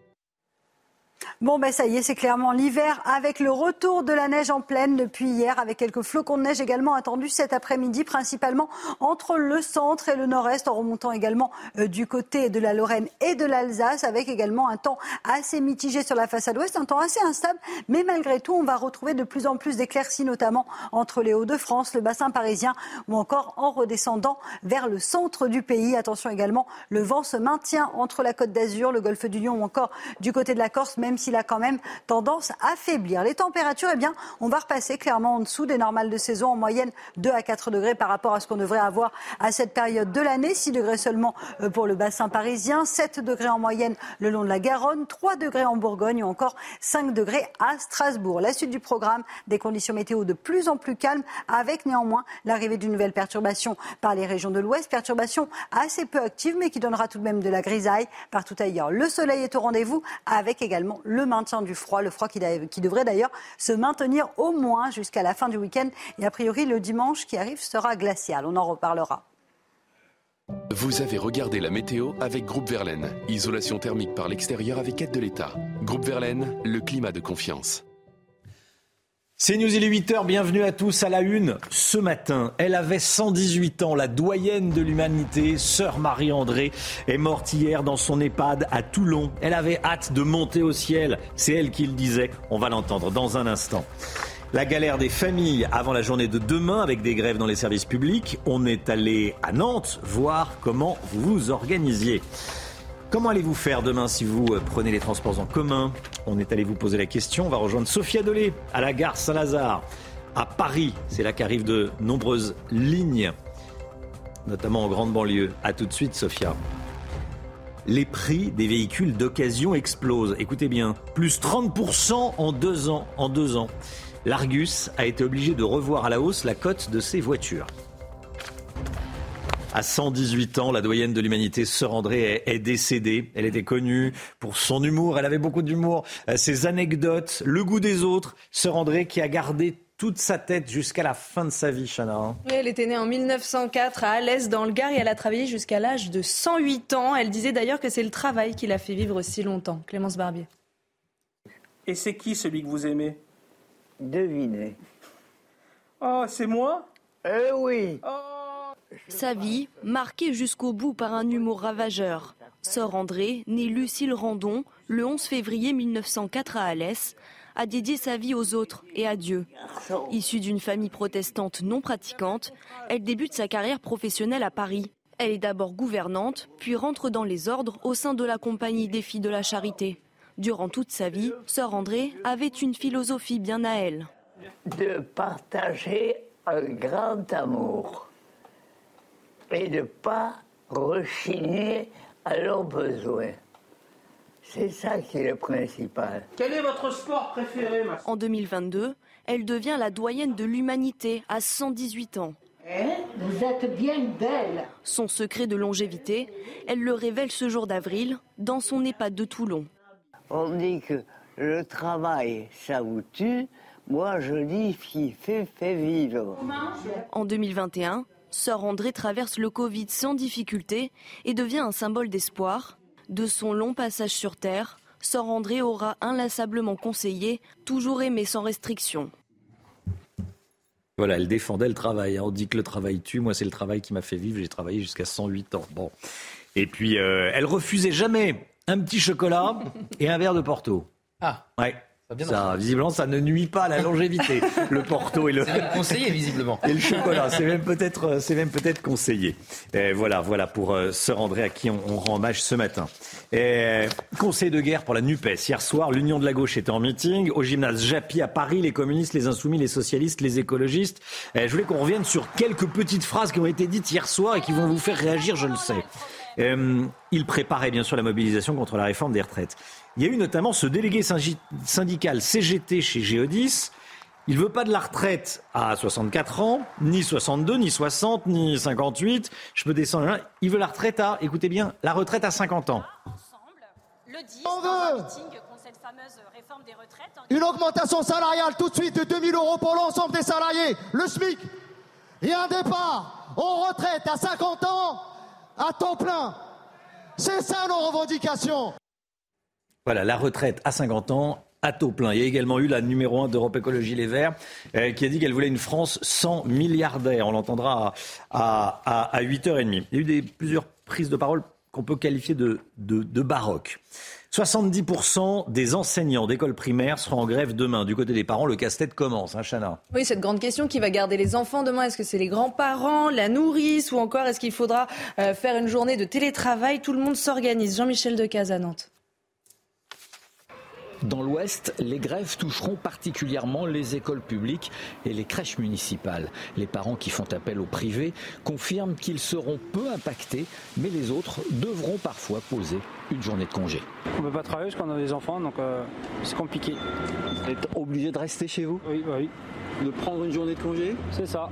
Bon, ben ça y est, c'est clairement l'hiver avec le retour de la neige en pleine depuis hier, avec quelques flocons de neige également attendus cet après-midi, principalement entre le centre et le nord-est, en remontant également euh, du côté de la Lorraine et de l'Alsace, avec également un temps assez mitigé sur la façade ouest, un temps assez instable, mais malgré tout, on va retrouver de plus en plus d'éclaircies, notamment entre les Hauts-de-France, le bassin parisien, ou encore en redescendant vers le centre du pays. Attention également, le vent se maintient entre la Côte d'Azur, le golfe du Lion ou encore du côté de la Corse, même si il a quand même tendance à faiblir. Les températures, eh bien, on va repasser clairement en dessous des normales de saison, en moyenne 2 à 4 degrés par rapport à ce qu'on devrait avoir à cette période de l'année. 6 degrés seulement euh, pour le bassin parisien, 7 degrés en moyenne le long de la Garonne, 3 degrés en Bourgogne ou encore 5 degrés à Strasbourg. La suite du programme, des conditions météo de plus en plus calmes, avec néanmoins l'arrivée d'une nouvelle perturbation par les régions de l'Ouest, perturbation assez peu active mais qui donnera tout de même de la grisaille partout ailleurs. Le soleil est au rendez-vous avec également le maintien du froid, le froid qui, devrait d'ailleurs se maintenir au moins jusqu'à la fin du week-end. Et a priori, le dimanche qui arrive sera glacial. On en reparlera. Vous avez regardé la météo avec Groupe Verlaine. Isolation thermique par l'extérieur avec aide de l'État. Groupe Verlaine, le climat de confiance. C'est News, il est 8h, bienvenue à tous à la une. Ce matin, elle avait 118 ans, la doyenne de l'humanité, sœur Marie-André, est morte hier dans son EHPAD à Toulon. Elle avait hâte de monter au ciel, c'est elle qui le disait, on va l'entendre dans un instant. La galère des familles avant la journée de demain avec des grèves dans les services publics. On est allé à Nantes voir comment vous vous organisiez. Comment allez-vous faire demain si vous euh, prenez les transports en commun On est allé vous poser la question. On va rejoindre Sophia Dolé à la gare Saint-Lazare à Paris. C'est là qu'arrivent de nombreuses lignes, notamment en grande banlieue. A tout de suite, Sophia. Les prix des véhicules d'occasion explosent. Écoutez bien, plus 30% en deux ans. En deux ans. L'Argus a été obligé de revoir à la hausse la cote de ses voitures. À 118 ans, la doyenne de l'humanité, Sœur André, est, décédée. Elle était connue pour son humour. Elle avait beaucoup d'humour. Euh, ses anecdotes, le goût des autres. Sœur André qui a gardé toute sa tête jusqu'à la fin de sa vie, Chana. Hein. elle était née en 1904 à Alès, dans le Gard, et elle a travaillé jusqu'à l'âge de 108 ans. Elle disait d'ailleurs que c'est le travail qui l'a fait vivre si longtemps. Clémence Barbier. Et c'est qui celui que vous aimez? Devinez. Oh, c'est moi? Eh oui. Oh. Sa vie, marquée jusqu'au bout par un humour ravageur. Sœur André, née Lucille Randon le 11 février 1904 à Alès, a dédié sa vie aux autres et à Dieu. Issue d'une famille protestante non pratiquante, elle débute sa carrière professionnelle à Paris. Elle est d'abord gouvernante, puis rentre dans les ordres au sein de la compagnie des filles de la charité. Durant toute sa vie, Sœur André avait une philosophie bien à elle. De partager un grand amour et de ne pas rechigner à leurs besoins. C'est ça qui est le principal. Quel est votre sport préféré, ma En 2022, elle devient la doyenne de l'humanité à 118 ans. Eh, vous êtes bien belle. Son secret de longévité, elle le révèle ce jour d'avril dans son EHPAD de Toulon. On dit que le travail, ça vous tue. Moi, je dis qui fait, fait vivre. En 2021, Sœur André traverse le Covid sans difficulté et devient un symbole d'espoir. De son long passage sur Terre, Sœur André aura inlassablement conseillé toujours aimer sans restriction. Voilà, elle défendait le travail. On dit que le travail tue. Moi, c'est le travail qui m'a fait vivre. J'ai travaillé jusqu'à 108 ans. Bon. Et puis, euh, elle refusait jamais un petit chocolat et un verre de Porto. Ah. Ouais. Ça, visiblement, ça ne nuit pas à la longévité. le Porto et le. C'est même conseillé, visiblement. Et le chocolat, c'est même peut-être, euh, c'est même peut-être conseillé. Et voilà, voilà pour euh, Sœur André à qui on, on rend hommage ce matin. Et, conseil de guerre pour la Nupes. Hier soir, l'Union de la gauche était en meeting au gymnase Japy à Paris. Les communistes, les insoumis, les socialistes, les écologistes. Et je voulais qu'on revienne sur quelques petites phrases qui ont été dites hier soir et qui vont vous faire réagir, je le sais. Euh, il préparait bien sûr la mobilisation contre la réforme des retraites. Il y a eu notamment ce délégué syndical CGT chez Géodis. Il veut pas de la retraite à 64 ans, ni 62, ni 60, ni 58. Je peux descendre. là. Il veut la retraite à, écoutez bien, la retraite à 50 ans. Le 10, dans un meeting contre cette fameuse réforme des retraites. Une augmentation salariale tout de suite de 2000 euros pour l'ensemble des salariés. Le SMIC. Et un départ en retraite à 50 ans à temps plein. C'est ça nos revendications. Voilà, la retraite à 50 ans, à taux plein. Il y a également eu la numéro 1 d'Europe Écologie Les Verts euh, qui a dit qu'elle voulait une France sans milliardaires. On l'entendra à, à, à 8h30. Il y a eu plusieurs prises de parole qu'on peut qualifier de, de, de baroques. 70% des enseignants d'école primaire seront en grève demain. Du côté des parents, le casse-tête commence, hein, Chana Oui, cette grande question qui va garder les enfants demain, est-ce que c'est les grands-parents, la nourrice ou encore est-ce qu'il faudra euh, faire une journée de télétravail? Tout le monde s'organise. Jean-Michel Decaze à Nantes. Dans l'Ouest, les grèves toucheront particulièrement les écoles publiques et les crèches municipales. Les parents qui font appel au privé confirment qu'ils seront peu impactés, mais les autres devront parfois poser une journée de congé. On ne peut pas travailler parce qu'on a des enfants, donc euh, c'est compliqué. Vous êtes obligé de rester chez vous Oui, oui. De prendre une journée de congé C'est ça.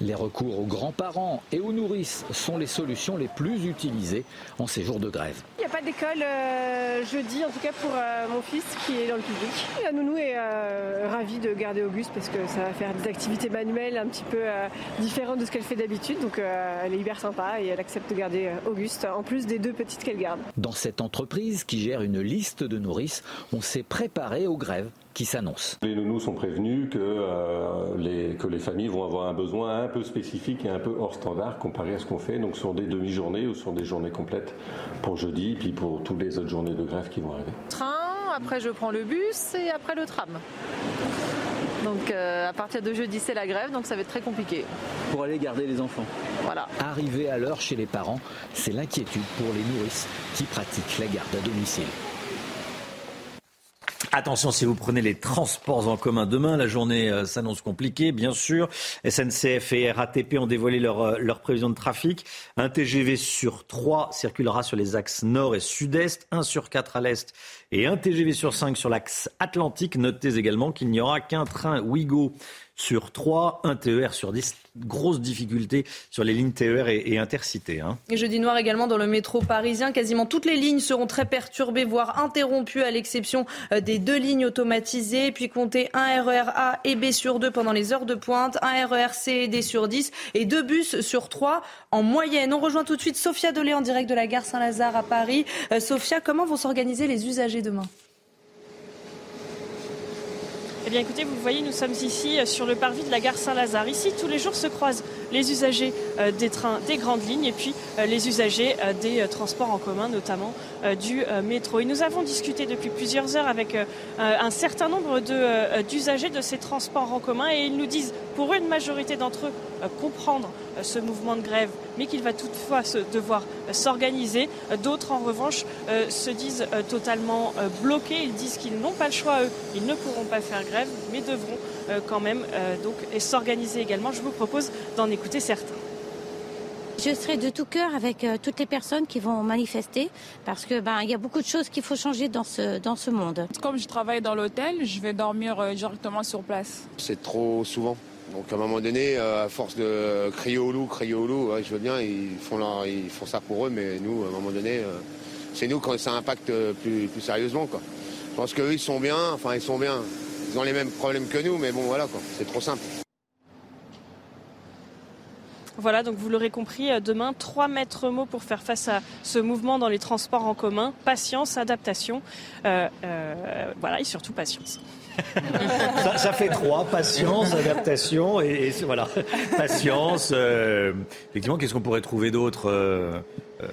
Les recours aux grands-parents et aux nourrices sont les solutions les plus utilisées en ces jours de grève. Il n'y a pas d'école euh, jeudi, en tout cas pour euh, mon fils qui est dans le public. La nounou est euh, ravie de garder Auguste parce que ça va faire des activités manuelles un petit peu euh, différentes de ce qu'elle fait d'habitude. Donc euh, elle est hyper sympa et elle accepte de garder Auguste en plus des deux petites qu'elle garde. Dans cette entreprise qui gère une liste de nourrices, on s'est préparé aux grèves qui s'annoncent. Les nounous sont prévenus que, euh, les, que les familles vont avoir un besoin un peu spécifique et un peu hors standard comparé à ce qu'on fait, donc sur des demi-journées ou sur des journées complètes pour jeudi, puis pour toutes les autres journées de grève qui vont arriver. Train, après je prends le bus et après le tram. Donc euh, à partir de jeudi c'est la grève, donc ça va être très compliqué. Pour aller garder les enfants. Voilà. Arriver à l'heure chez les parents, c'est l'inquiétude pour les nourrices qui pratiquent la garde à domicile. Attention si vous prenez les transports en commun demain, la journée euh, s'annonce compliquée, bien sûr. SNCF et RATP ont dévoilé leur, euh, leur prévision de trafic. Un TGV sur 3 circulera sur les axes nord et sud-est, un sur 4 à l'est et un TGV sur 5 sur l'axe atlantique. Notez également qu'il n'y aura qu'un train Ouigo sur 3, un TER sur 10. Grosse difficulté sur les lignes TER et, et intercités. Hein. Jeudi noir également dans le métro parisien. Quasiment toutes les lignes seront très perturbées, voire interrompues, à l'exception euh, des deux lignes automatisées. Puis comptez un RER A et B sur 2 pendant les heures de pointe, un RER C et D sur 10 et deux bus sur 3 en moyenne. On rejoint tout de suite Sophia Dolé en direct de la gare Saint-Lazare à Paris. Euh, Sophia, comment vont s'organiser les usagers demain? Eh bien écoutez, vous voyez, nous sommes ici euh, sur le parvis de la gare Saint-Lazare. Ici, tous les jours se croisent les usagers euh, des trains des grandes lignes et puis euh, les usagers euh, des transports en commun, notamment du métro. Et nous avons discuté depuis plusieurs heures avec un certain nombre d'usagers de ces transports en commun et ils nous disent, pour une majorité d'entre eux, comprendre ce mouvement de grève, mais qu'il va toutefois devoir s'organiser. D'autres, en revanche, se disent totalement bloqués. Ils disent qu'ils n'ont pas le choix, eux. Ils ne pourront pas faire grève, mais devront quand même euh, donc, et s'organiser également. Je vous propose d'en écouter certains. Je serai de tout cœur avec euh, toutes les personnes qui vont manifester parce que ben il y a beaucoup de choses qu'il faut changer dans ce dans ce monde. Comme je travaille dans l'hôtel, je vais dormir euh, directement sur place. C'est trop souvent. Donc à un moment donné, euh, à force de crier au loup, crier au loup, ouais, je veux bien, ils font, leur- ils font ça pour eux, mais nous, à un moment donné, euh, c'est nous quand ça impacte euh, plus, plus sérieusement. Quoi. Je pense qu'eux, ils sont bien, enfin ils sont bien. Ils ont les mêmes problèmes que nous, mais bon voilà, quoi. c'est trop simple. Voilà, donc vous l'aurez compris, euh, demain, trois maîtres mots pour faire face à ce mouvement dans les transports en commun. Patience, adaptation, euh, euh, voilà, et surtout patience. ça, ça, fait trois patience, adaptation et, et voilà patience. Euh, effectivement, qu'est-ce qu'on pourrait trouver d'autre euh,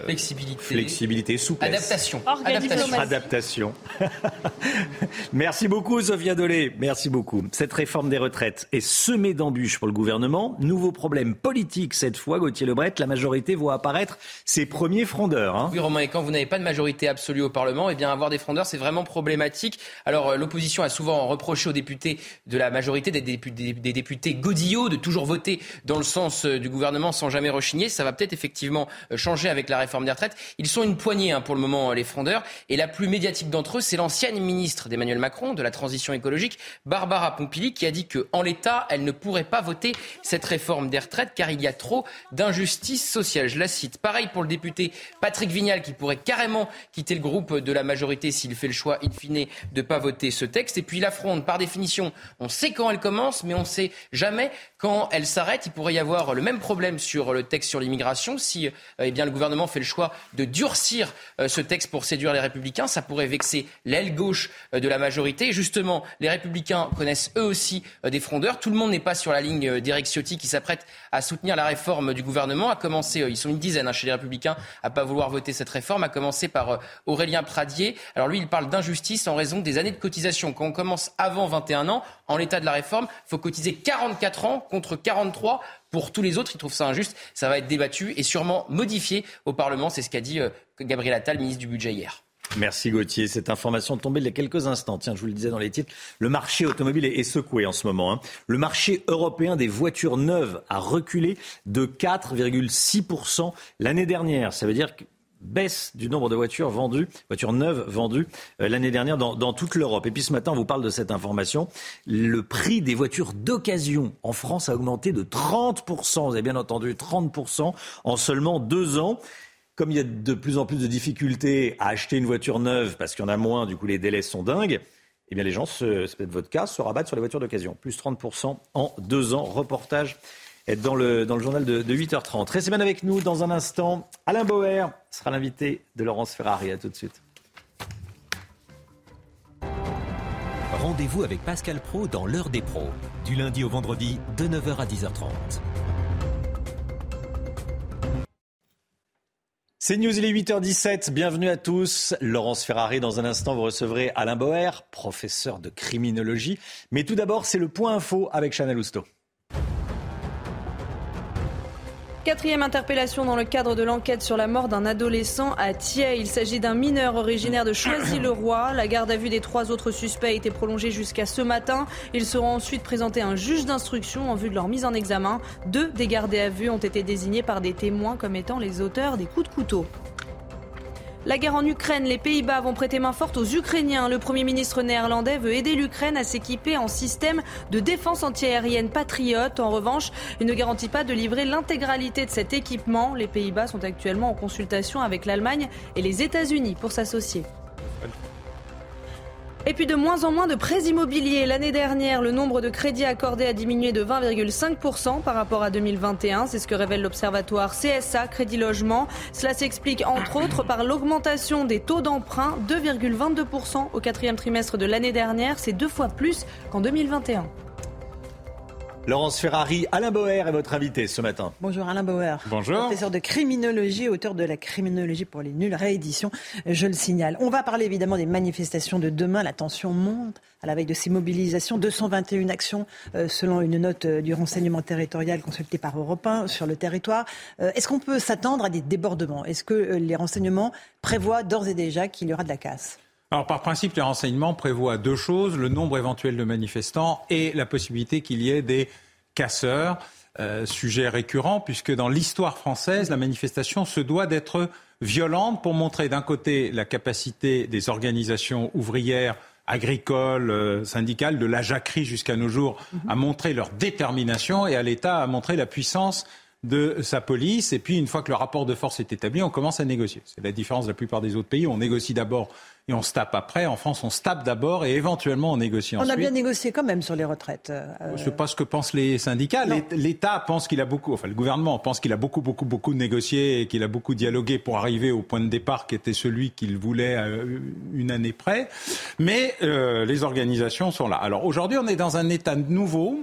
Flexibilité. Flexibilité, souplesse. Adaptation. Adaptation. Adaptation. Merci beaucoup, Sophia Dolé. Merci beaucoup. Cette réforme des retraites est semée d'embûches pour le gouvernement. Nouveau problème politique cette fois, Gauthier Lebret. La majorité voit apparaître ses premiers frondeurs. Hein. Oui, Romain, et quand vous n'avez pas de majorité absolue au Parlement, eh bien, avoir des frondeurs, c'est vraiment problématique. Alors, l'opposition a souvent reproché aux députés de la majorité, des députés, des députés godillots, de toujours voter dans le sens du gouvernement sans jamais rechigner. Ça va peut-être effectivement changer avec la réforme des retraites. Ils sont une poignée hein, pour le moment, les frondeurs. Et la plus médiatique d'entre eux, c'est l'ancienne ministre d'Emmanuel Macron de la transition écologique, Barbara Pompili, qui a dit qu'en l'état, elle ne pourrait pas voter cette réforme des retraites car il y a trop d'injustice sociale. Je la cite. Pareil pour le député Patrick Vignal, qui pourrait carrément quitter le groupe de la majorité s'il fait le choix, in fine, de ne pas voter ce texte. Et puis la fronde, par définition, on sait quand elle commence, mais on ne sait jamais quand elle s'arrête. Il pourrait y avoir le même problème sur le texte sur l'immigration si eh bien, le gouvernement fait le choix de durcir euh, ce texte pour séduire les républicains. Ça pourrait vexer l'aile gauche euh, de la majorité. Justement, les républicains connaissent eux aussi euh, des frondeurs. Tout le monde n'est pas sur la ligne d'Éric Ciotti qui s'apprête à soutenir la réforme du gouvernement. À commencer, ils sont une dizaine hein, chez les républicains à pas vouloir voter cette réforme, à commencer par Aurélien Pradier. Alors lui, il parle d'injustice en raison des années de cotisation. Quand on commence avant 21 ans, en l'état de la réforme, il faut cotiser 44 ans contre 43 pour tous les autres. Ils trouvent ça injuste. Ça va être débattu et sûrement modifié au Parlement. C'est ce qu'a dit euh, Gabriel Attal, ministre du Budget hier. Merci Gauthier. Cette information tombée il y a quelques instants. Tiens, je vous le disais dans les titres, le marché automobile est secoué en ce moment. Hein. Le marché européen des voitures neuves a reculé de 4,6% l'année dernière. Ça veut dire que baisse du nombre de voitures vendues, voitures neuves vendues euh, l'année dernière dans, dans toute l'Europe. Et puis ce matin, on vous parle de cette information. Le prix des voitures d'occasion en France a augmenté de 30%. Vous avez bien entendu, 30% en seulement deux ans. Comme il y a de plus en plus de difficultés à acheter une voiture neuve parce qu'il y en a moins, du coup les délais sont dingues. Eh bien les gens, c'est peut-être votre cas, se rabattent sur les voitures d'occasion. Plus 30% en deux ans. Reportage dans le, dans le journal de, de 8h30. Restez bien avec nous dans un instant. Alain Bauer sera l'invité de Laurence Ferrari. À tout de suite. Rendez-vous avec Pascal Pro dans l'heure des pros, du lundi au vendredi de 9h à 10h30. C'est News, il est 8h17. Bienvenue à tous. Laurence Ferrari, dans un instant, vous recevrez Alain Bauer, professeur de criminologie. Mais tout d'abord, c'est le point info avec Chanel Housteau. Quatrième interpellation dans le cadre de l'enquête sur la mort d'un adolescent à Thiers. Il s'agit d'un mineur originaire de Choisy-le-Roi. La garde à vue des trois autres suspects a été prolongée jusqu'à ce matin. Ils seront ensuite présentés à un juge d'instruction en vue de leur mise en examen. Deux des gardés à vue ont été désignés par des témoins comme étant les auteurs des coups de couteau. La guerre en Ukraine, les Pays-Bas vont prêter main forte aux Ukrainiens. Le Premier ministre néerlandais veut aider l'Ukraine à s'équiper en système de défense antiaérienne patriote. En revanche, il ne garantit pas de livrer l'intégralité de cet équipement. Les Pays-Bas sont actuellement en consultation avec l'Allemagne et les États-Unis pour s'associer. Et puis de moins en moins de prêts immobiliers. L'année dernière, le nombre de crédits accordés a diminué de 20,5% par rapport à 2021. C'est ce que révèle l'observatoire CSA Crédit Logement. Cela s'explique entre autres par l'augmentation des taux d'emprunt, 2,22% au quatrième trimestre de l'année dernière. C'est deux fois plus qu'en 2021. Laurence Ferrari, Alain Bauer est votre invité ce matin. Bonjour Alain Bauer. Bonjour. Professeur de criminologie, auteur de la criminologie pour les nuls, réédition, je le signale. On va parler évidemment des manifestations de demain. La tension monte à la veille de ces mobilisations. 221 actions euh, selon une note euh, du renseignement territorial consultée par Europe 1 sur le territoire. Euh, Est-ce qu'on peut s'attendre à des débordements? Est-ce que euh, les renseignements prévoient d'ores et déjà qu'il y aura de la casse? Alors, par principe, les renseignements prévoient deux choses, le nombre éventuel de manifestants et la possibilité qu'il y ait des casseurs. Euh, sujet récurrent, puisque dans l'histoire française, la manifestation se doit d'être violente pour montrer d'un côté la capacité des organisations ouvrières, agricoles, euh, syndicales, de la jacquerie jusqu'à nos jours, à montrer leur détermination et à l'État à montrer la puissance de sa police. Et puis, une fois que le rapport de force est établi, on commence à négocier. C'est la différence de la plupart des autres pays. On négocie d'abord et on se tape après. En France, on se tape d'abord et éventuellement on négocie ensuite. On a bien négocié quand même sur les retraites. Euh... Je ne sais pas ce que pensent les syndicats. L'État pense qu'il a beaucoup, enfin le gouvernement pense qu'il a beaucoup, beaucoup, beaucoup négocié et qu'il a beaucoup dialogué pour arriver au point de départ qui était celui qu'il voulait euh, une année près. Mais euh, les organisations sont là. Alors aujourd'hui, on est dans un État nouveau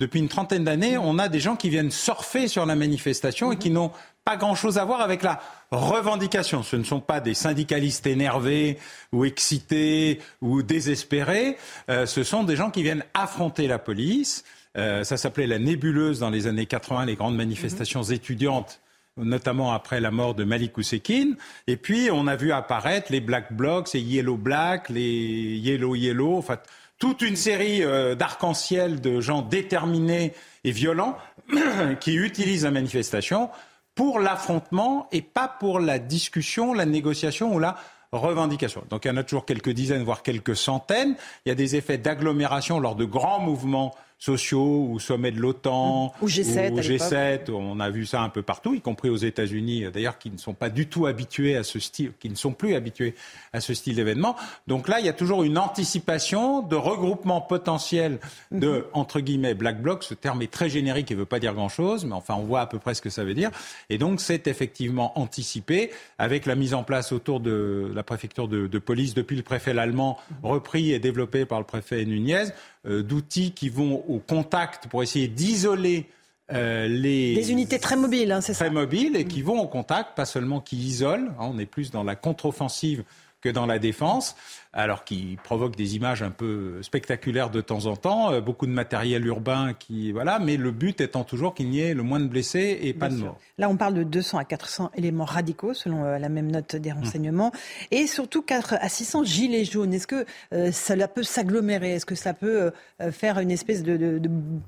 depuis une trentaine d'années, on a des gens qui viennent surfer sur la manifestation et qui n'ont pas grand-chose à voir avec la revendication. Ce ne sont pas des syndicalistes énervés ou excités ou désespérés. Euh, ce sont des gens qui viennent affronter la police. Euh, ça s'appelait la nébuleuse dans les années 80, les grandes manifestations étudiantes notamment après la mort de Malik Oussekine. Et puis, on a vu apparaître les Black Blocs, les Yellow Black, les Yellow Yellow, enfin, toute une série euh, d'arc-en-ciel de gens déterminés et violents qui utilisent la manifestation pour l'affrontement et pas pour la discussion, la négociation ou la revendication. Donc il y en a toujours quelques dizaines, voire quelques centaines. Il y a des effets d'agglomération lors de grands mouvements sociaux ou sommet de l'OTAN ou G7. Ou G7 on a vu ça un peu partout, y compris aux États-Unis, d'ailleurs, qui ne sont pas du tout habitués à ce style, qui ne sont plus habitués à ce style d'événement. Donc là, il y a toujours une anticipation de regroupement potentiel de mhm. entre guillemets black bloc. Ce terme est très générique et ne veut pas dire grand-chose, mais enfin, on voit à peu près ce que ça veut dire. Et donc, c'est effectivement anticipé avec la mise en place autour de la préfecture de, de police depuis le préfet allemand, repris et développé par le préfet Nunez d'outils qui vont au contact pour essayer d'isoler euh, les des unités très mobiles, hein, c'est ça. Très mobiles et qui vont au contact, pas seulement qui isolent. Hein, on est plus dans la contre-offensive que dans la défense alors qui provoque des images un peu spectaculaires de temps en temps, euh, beaucoup de matériel urbain qui voilà, mais le but étant toujours qu'il n'y ait le moins de blessés et pas de morts. Là, on parle de 200 à 400 éléments radicaux selon euh, la même note des renseignements et surtout 4 à 600 gilets jaunes. Est-ce que euh, cela peut s'agglomérer? Est-ce que ça peut faire une espèce de,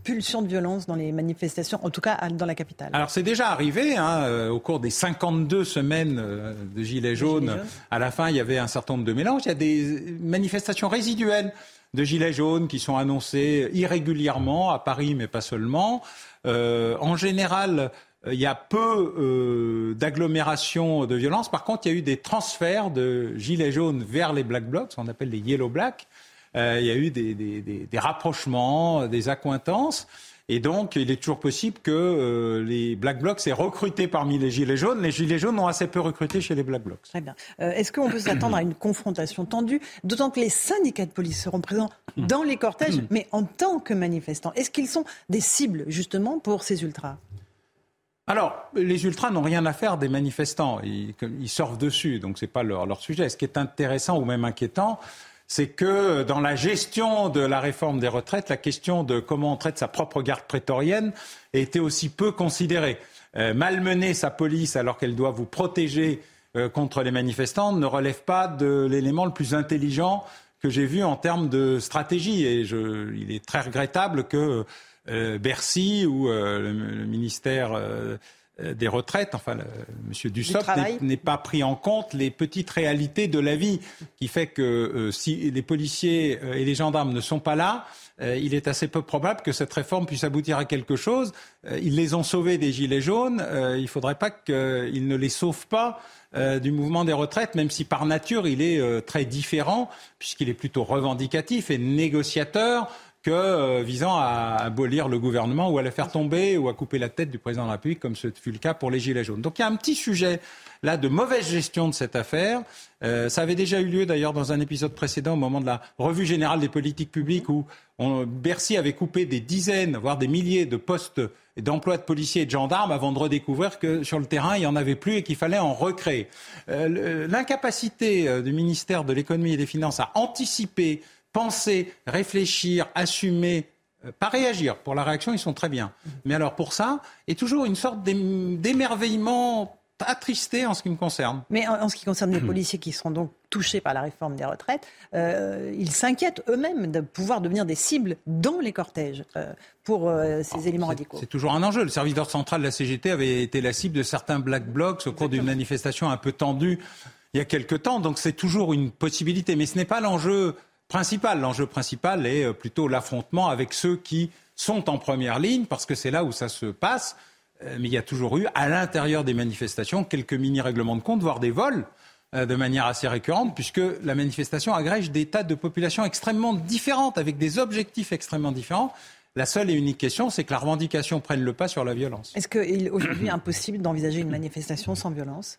pulsion de violence dans les manifestations, en tout cas dans la capitale? Alors c'est déjà arrivé hein, au cours des 52 semaines de gilets jaunes. gilets jaunes. À la fin, il y avait un certain nombre de mélanges. Il y a des manifestations résiduelles de gilets jaunes qui sont annoncées irrégulièrement à Paris, mais pas seulement. Euh, en général, il y a peu euh, d'agglomérations de violence. Par contre, il y a eu des transferts de gilets jaunes vers les black blocs, on appelle les yellow black. Euh, il y a eu des rapprochements, des accointances. Et donc, il est toujours possible que euh, les Black Blocs aient recruté parmi les Gilets jaunes. Les Gilets jaunes ont assez peu recruté chez les Black Blocs. Très bien. Euh, est-ce qu'on peut s'attendre à une confrontation tendue D'autant que les syndicats de police seront présents dans les cortèges, mais en tant que manifestants? Est-ce qu'ils sont des cibles, justement, pour ces ultras? Alors, les ultras n'ont rien à faire des manifestants. Ils, ils surfent dessus, donc ce n'est pas leur, leur, sujet. Ce qui est intéressant ou même inquiétant, c'est que dans la gestion de la réforme des retraites, la question de comment on traite sa propre garde prétorienne été aussi peu considérée. Euh, malmener sa police alors qu'elle doit vous protéger euh, contre les manifestants ne relève pas de l'élément le plus intelligent que j'ai vu en termes de stratégie. Et je, il est très regrettable que euh, Bercy ou le, ministère euh, des retraites, enfin, M. Dussopt n'est pas pris en compte les petites réalités de la vie, qui fait que euh, si les policiers euh, et les gendarmes ne sont pas là, il est assez peu probable que cette réforme puisse aboutir à quelque chose. ils les ont sauvés des gilets jaunes. il ne faudrait pas qu'ils ne les sauvent pas du mouvement des retraites, même si par nature il est très différent, puisqu'il est plutôt revendicatif et négociateur que euh, visant à abolir le gouvernement ou à le faire tomber ou à couper la tête du président de la République, comme ce fut le cas pour les Gilets jaunes. Donc il y a un petit sujet là de mauvaise gestion de cette affaire. Euh, ça avait déjà eu lieu d'ailleurs dans un épisode précédent au moment de la revue générale des politiques publiques où Bercy avait coupé des dizaines, voire des milliers de postes d'emploi de policiers et de gendarmes avant de redécouvrir que sur le terrain, il n'y en avait plus et qu'il fallait en recréer. Euh, L'incapacité du ministère de l'économie et des finances à anticiper penser, réfléchir, assumer, euh, pas réagir. Pour la réaction, ils sont très bien. Mais alors pour ça, a toujours une sorte d'émerveillement attristé en ce qui me concerne. Mais en, ce qui concerne les policiers qui seront donc touchés par la réforme des retraites, euh, ils s'inquiètent eux-mêmes de pouvoir devenir des cibles dans les cortèges euh, pour ces ah, éléments radicaux. C'est toujours un enjeu. Le service d'ordre central de la CGT avait été la cible de certains black blocs au cours d'une manifestation un peu tendue il y a quelque temps. Donc c'est toujours une possibilité. Mais ce n'est pas l'enjeu L'enjeu principal est euh, plutôt l'affrontement avec ceux qui sont en première ligne, parce que c'est là où ça se passe. Euh, mais il y a toujours eu, à l'intérieur des manifestations, quelques mini-règlements de compte, voire des vols euh, de manière assez récurrente, puisque la manifestation agrège des tas de populations extrêmement différentes, avec des objectifs extrêmement différents. La seule et unique question, c'est que la revendication prenne le pas sur la violence. Est-ce qu'aujourd'hui, est impossible d'envisager une manifestation sans violence?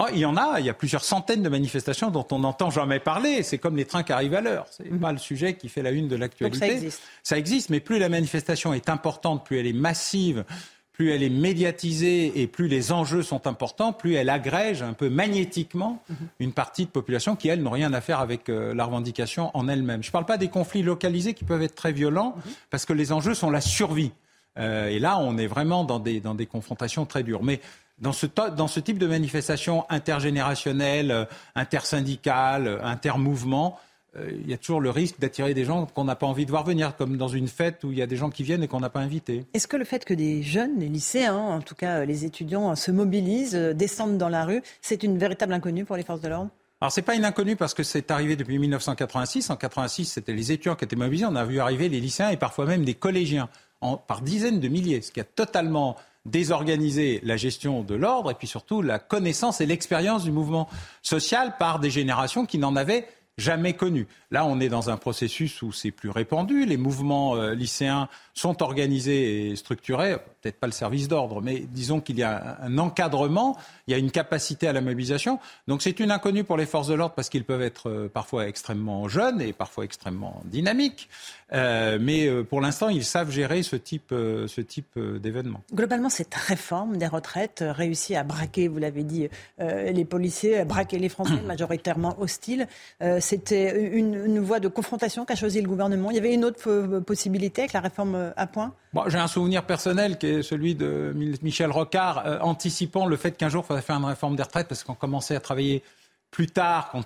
Oh, il y en a, il y a plusieurs centaines de manifestations dont on n'entend jamais parler. C'est comme les trains qui arrivent à l'heure. C'est mhm. pas le sujet qui fait la une de l'actualité. Ça existe. Ça existe, mais plus la manifestation est importante, plus elle est massive, plus elle est médiatisée et plus les enjeux sont importants, plus elle agrège un peu magnétiquement mhm. une partie de population qui, elle, n'ont rien à faire avec euh, la revendication en elle-même. Je ne parle pas des conflits localisés qui peuvent être très violents mhm. parce que les enjeux sont la survie. Euh, et là, on est vraiment dans des, dans des confrontations très dures. Mais dans ce, dans ce type de manifestation intergénérationnelle, euh, intersyndicale, euh, intermouvement, euh, il y a toujours le risque d'attirer des gens qu'on n'a pas envie de voir venir, comme dans une fête où il y a des gens qui viennent et qu'on n'a pas invités. Est-ce que le fait que des jeunes, les lycéens, en tout cas les étudiants, se mobilisent, descendent dans la rue, c'est une véritable inconnue pour les forces de l'ordre? Alors c'est pas une inconnue parce que c'est arrivé depuis 1986. En 86, c'était les étudiants qui étaient mobilisés. On a vu arriver les lycéens et parfois même des collégiens en, par dizaines de milliers, ce qui a totalement désorganiser la gestion de l'ordre et puis surtout la connaissance et l'expérience du mouvement social par des générations qui n'en avaient jamais connu. Là, on est dans un processus où c'est plus répandu. Les mouvements euh, lycéens sont organisés et structurés. Peut-être pas le service d'ordre, mais disons qu'il y a un encadrement, il y a une capacité à la mobilisation. Donc c'est une inconnue pour les forces de l'ordre parce qu'ils peuvent être euh, parfois extrêmement jeunes et parfois extrêmement dynamiques. Euh, mais pour l'instant, ils savent gérer ce type, ce type d'événement. Globalement, cette réforme des retraites réussit à braquer, vous l'avez dit, les policiers, à braquer les Français majoritairement hostiles. C'était une, voie de confrontation qu'a choisi le gouvernement. Il y avait une autre euh, possibilité avec la réforme euh, à point? J'ai un souvenir personnel qui est celui de Michel Rocard, euh, anticipant le fait qu'un jour, il faudrait faire une réforme des retraites parce qu'on commençait à travailler plus tard, qu'on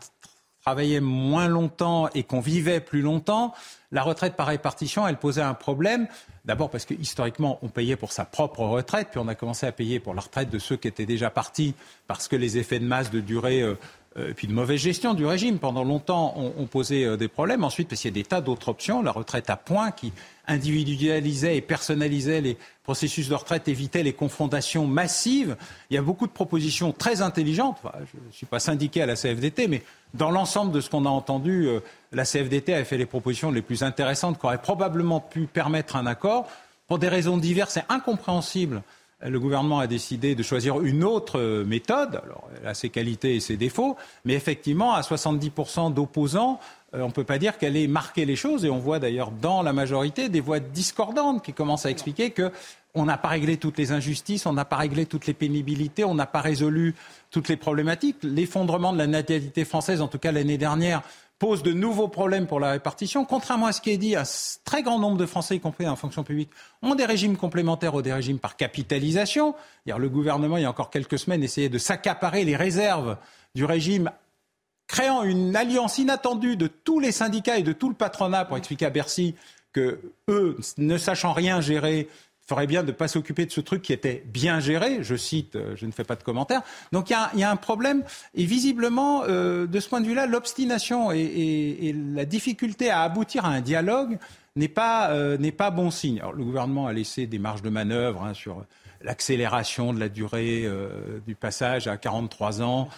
travaillait moins longtemps et qu'on vivait plus longtemps. La retraite par répartition, elle posait un problème. D'abord parce que historiquement, on payait pour sa propre retraite, puis on a commencé à payer pour la retraite de ceux qui étaient déjà partis parce que les effets de masse de durée et puis de mauvaise gestion du régime. Pendant longtemps, on, posait euh, des problèmes. Ensuite, parce qu'il y a des tas d'autres options, la retraite à points qui individualisait et personnalisait les processus de retraite, évitait les confrontations massives. Il y a beaucoup de propositions très intelligentes. je ne suis pas syndiqué à la CFDT, mais dans l'ensemble de ce qu'on a entendu, euh, la CFDT a fait les propositions les plus intéressantes qui auraient probablement pu permettre un accord. Pour des raisons diverses et incompréhensibles, le gouvernement a décidé de choisir une autre euh, méthode. Alors, elle a ses qualités et ses défauts, mais effectivement, à 70% d'opposants, euh, on ne peut pas dire qu'elle ait marqué les choses. Et on voit d'ailleurs dans la majorité des voix discordantes qui commencent à expliquer que on n'a pas réglé toutes les injustices, on n'a pas réglé toutes les pénibilités, on n'a pas résolu toutes les problématiques. L'effondrement de la natalité française, en tout cas l'année dernière, pose de nouveaux problèmes pour la répartition. Contrairement à ce qui est dit, un très grand nombre de Français, y compris la fonction publique, ont des régimes complémentaires ou des régimes par capitalisation. Le gouvernement, il y a encore quelques semaines, essayait de s'accaparer les réserves du régime créant une alliance inattendue de tous les syndicats et de tout le patronat pour expliquer à Bercy que eux, ne sachant rien gérer, ferait bien de ne pas s'occuper de ce truc qui était bien géré. Je cite, euh, je ne fais pas de commentaires. Donc il y, a, un problème. Et visiblement, euh, de ce point de vue-là, l'obstination et, la difficulté à aboutir à un dialogue n'est pas, euh, pas bon signe. Le gouvernement a laissé des marges de manœuvre hein, sur l'accélération de la durée du passage à 43 ans.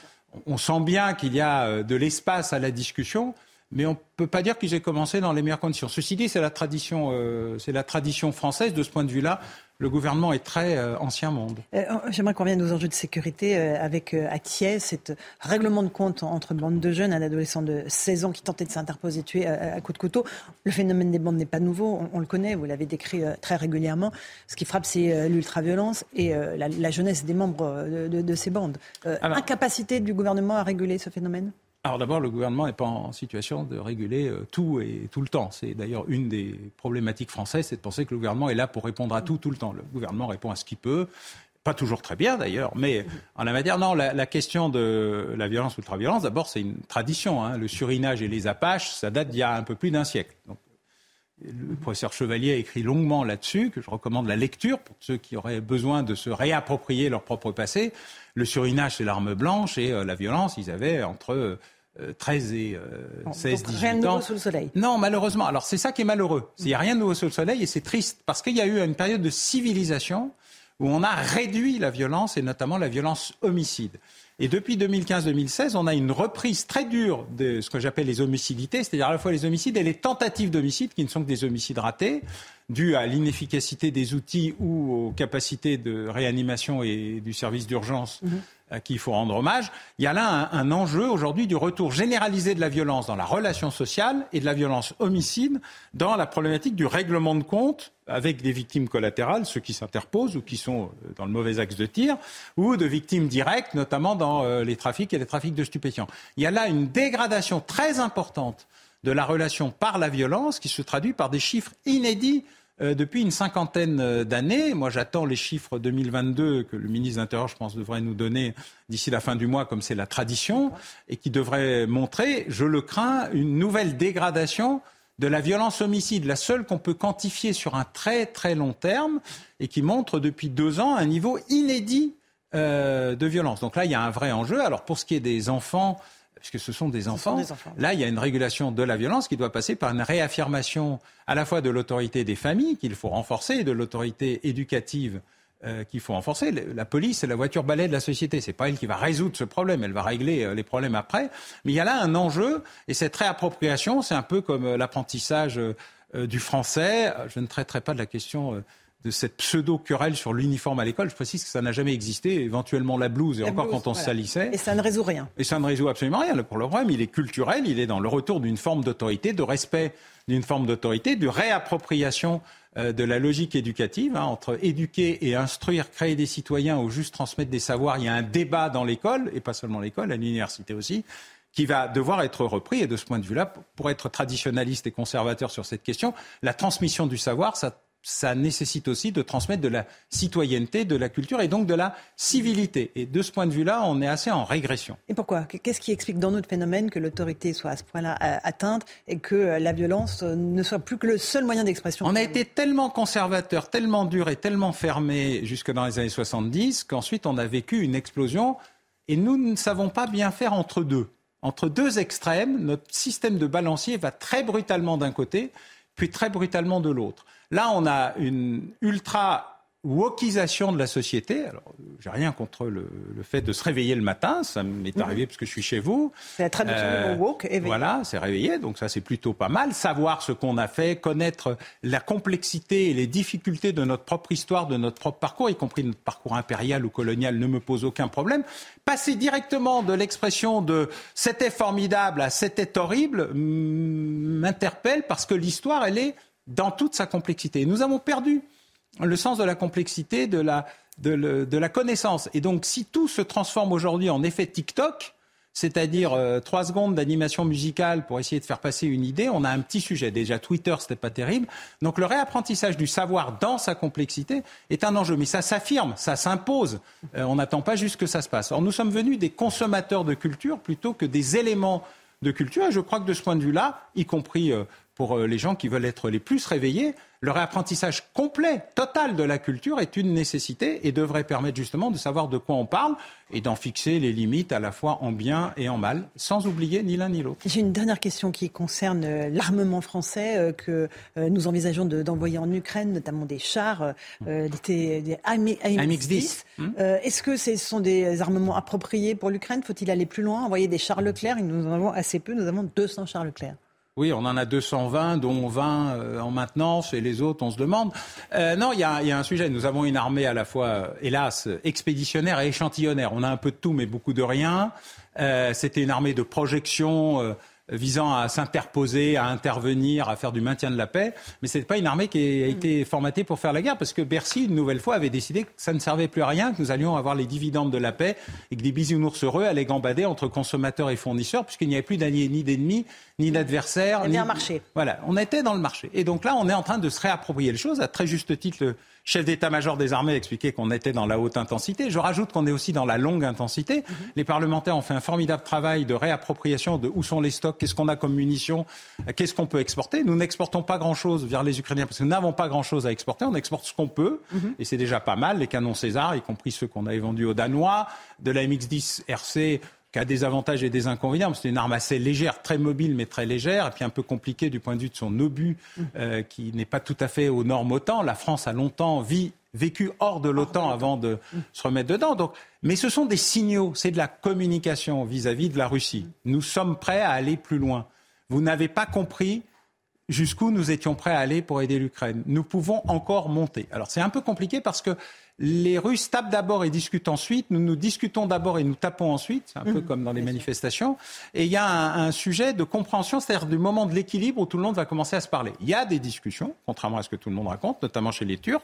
On sent bien qu'il y a de l'espace à la discussion mais on ne peut pas dire qu'ils aient commencé dans les meilleures conditions. Ceci dit, c'est la tradition, euh, c'est la tradition française. De ce point de vue-là, le gouvernement est très euh, ancien monde. Euh, j'aimerais qu'on revienne aux enjeux de sécurité avec à Thiès, cet règlement de compte entre bande de jeunes, un adolescent de 16 ans qui tentait de s'interposer, tuer à, coups de couteau. Le phénomène des bandes n'est pas nouveau, on, le connaît, vous l'avez décrit très régulièrement. Ce qui frappe, c'est l'ultraviolence et la, jeunesse des membres de, ces bandes. incapacité du gouvernement à réguler ce phénomène? Alors d'abord, le gouvernement n'est pas en situation de réguler euh, tout et tout le temps. C'est d'ailleurs une des problématiques françaises, c'est de penser que le gouvernement est là pour répondre à tout tout le temps. Le gouvernement répond à ce qu'il peut, pas toujours très bien d'ailleurs, mais en la matière, non, la, question de la violence ou ultra-violence, d'abord c'est une tradition. Hein. Le surinage et les apaches, ça date d'il y a un peu plus d'un siècle. Donc, le professeur Chevalier a écrit longuement là-dessus, que je recommande la lecture pour ceux qui auraient besoin de se réapproprier leur propre passé. Le surinage, c'est l'arme blanche et euh, la violence, ils avaient entre 13 euh, et 16, euh, 18 rien de nouveau sous le soleil. Non, malheureusement. Alors c'est ça qui est malheureux. Il n'y a rien de nouveau sous le soleil et c'est triste parce qu'il y a eu une période de civilisation où on a réduit la violence et notamment la violence homicide. Et depuis 2015-2016, on a une reprise très dure de ce que j'appelle les homicidités, c'est-à-dire à la fois les homicides et les tentatives d'homicide, qui ne sont que des homicides ratés, dus à l'inefficacité des outils ou aux capacités de réanimation et du service d'urgence Mhm. À qui il faut rendre hommage. Il y a là un, enjeu aujourd'hui du retour généralisé de la violence dans la relation sociale et de la violence homicide dans la problématique du règlement de compte avec des victimes collatérales, ceux qui s'interposent ou qui sont euh, dans le mauvais axe de tir, ou de victimes directes, notamment dans euh, les trafics et les trafics de stupéfiants. Il y a là une dégradation très importante de la relation par la violence qui se traduit par des chiffres inédits euh, depuis une cinquantaine euh, d'années. Moi, j'attends les chiffres 2022 que le ministre de l'Intérieur, je pense, devrait nous donner d'ici la fin du mois, comme c'est la tradition, et qui devraient montrer, je le crains, une nouvelle dégradation de la violence homicide, la seule qu'on peut quantifier sur un très très long terme, et qui montre depuis deux ans un niveau inédit euh, de violence. Donc là, il y a un vrai enjeu. Alors pour ce qui est des enfants, puisque ce sont des enfants, des enfants. là, il y a une régulation de la violence qui doit passer par une réaffirmation à la fois de l'autorité des familles, qu'il faut renforcer, et de l'autorité éducative euh, qu'il faut renforcer. La police, c'est la voiture balai de la société. C'est pas elle qui va résoudre ce problème. Elle va régler euh, les problèmes après. Mais il y a là un enjeu, et cette réappropriation, c'est un peu comme euh, l'apprentissage du français. Je ne traiterai pas de la question. De cette pseudo-querelle sur l'uniforme à l'école. Je précise que ça n'a jamais existé, éventuellement la blouse, et La encore blouse, quand on voilà. salissait. Et ça ne résout rien. Et ça ne résout absolument rien. Pour le problème, il est culturel, il est dans le retour d'une forme d'autorité, de respect d'une forme d'autorité, de réappropriation euh, de la logique éducative, hein, entre éduquer et instruire, créer des citoyens ou juste transmettre des savoirs. Il y a un débat dans l'école, et pas seulement l'école, à l'université aussi, qui va devoir être repris. Et de ce point de vue-là, pour être traditionnaliste et conservateur sur cette question, la transmission du savoir, ça ça nécessite aussi de transmettre de la citoyenneté, de la culture et donc de la civilité. Et de ce point de vue-là, on est assez en régression. Et pourquoi? Qu'est-ce qui explique dans notre phénomène que l'autorité soit à ce point-là euh, atteinte et que euh, la violence euh, ne soit plus que le seul moyen d'expression? On a été tellement conservateur, tellement dur et tellement fermé jusque dans les années 70 qu'ensuite on a vécu une explosion et nous ne savons pas bien faire entre deux. Entre deux extrêmes, notre système de balancier va très brutalement d'un côté, puis très brutalement de l'autre. Là, on a une ultra wokisation de la société. Alors, j'ai rien contre le, le fait de se réveiller le matin, ça m'est arrivé parce que je suis chez vous. C'est la traduction du mot woke, éveillé. Voilà, c'est réveillé, donc ça c'est plutôt pas mal. Savoir ce qu'on a fait, connaître la complexité et les difficultés de notre propre histoire, de notre propre parcours, y compris notre parcours impérial ou colonial, ne me pose aucun problème. Passer directement de l'expression de c'était formidable à c'était horrible m'interpelle parce que l'histoire, elle est dans toute sa complexité. Nous avons perdu le sens de la complexité, de la, de, le- de la connaissance. Et donc, si tout se transforme aujourd'hui en effet TikTok, c'est-à-dire euh, trois secondes d'animation musicale pour essayer de faire passer une idée, on a un petit sujet. Déjà, Twitter, c'était pas terrible. Donc, le réapprentissage du savoir dans sa complexité est un enjeu. Mais ça s'affirme, ça s'impose. Euh, on n'attend pas juste que ça se passe. Or, nous sommes venus des consommateurs de culture plutôt que des éléments de culture. Et je crois que de ce point de vue-là, y compris euh, pour euh, les gens qui veulent être les plus réveillés, le réapprentissage complet, total de la culture est une nécessité et devrait permettre justement de savoir de quoi on parle et d'en fixer les limites à la fois en bien et en mal, sans oublier ni l'un ni l'autre. J'ai une dernière question qui concerne euh, l'armement français euh, que euh, nous envisageons de- d'envoyer en Ukraine, notamment des chars, euh, des, des AMX, AMX-10. Euh, Est-ce que ce sont des armements appropriés pour l'Ukraine? Faut-il aller plus loin Envoyer des chars Leclerc? Nous en avons assez peu, nous avons 200 chars Leclerc. Oui, on en a 220, dont 20 euh, en maintenance, et les autres, on se demande. Euh, non, il y y a un sujet. Nous avons une armée à la fois, euh, hélas, expéditionnaire et échantillonnaire. On a un peu de tout, mais beaucoup de rien. Euh, C'était une armée de projection euh, visant à s'interposer, à intervenir, à faire du maintien de la paix. Mais ce n'est pas une armée qui a été formatée pour faire la guerre, parce que Bercy, une nouvelle fois, avait décidé que ça ne servait plus à rien, que nous allions avoir les dividendes de la paix, et que des bisounours heureux allaient gambader entre consommateurs et fournisseurs, puisqu'il n'y avait plus d'alliés ni d'ennemis, ni y avait ni- un marché. Voilà, on était dans le marché. Et donc là, on est en train de se réapproprier les choses. À très juste titre, le chef d'état-major des armées expliquait qu'on était dans la haute intensité. Je rajoute qu'on est aussi dans la longue intensité. Les parlementaires ont fait un formidable travail de réappropriation de où sont les stocks, qu'est-ce qu'on a comme munitions, qu'est-ce qu'on peut exporter. Nous n'exportons pas grand-chose vers les Ukrainiens parce que nous n'avons pas grand-chose à exporter. On exporte ce qu'on peut. Et c'est déjà pas mal. Les canons César, y compris ceux qu'on avait vendus aux Danois, de la MX-10 RC qui a des avantages et des inconvénients. C'est une arme assez légère, très mobile, mais très légère, et puis un peu compliquée du point de vue de son obus, euh, qui n'est pas tout à fait aux normes OTAN. La France a longtemps vécu hors de l'OTAN avant de se remettre dedans. Donc, mais ce sont des signaux, c'est de la communication vis-à-vis de la Russie. Nous sommes prêts à aller plus loin. Vous n'avez pas compris jusqu'où nous étions prêts à aller pour aider l'Ukraine. Nous pouvons encore monter. Alors c'est un peu compliqué parce que les Russes tapent d'abord et discutent ensuite. Nous nous discutons d'abord et nous tapons ensuite. C'est un peu mmh. comme dans les manifestations. Et il y a un, sujet de compréhension, c'est-à-dire du moment de l'équilibre où tout le monde va commencer à se parler. Il y a des discussions, contrairement à ce que tout le monde raconte, notamment chez les Turcs.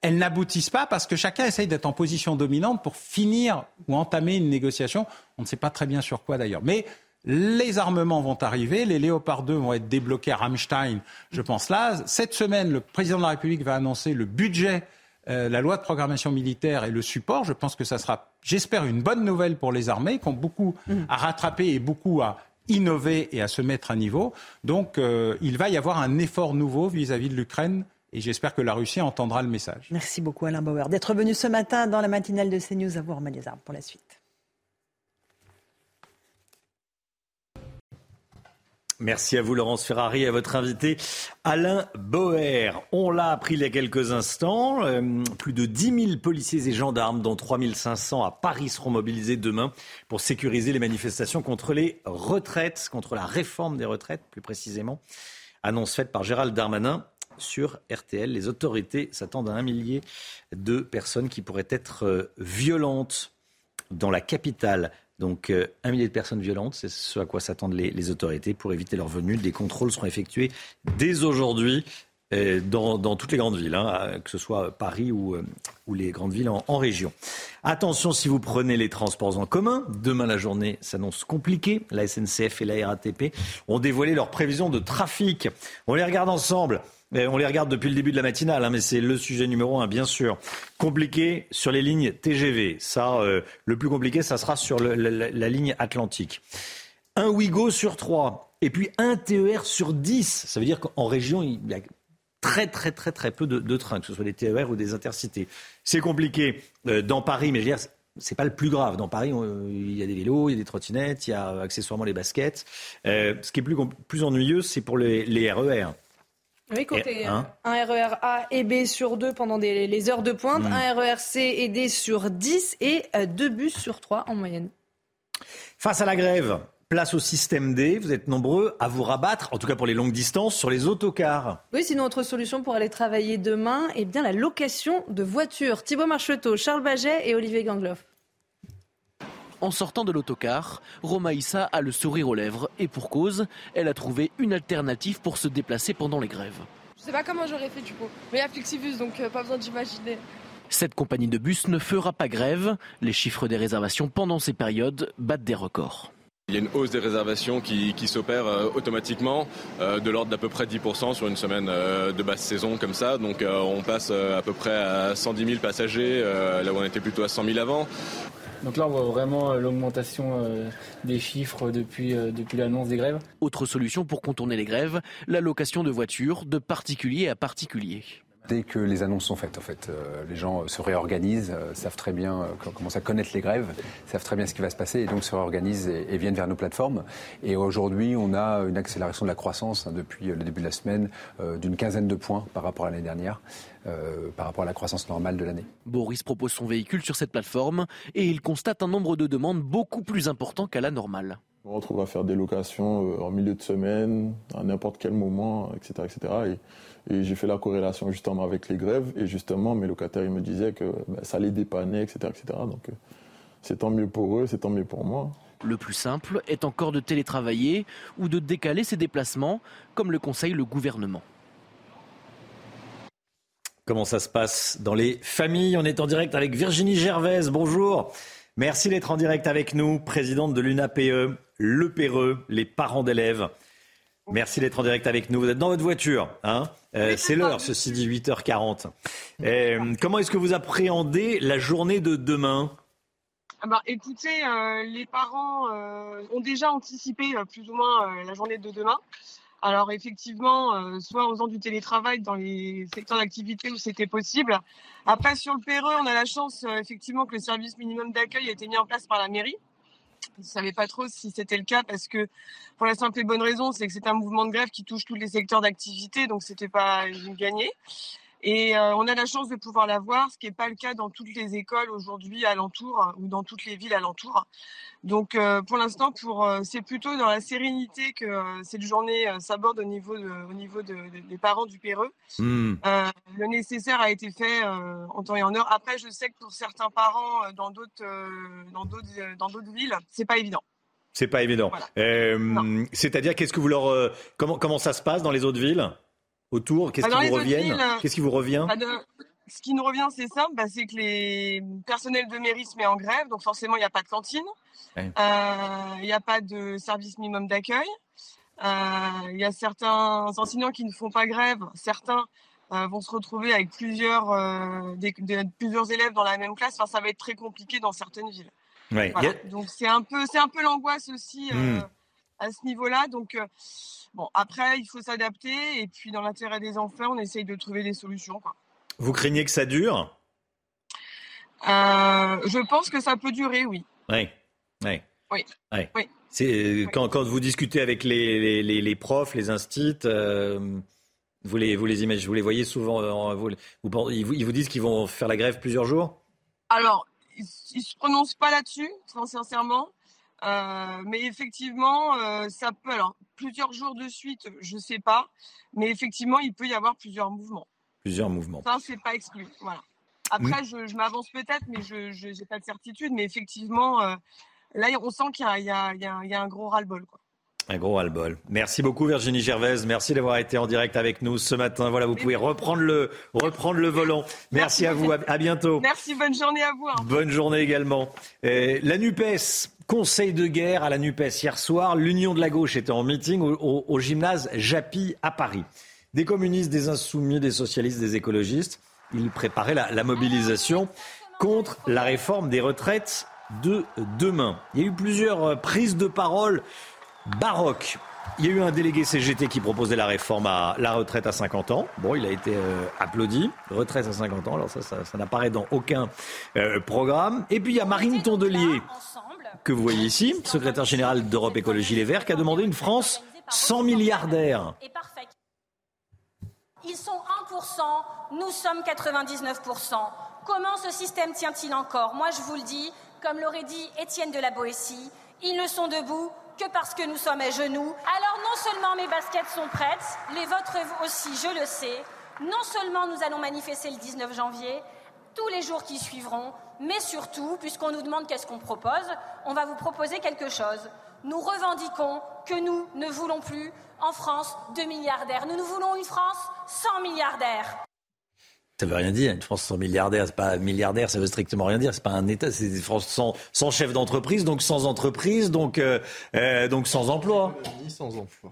Elles n'aboutissent pas parce que chacun essaye d'être en position dominante pour finir ou entamer une négociation. On ne sait pas très bien sur quoi d'ailleurs. Mais les armements vont arriver, les Léopard 2 vont être débloqués à Rammstein, je pense là. Cette semaine, le président de la République va annoncer le budget euh, la loi de programmation militaire et le support, je pense que ça sera, j'espère, une bonne nouvelle pour les armées qui ont beaucoup mm. à rattraper et beaucoup à innover et à se mettre à niveau. Donc, euh, il va y avoir un effort nouveau vis-à-vis de l'Ukraine. Et j'espère que la Russie entendra le message. Merci beaucoup Alain Bauer d'être venu ce matin dans la matinale de CNews à vous, pour la suite. Merci à vous, Laurence Ferrari, et à votre invité, Alain Boer. On l'a appris il y a quelques instants. Euh, plus de 10 000 policiers et gendarmes, dont 3 500 à Paris, seront mobilisés demain pour sécuriser les manifestations contre les retraites, contre la réforme des retraites, plus précisément. Annonce faite par Gérald Darmanin sur RTL. Les autorités s'attendent à un millier de personnes qui pourraient être euh, violentes dans la capitale. Donc euh, un millier de personnes violentes, c'est ce à quoi s'attendent les, autorités pour éviter leur venue. Des contrôles seront effectués dès aujourd'hui euh, dans, toutes les grandes villes, hein, que ce soit Paris ou, euh, les grandes villes en, région. Attention si vous prenez les transports en commun. Demain, la journée s'annonce compliquée. La SNCF et la RATP ont dévoilé leurs prévisions de trafic. On les regarde ensemble on les regarde depuis le début de la matinale, hein, mais c'est le sujet numéro un, bien sûr. Compliqué sur les lignes TGV. Ça, euh, le plus compliqué, ça sera sur la, ligne Atlantique. Un Ouigo sur trois, et puis un TER sur dix. Ça veut dire qu'en région, il y a très très très très peu de, trains, que ce soit des TER ou des intercités. C'est compliqué euh, dans Paris, mais je veux dire, c'est pas le plus grave. Dans Paris, il y a des vélos, il y a des trottinettes, il y a accessoirement les baskets. Euh, ce qui est plus, ennuyeux, c'est pour les RER. Oui, côté un RER A et B sur deux pendant les heures de pointe, hmm. un RER C et D sur 10 et euh, deux bus sur trois en moyenne. Face à la grève, place au système D. Vous êtes nombreux à vous rabattre, en tout cas pour les longues distances, sur les autocars. Oui, sinon, autre solution pour aller travailler demain, eh bien la location de voitures. Thibaut Marcheteau, Charles Baget et Olivier Gangloff. En sortant de l'autocar, Romaïssa a le sourire aux lèvres et pour cause, elle a trouvé une alternative pour se déplacer pendant les grèves. Je sais pas comment j'aurais fait du coup, mais il y a Flixibus donc euh, pas besoin d'imaginer. Cette compagnie de bus ne fera pas grève. Les chiffres des réservations pendant ces périodes battent des records. Il y a une hausse des réservations qui, s'opère euh, automatiquement euh, de l'ordre d'à peu près 10% sur une semaine de basse saison comme ça. Donc on passe à peu près à 110 000 passagers là où on était plutôt à 100 000 avant. Donc là, on voit vraiment euh, l'augmentation euh, des chiffres depuis, euh, depuis l'annonce des grèves. Autre solution pour contourner les grèves, la location de voitures de particulier à particulier. Dès que les annonces sont faites, en fait, les gens se réorganisent, savent très bien, commencent à connaître les grèves, savent très bien ce qui va se passer et donc se réorganisent et, viennent vers nos plateformes. Et aujourd'hui, on a une accélération de la croissance hein, depuis le début de la semaine d'une quinzaine de points par rapport à l'année dernière. Euh, par rapport à la croissance normale de l'année. Boris propose son véhicule sur cette plateforme et il constate un nombre de demandes beaucoup plus important qu'à la normale. On retrouve à faire des locations euh, en milieu de semaine, à n'importe quel moment, etc. etc. Et, j'ai fait la corrélation justement avec les grèves et justement mes locataires ils me disaient que ben, ça les dépannait, etc. etc. Donc euh, c'est tant mieux pour eux, c'est tant mieux pour moi. Le plus simple est encore de télétravailler ou de décaler ses déplacements, comme le conseille le gouvernement. Comment ça se passe dans les familles On est en direct avec Virginie Gervaise. Bonjour. Merci d'être en direct avec nous, présidente de l'UNAPE, le PRE, les parents d'élèves. Merci d'être en direct avec nous. Vous êtes dans votre voiture. Hein euh, c'est l'heure, ceci dit 8h40. Euh, comment est-ce que vous appréhendez la journée de demain? Ah bah, Écoutez, euh, les parents ont déjà anticipé plus ou moins la journée de demain. Alors effectivement, euh, soit en faisant du télétravail dans les secteurs d'activité où c'était possible. Après, sur le Péreux, on a la chance euh, effectivement que le service minimum d'accueil a été mis en place par la mairie. Je ne savais pas trop si c'était le cas parce que pour la simple et bonne raison, c'est que c'est un mouvement de grève qui touche tous les secteurs d'activité, donc c'était pas gagné. Et euh, on a la chance de pouvoir la voir, ce qui n'est pas le cas dans toutes les écoles aujourd'hui alentour ou dans toutes les villes alentours. Donc euh, pour l'instant, pour euh, c'est plutôt dans la sérénité que cette journée s'aborde au niveau, de, au niveau de, des parents du Péreux. Hmm. le nécessaire a été fait en temps et en heure. Après, je sais que pour certains parents dans d'autres dans d'autres dans d'autres villes, c'est pas évident. C'est pas évident. C'est-à-dire, qu'est-ce que vous leur comment comment ça se passe dans les autres villes? Autour Qu'est-ce qui vous revient Qu'est-ce qui vous revient Ce qui nous revient, c'est simple, bah, c'est que les personnels de mairie se mettent en grève, donc forcément, il n'y a pas de cantine, euh, il n'y a pas de service minimum d'accueil. Euh, il y a certains enseignants qui ne font pas grève, certains euh, vont se retrouver avec plusieurs, plusieurs élèves dans la même classe. Enfin, ça va être très compliqué dans certaines villes. Donc c'est un peu, c'est un peu l'angoisse aussi hmm. À ce niveau-là. Donc Bon, après, il faut s'adapter et puis dans l'intérêt des enfants, on essaye de trouver des solutions. Vous craignez que ça dure? Euh, Je pense que ça peut durer, oui. Oui. Oui. oui. C'est quand, quand, vous discutez avec les, les, les profs, les instits, euh, vous les vous les imaginez, vous les voyez souvent, euh, vous, vous, ils, vous, disent qu'ils vont faire la grève plusieurs jours? Alors, ils, ne se prononcent pas là-dessus, sincèrement. Euh, mais effectivement, euh, ça peut. Alors, plusieurs jours de suite, je ne sais pas. Mais effectivement, il peut y avoir plusieurs mouvements. Plusieurs mouvements. Ça, c'est pas exclu. Voilà. Après, je, m'avance peut-être, mais je n'ai pas de certitude. Mais effectivement, euh, là, on sent qu'il y, y, y, a un gros ras-le-bol. Un gros ras-le-bol. Merci beaucoup Virginie Gervaise. Merci d'avoir été en direct avec nous ce matin. Voilà, vous pouvez reprendre le, reprendre le volant. Merci, à vous. À, bientôt. Merci. Bonne journée à vous. Hein. Bonne journée également. la NUPES, conseil de guerre à la NUPES hier soir. L'Union de la gauche était en meeting au, gymnase Japy à Paris. Des communistes, des insoumis, des socialistes, des écologistes. Ils préparaient la, mobilisation contre la réforme des retraites de demain. Il y a eu plusieurs euh, prises de parole baroque. Il y a eu un délégué CGT qui proposait la réforme à la retraite à 50 ans. Bon, il a été euh, applaudi. Retraite à 50 ans, alors ça, ça, n'apparaît dans aucun euh, programme. Et puis il y a Marine Tondelier, que vous voyez ici, secrétaire générale d'Europe Écologie Les Verts, qui a demandé une France sans milliardaires. Ils sont 1%, nous sommes 99%. Comment ce système tient-il encore? Moi, je vous le dis, comme l'aurait dit Étienne de la Boétie, ils ne sont debout que parce que nous sommes à genoux. Alors non seulement mes baskets sont prêtes, les vôtres aussi, je le sais. Non seulement nous allons manifester le 19 janvier, tous les jours qui suivront, mais surtout, puisqu'on nous demande qu'est-ce qu'on propose, on va vous proposer quelque chose. Nous revendiquons que nous ne voulons plus en France de milliardaires. Nous, nous voulons une France sans milliardaires. Ça veut rien dire. Une France sans milliardaire, c'est pas milliardaire, ça veut strictement rien dire. C'est pas un État, c'est une France sans, sans chef d'entreprise, donc sans entreprise, donc euh, euh donc sans emploi. Ni sans emploi.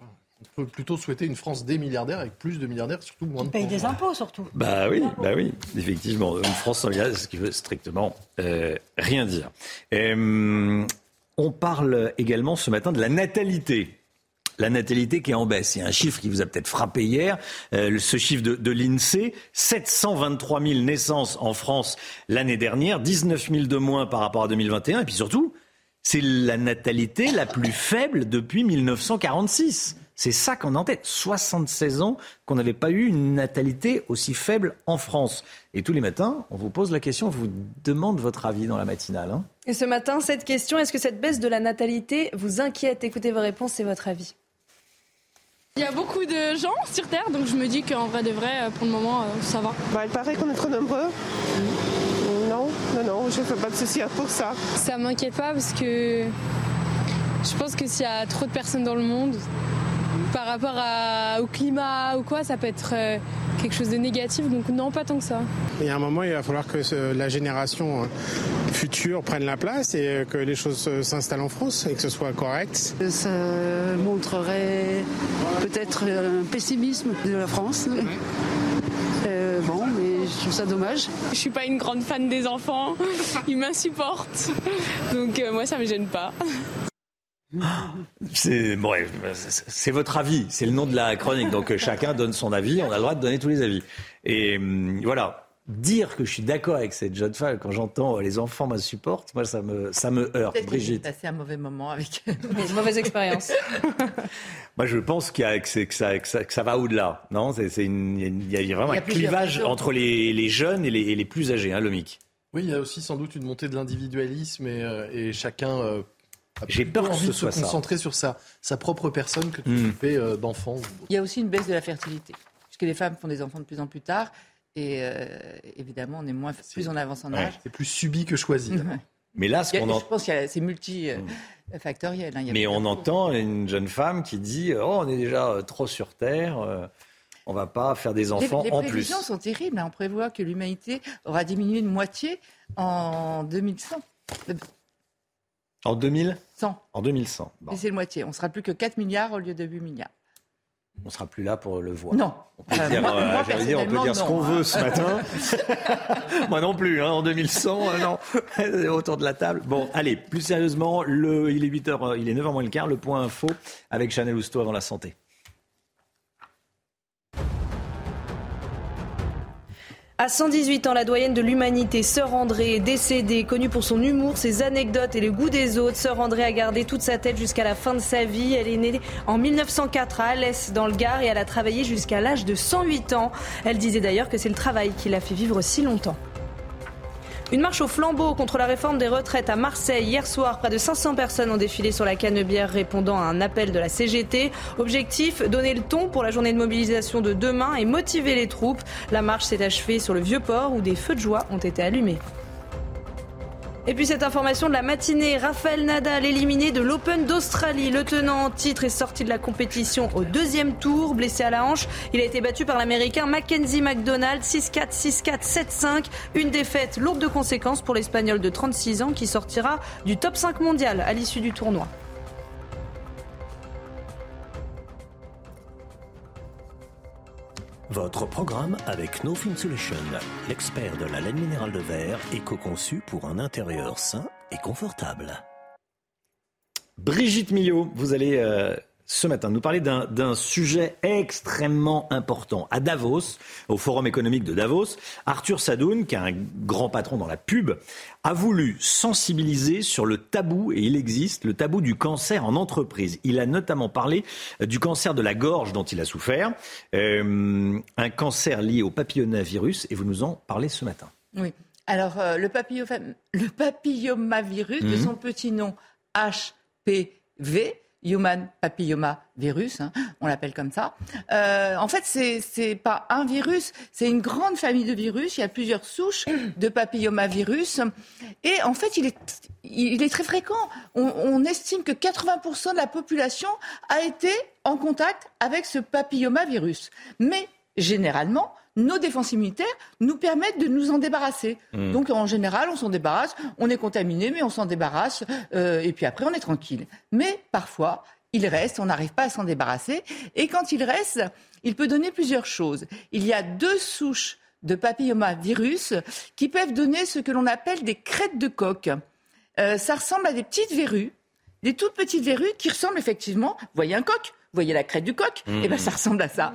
Peut plutôt souhaiter une France des milliardaires avec plus de milliardaires, surtout moins de. Ils payent des impôts surtout. Bah oui, bah oui, effectivement, une France sans milliardaires, ce qui veut strictement euh, rien dire. Euh, on parle également ce matin de la natalité la natalité qui est en baisse. Il y a un chiffre qui vous a peut-être frappé hier, euh, ce chiffre de, de l'INSEE, 723 000 naissances en France l'année dernière, 19 000 de moins par rapport à 2021, et puis surtout, c'est la natalité la plus faible depuis 1946. C'est ça qu'on a en tête. 76 ans qu'on n'avait pas eu une natalité aussi faible en France. Et tous les matins, on vous pose la question, on vous demande votre avis dans la matinale. Hein. Et ce matin, cette question, est-ce que cette baisse de la natalité vous inquiète? Écoutez vos réponses et votre avis. Il y a beaucoup de gens sur Terre, donc je me dis qu'en vrai de vrai, pour le moment, euh, ça va. Bah, il paraît qu'on est trop nombreux. Non, non, non, je ne fais pas de soucis pour ça. Ça m'inquiète pas parce que je pense que s'il y a trop de personnes dans le monde, par rapport au climat ou quoi, ça peut être euh, quelque chose de négatif. Donc non, pas tant que ça. Il y a un moment, il va falloir que la génération euh, future prenne la place et euh, que les choses s'installent en France et que ce soit correct. Ça montrerait peut-être un pessimisme de la France. bon, mais je trouve ça dommage. Je suis pas une grande fan des enfants. Ils m'insupportent. Donc moi, ça me gêne pas. C'est c'est votre avis, c'est le nom de la chronique. Donc euh, chacun donne son avis. On a le droit de donner tous les avis. Et hum, voilà. dire que je suis d'accord avec cette jeune femme quand j'entends les enfants m'insupportent, moi ça me ça me heurte. Brigitte, passé un mauvais moment avec une mauvaise expérience. moi je pense qu'il y a, que, ça, que, ça, que ça va au-delà. Non, c'est il y, a vraiment un clivage entre les, les, jeunes et les, et les plus âgés, hein, le MIC. Oui, il y a aussi sans doute une montée de l'individualisme et, euh, et, chacun. Euh, j'ai peur que ce de soit se concentrer sur sa, sa propre personne que de mmh. s'occuper euh, d'enfants. Il y a aussi une baisse de la fertilité, puisque les femmes font des enfants de plus en plus tard. Et euh, évidemment, on est moins, plus en avance en âge. C'est plus subi que choisi. Mais là, ce qu'on Je pense que c'est multifactoriel. Hein. Mais on entend une jeune femme qui dit Oh, on est déjà trop sur Terre. Euh, on va pas faire des enfants les, en plus. Les prévisions sont terribles. Hein. On prévoit que l'humanité aura diminué de moitié en 2100. En 2100 En 2100. Et c'est le moitié. On sera plus que 4 milliards au lieu de 8 milliards on sera plus là pour le voir. Non. On peut dire, euh, dire, on peut dire ce qu'on veut ce matin. moi non plus, hein, en 2100, euh, non. Autour de la table. Bon, allez, plus sérieusement, le, il est 8h, euh, il est 9h moins le quart, le point info avec Chanel Housteau avant la santé. À 118 ans, la doyenne de l'humanité, Sœur André, décédée. Connue pour son humour, ses anecdotes et le goût des autres, Sœur André a gardé toute sa tête jusqu'à la fin de sa vie. Elle est née en 1904 à Alès, dans le Gard, et elle a travaillé jusqu'à l'âge de 108 ans. Elle disait d'ailleurs que c'est le travail qui l'a fait vivre si longtemps. Une marche au flambeau contre la réforme des retraites à Marseille. Hier soir, près de 500 personnes ont défilé sur la Canebière répondant à un appel de la CGT. Objectif, donner le ton pour la journée de mobilisation de demain et motiver les troupes. La marche s'est achevée sur le Vieux-Port où des feux de joie ont été allumés. Et puis cette information de la matinée, Raphaël Nadal éliminé de l'Open d'Australie. Le tenant en titre est sorti de la compétition au deuxième tour, blessé à la hanche. Il a été battu par l'Américain Mackenzie McDonald 6-4, 6-4, 7-5. Une défaite lourde de conséquences pour l'Espagnol de 36 ans qui sortira du top 5 mondial à l'issue du tournoi. Votre programme avec No Film Solution, l'expert de la laine minérale de verre, éco-conçu pour un intérieur sain et confortable. Brigitte Millot, vous allez euh, ce matin nous parler d'un sujet extrêmement important. À Davos, au Forum économique de Davos, Arthur Sadoun, qui est un grand patron dans la pub, a voulu sensibiliser sur le tabou, et il existe, le tabou du cancer en entreprise. Il a notamment parlé du cancer de la gorge dont il a souffert, euh, un cancer lié au papillomavirus, et vous nous en parlez ce matin. Oui. Alors, euh, le, le papillomavirus, de mhm. son petit nom HPV, Human Papilloma Virus, hein, on l'appelle comme ça. Euh, en fait, c'est c'est pas un virus, c'est une grande famille de virus. Il y a plusieurs souches de papillomavirus, et en fait, il est il est très fréquent. On, on estime que 80% de la population a été en contact avec ce papillomavirus, mais généralement, nos défenses immunitaires nous permettent de nous en débarrasser. Hmm. Donc en général, on s'en débarrasse, on est contaminé, mais on s'en débarrasse, euh, et puis après, on est tranquille. Mais parfois, il reste, on n'arrive pas à s'en débarrasser, et quand il reste, il peut donner plusieurs choses. Il y a deux souches de papillomavirus qui peuvent donner ce que l'on appelle des crêtes de coq. Euh, ça ressemble à des petites verrues, des toutes petites verrues qui ressemblent effectivement, vous voyez un coq, vous voyez la crête du coq Eh ben, ça mmh. ressemble à ça.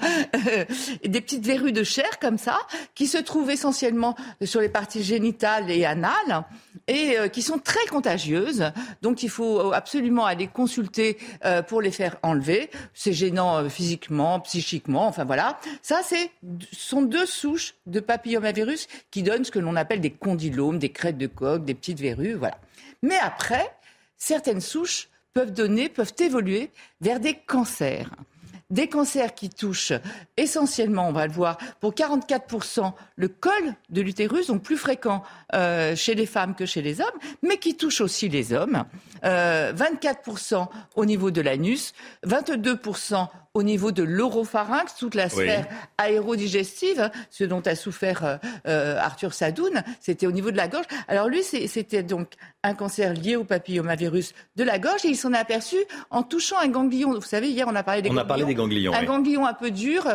des petites verrues de chair comme ça, qui se trouvent essentiellement sur les parties génitales et anales, et euh, qui sont très contagieuses. Donc, il faut absolument aller consulter euh, pour les faire enlever. C'est gênant euh, physiquement, psychiquement, enfin voilà. Ça, c'est sont deux souches de papillomavirus qui donnent ce que l'on appelle des condylomes, des crêtes de coq, des petites verrues, voilà. Mais après, certaines souches peuvent donner, peuvent évoluer vers des cancers. Des cancers qui touchent essentiellement, on va le voir, pour 44% le col de l'utérus, donc plus fréquent euh, chez les femmes que chez les hommes, mais qui touchent aussi les hommes. 24% euh, au niveau de l'anus, 22% au niveau de l'oropharynx, toute la sphère aérodigestive, ce dont a souffert euh, Arthur Sadoun, c'était au niveau de la gorge. Alors lui, c'était donc un cancer lié au papillomavirus de la gorge et il s'en est aperçu en touchant un ganglion. Vous savez, hier on a parlé des on ganglions. A parlé des ganglions un ganglion un peu dur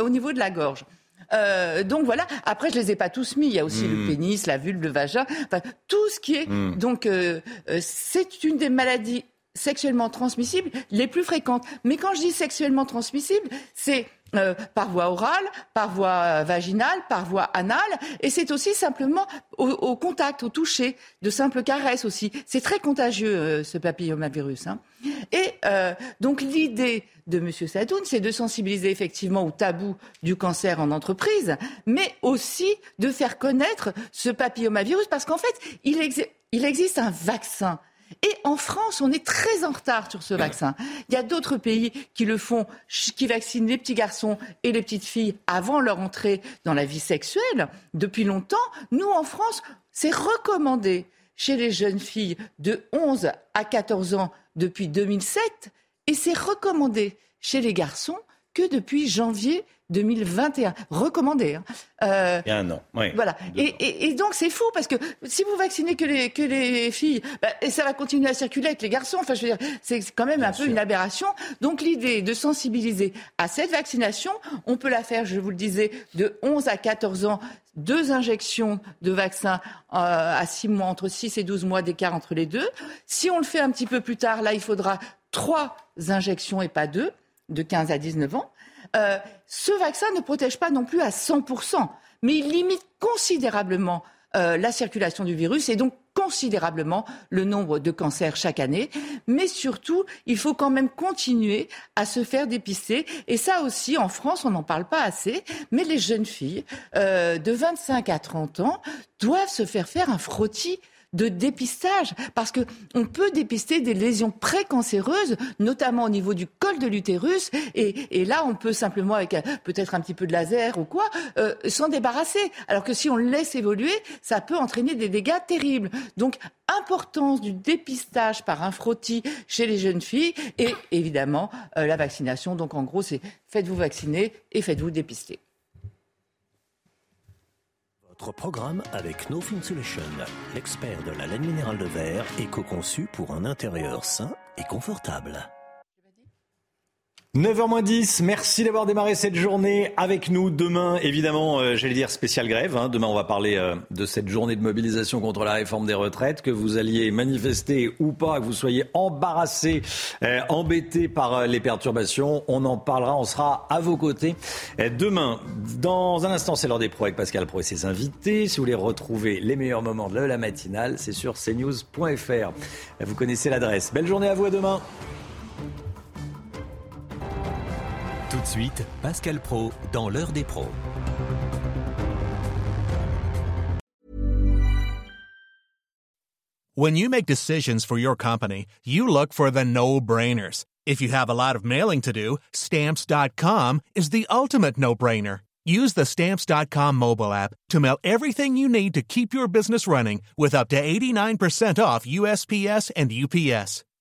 au niveau de la gorge. Euh, donc voilà. Après, je les ai pas tous mis. Il y a aussi le hmm. pénis, la vulve, le vagin, enfin tout ce qui est. Hmm. Donc euh, euh, c'est une des maladies sexuellement transmissibles les plus fréquentes. Mais quand je dis sexuellement transmissibles, c'est euh, par voie orale, par voie vaginale, par voie anale, et c'est aussi simplement au, contact, au toucher, de simples caresses aussi. C'est très contagieux euh, ce papillomavirus. Hein. Et euh, donc l'idée de M. Sadoun, c'est de sensibiliser effectivement au tabou du cancer en entreprise, mais aussi de faire connaître ce papillomavirus, parce qu'en fait, il existe un vaccin et en France, on est très en retard sur ce vaccin. Il y a d'autres pays qui le font, qui vaccinent les petits garçons et les petites filles avant leur entrée dans la vie sexuelle depuis longtemps. Nous, en France, c'est recommandé chez les jeunes filles de 11 à 14 ans depuis 2007 et c'est recommandé chez les garçons que depuis janvier 2021. Recommandé. Hein. Euh, Il y a un an. Oui. Voilà. Et, et, donc c'est fou parce que si vous vaccinez que les, que les filles, bah, et ça va continuer à circuler avec les garçons. Enfin, je veux dire, c'est quand même un peu une aberration. Donc l'idée de sensibiliser à cette vaccination, on peut la faire, je vous le disais, de 11 à 14 ans deux injections de vaccin euh, à 6 mois, entre 6 et 12 mois d'écart entre les deux. Si on le fait un petit peu plus tard, là, il faudra trois injections et pas deux, de 15 à 19 ans. Euh, ce vaccin ne protège pas non plus à 100%, mais il limite considérablement euh, la circulation du virus et donc considérablement le nombre de cancers chaque année. Mais surtout, il faut quand même continuer à se faire dépister. Et ça aussi, en France, on n'en parle pas assez. Mais les jeunes filles euh, de 25 à 30 ans doivent se faire faire un frottis de dépistage, parce que on peut dépister des lésions précancéreuses, notamment au niveau du col de l'utérus, et, là on peut simplement avec euh, peut-être un petit peu de laser ou quoi euh, s'en débarrasser. Alors que si on laisse évoluer, ça peut entraîner des dégâts terribles. Donc importance du dépistage par un frottis chez les jeunes filles et évidemment euh, la vaccination. Donc en gros, c'est faites-vous vacciner et faites-vous dépister. Votre programme avec No Solution, l'expert de la laine minérale de verre, éco-conçu pour un intérieur sain et confortable. 9h10, merci d'avoir démarré cette journée avec nous. Demain, évidemment, euh, j'allais dire spéciale grève. Hein. Demain, on va parler euh, de cette journée de mobilisation contre la réforme des retraites. Que vous alliez manifester ou pas, que vous soyez embarrassé, euh, embêté par les perturbations, on en parlera, on sera à vos côtés. demain, dans un instant, c'est l'heure des pros avec Pascal Pro et ses invités. Si vous voulez retrouver les meilleurs moments de la matinale, c'est sur cnews.fr. Vous connaissez l'adresse. Belle journée à vous, à demain. Tout de suite, Pascal Pro dans l'heure des pros. When you make decisions for your company, you look for the no-brainers. If you have a lot of mailing to do, stamps.com is the ultimate no-brainer. Use the stamps.com mobile app to mail everything you need to keep your business running with up to 89% off USPS and UPS.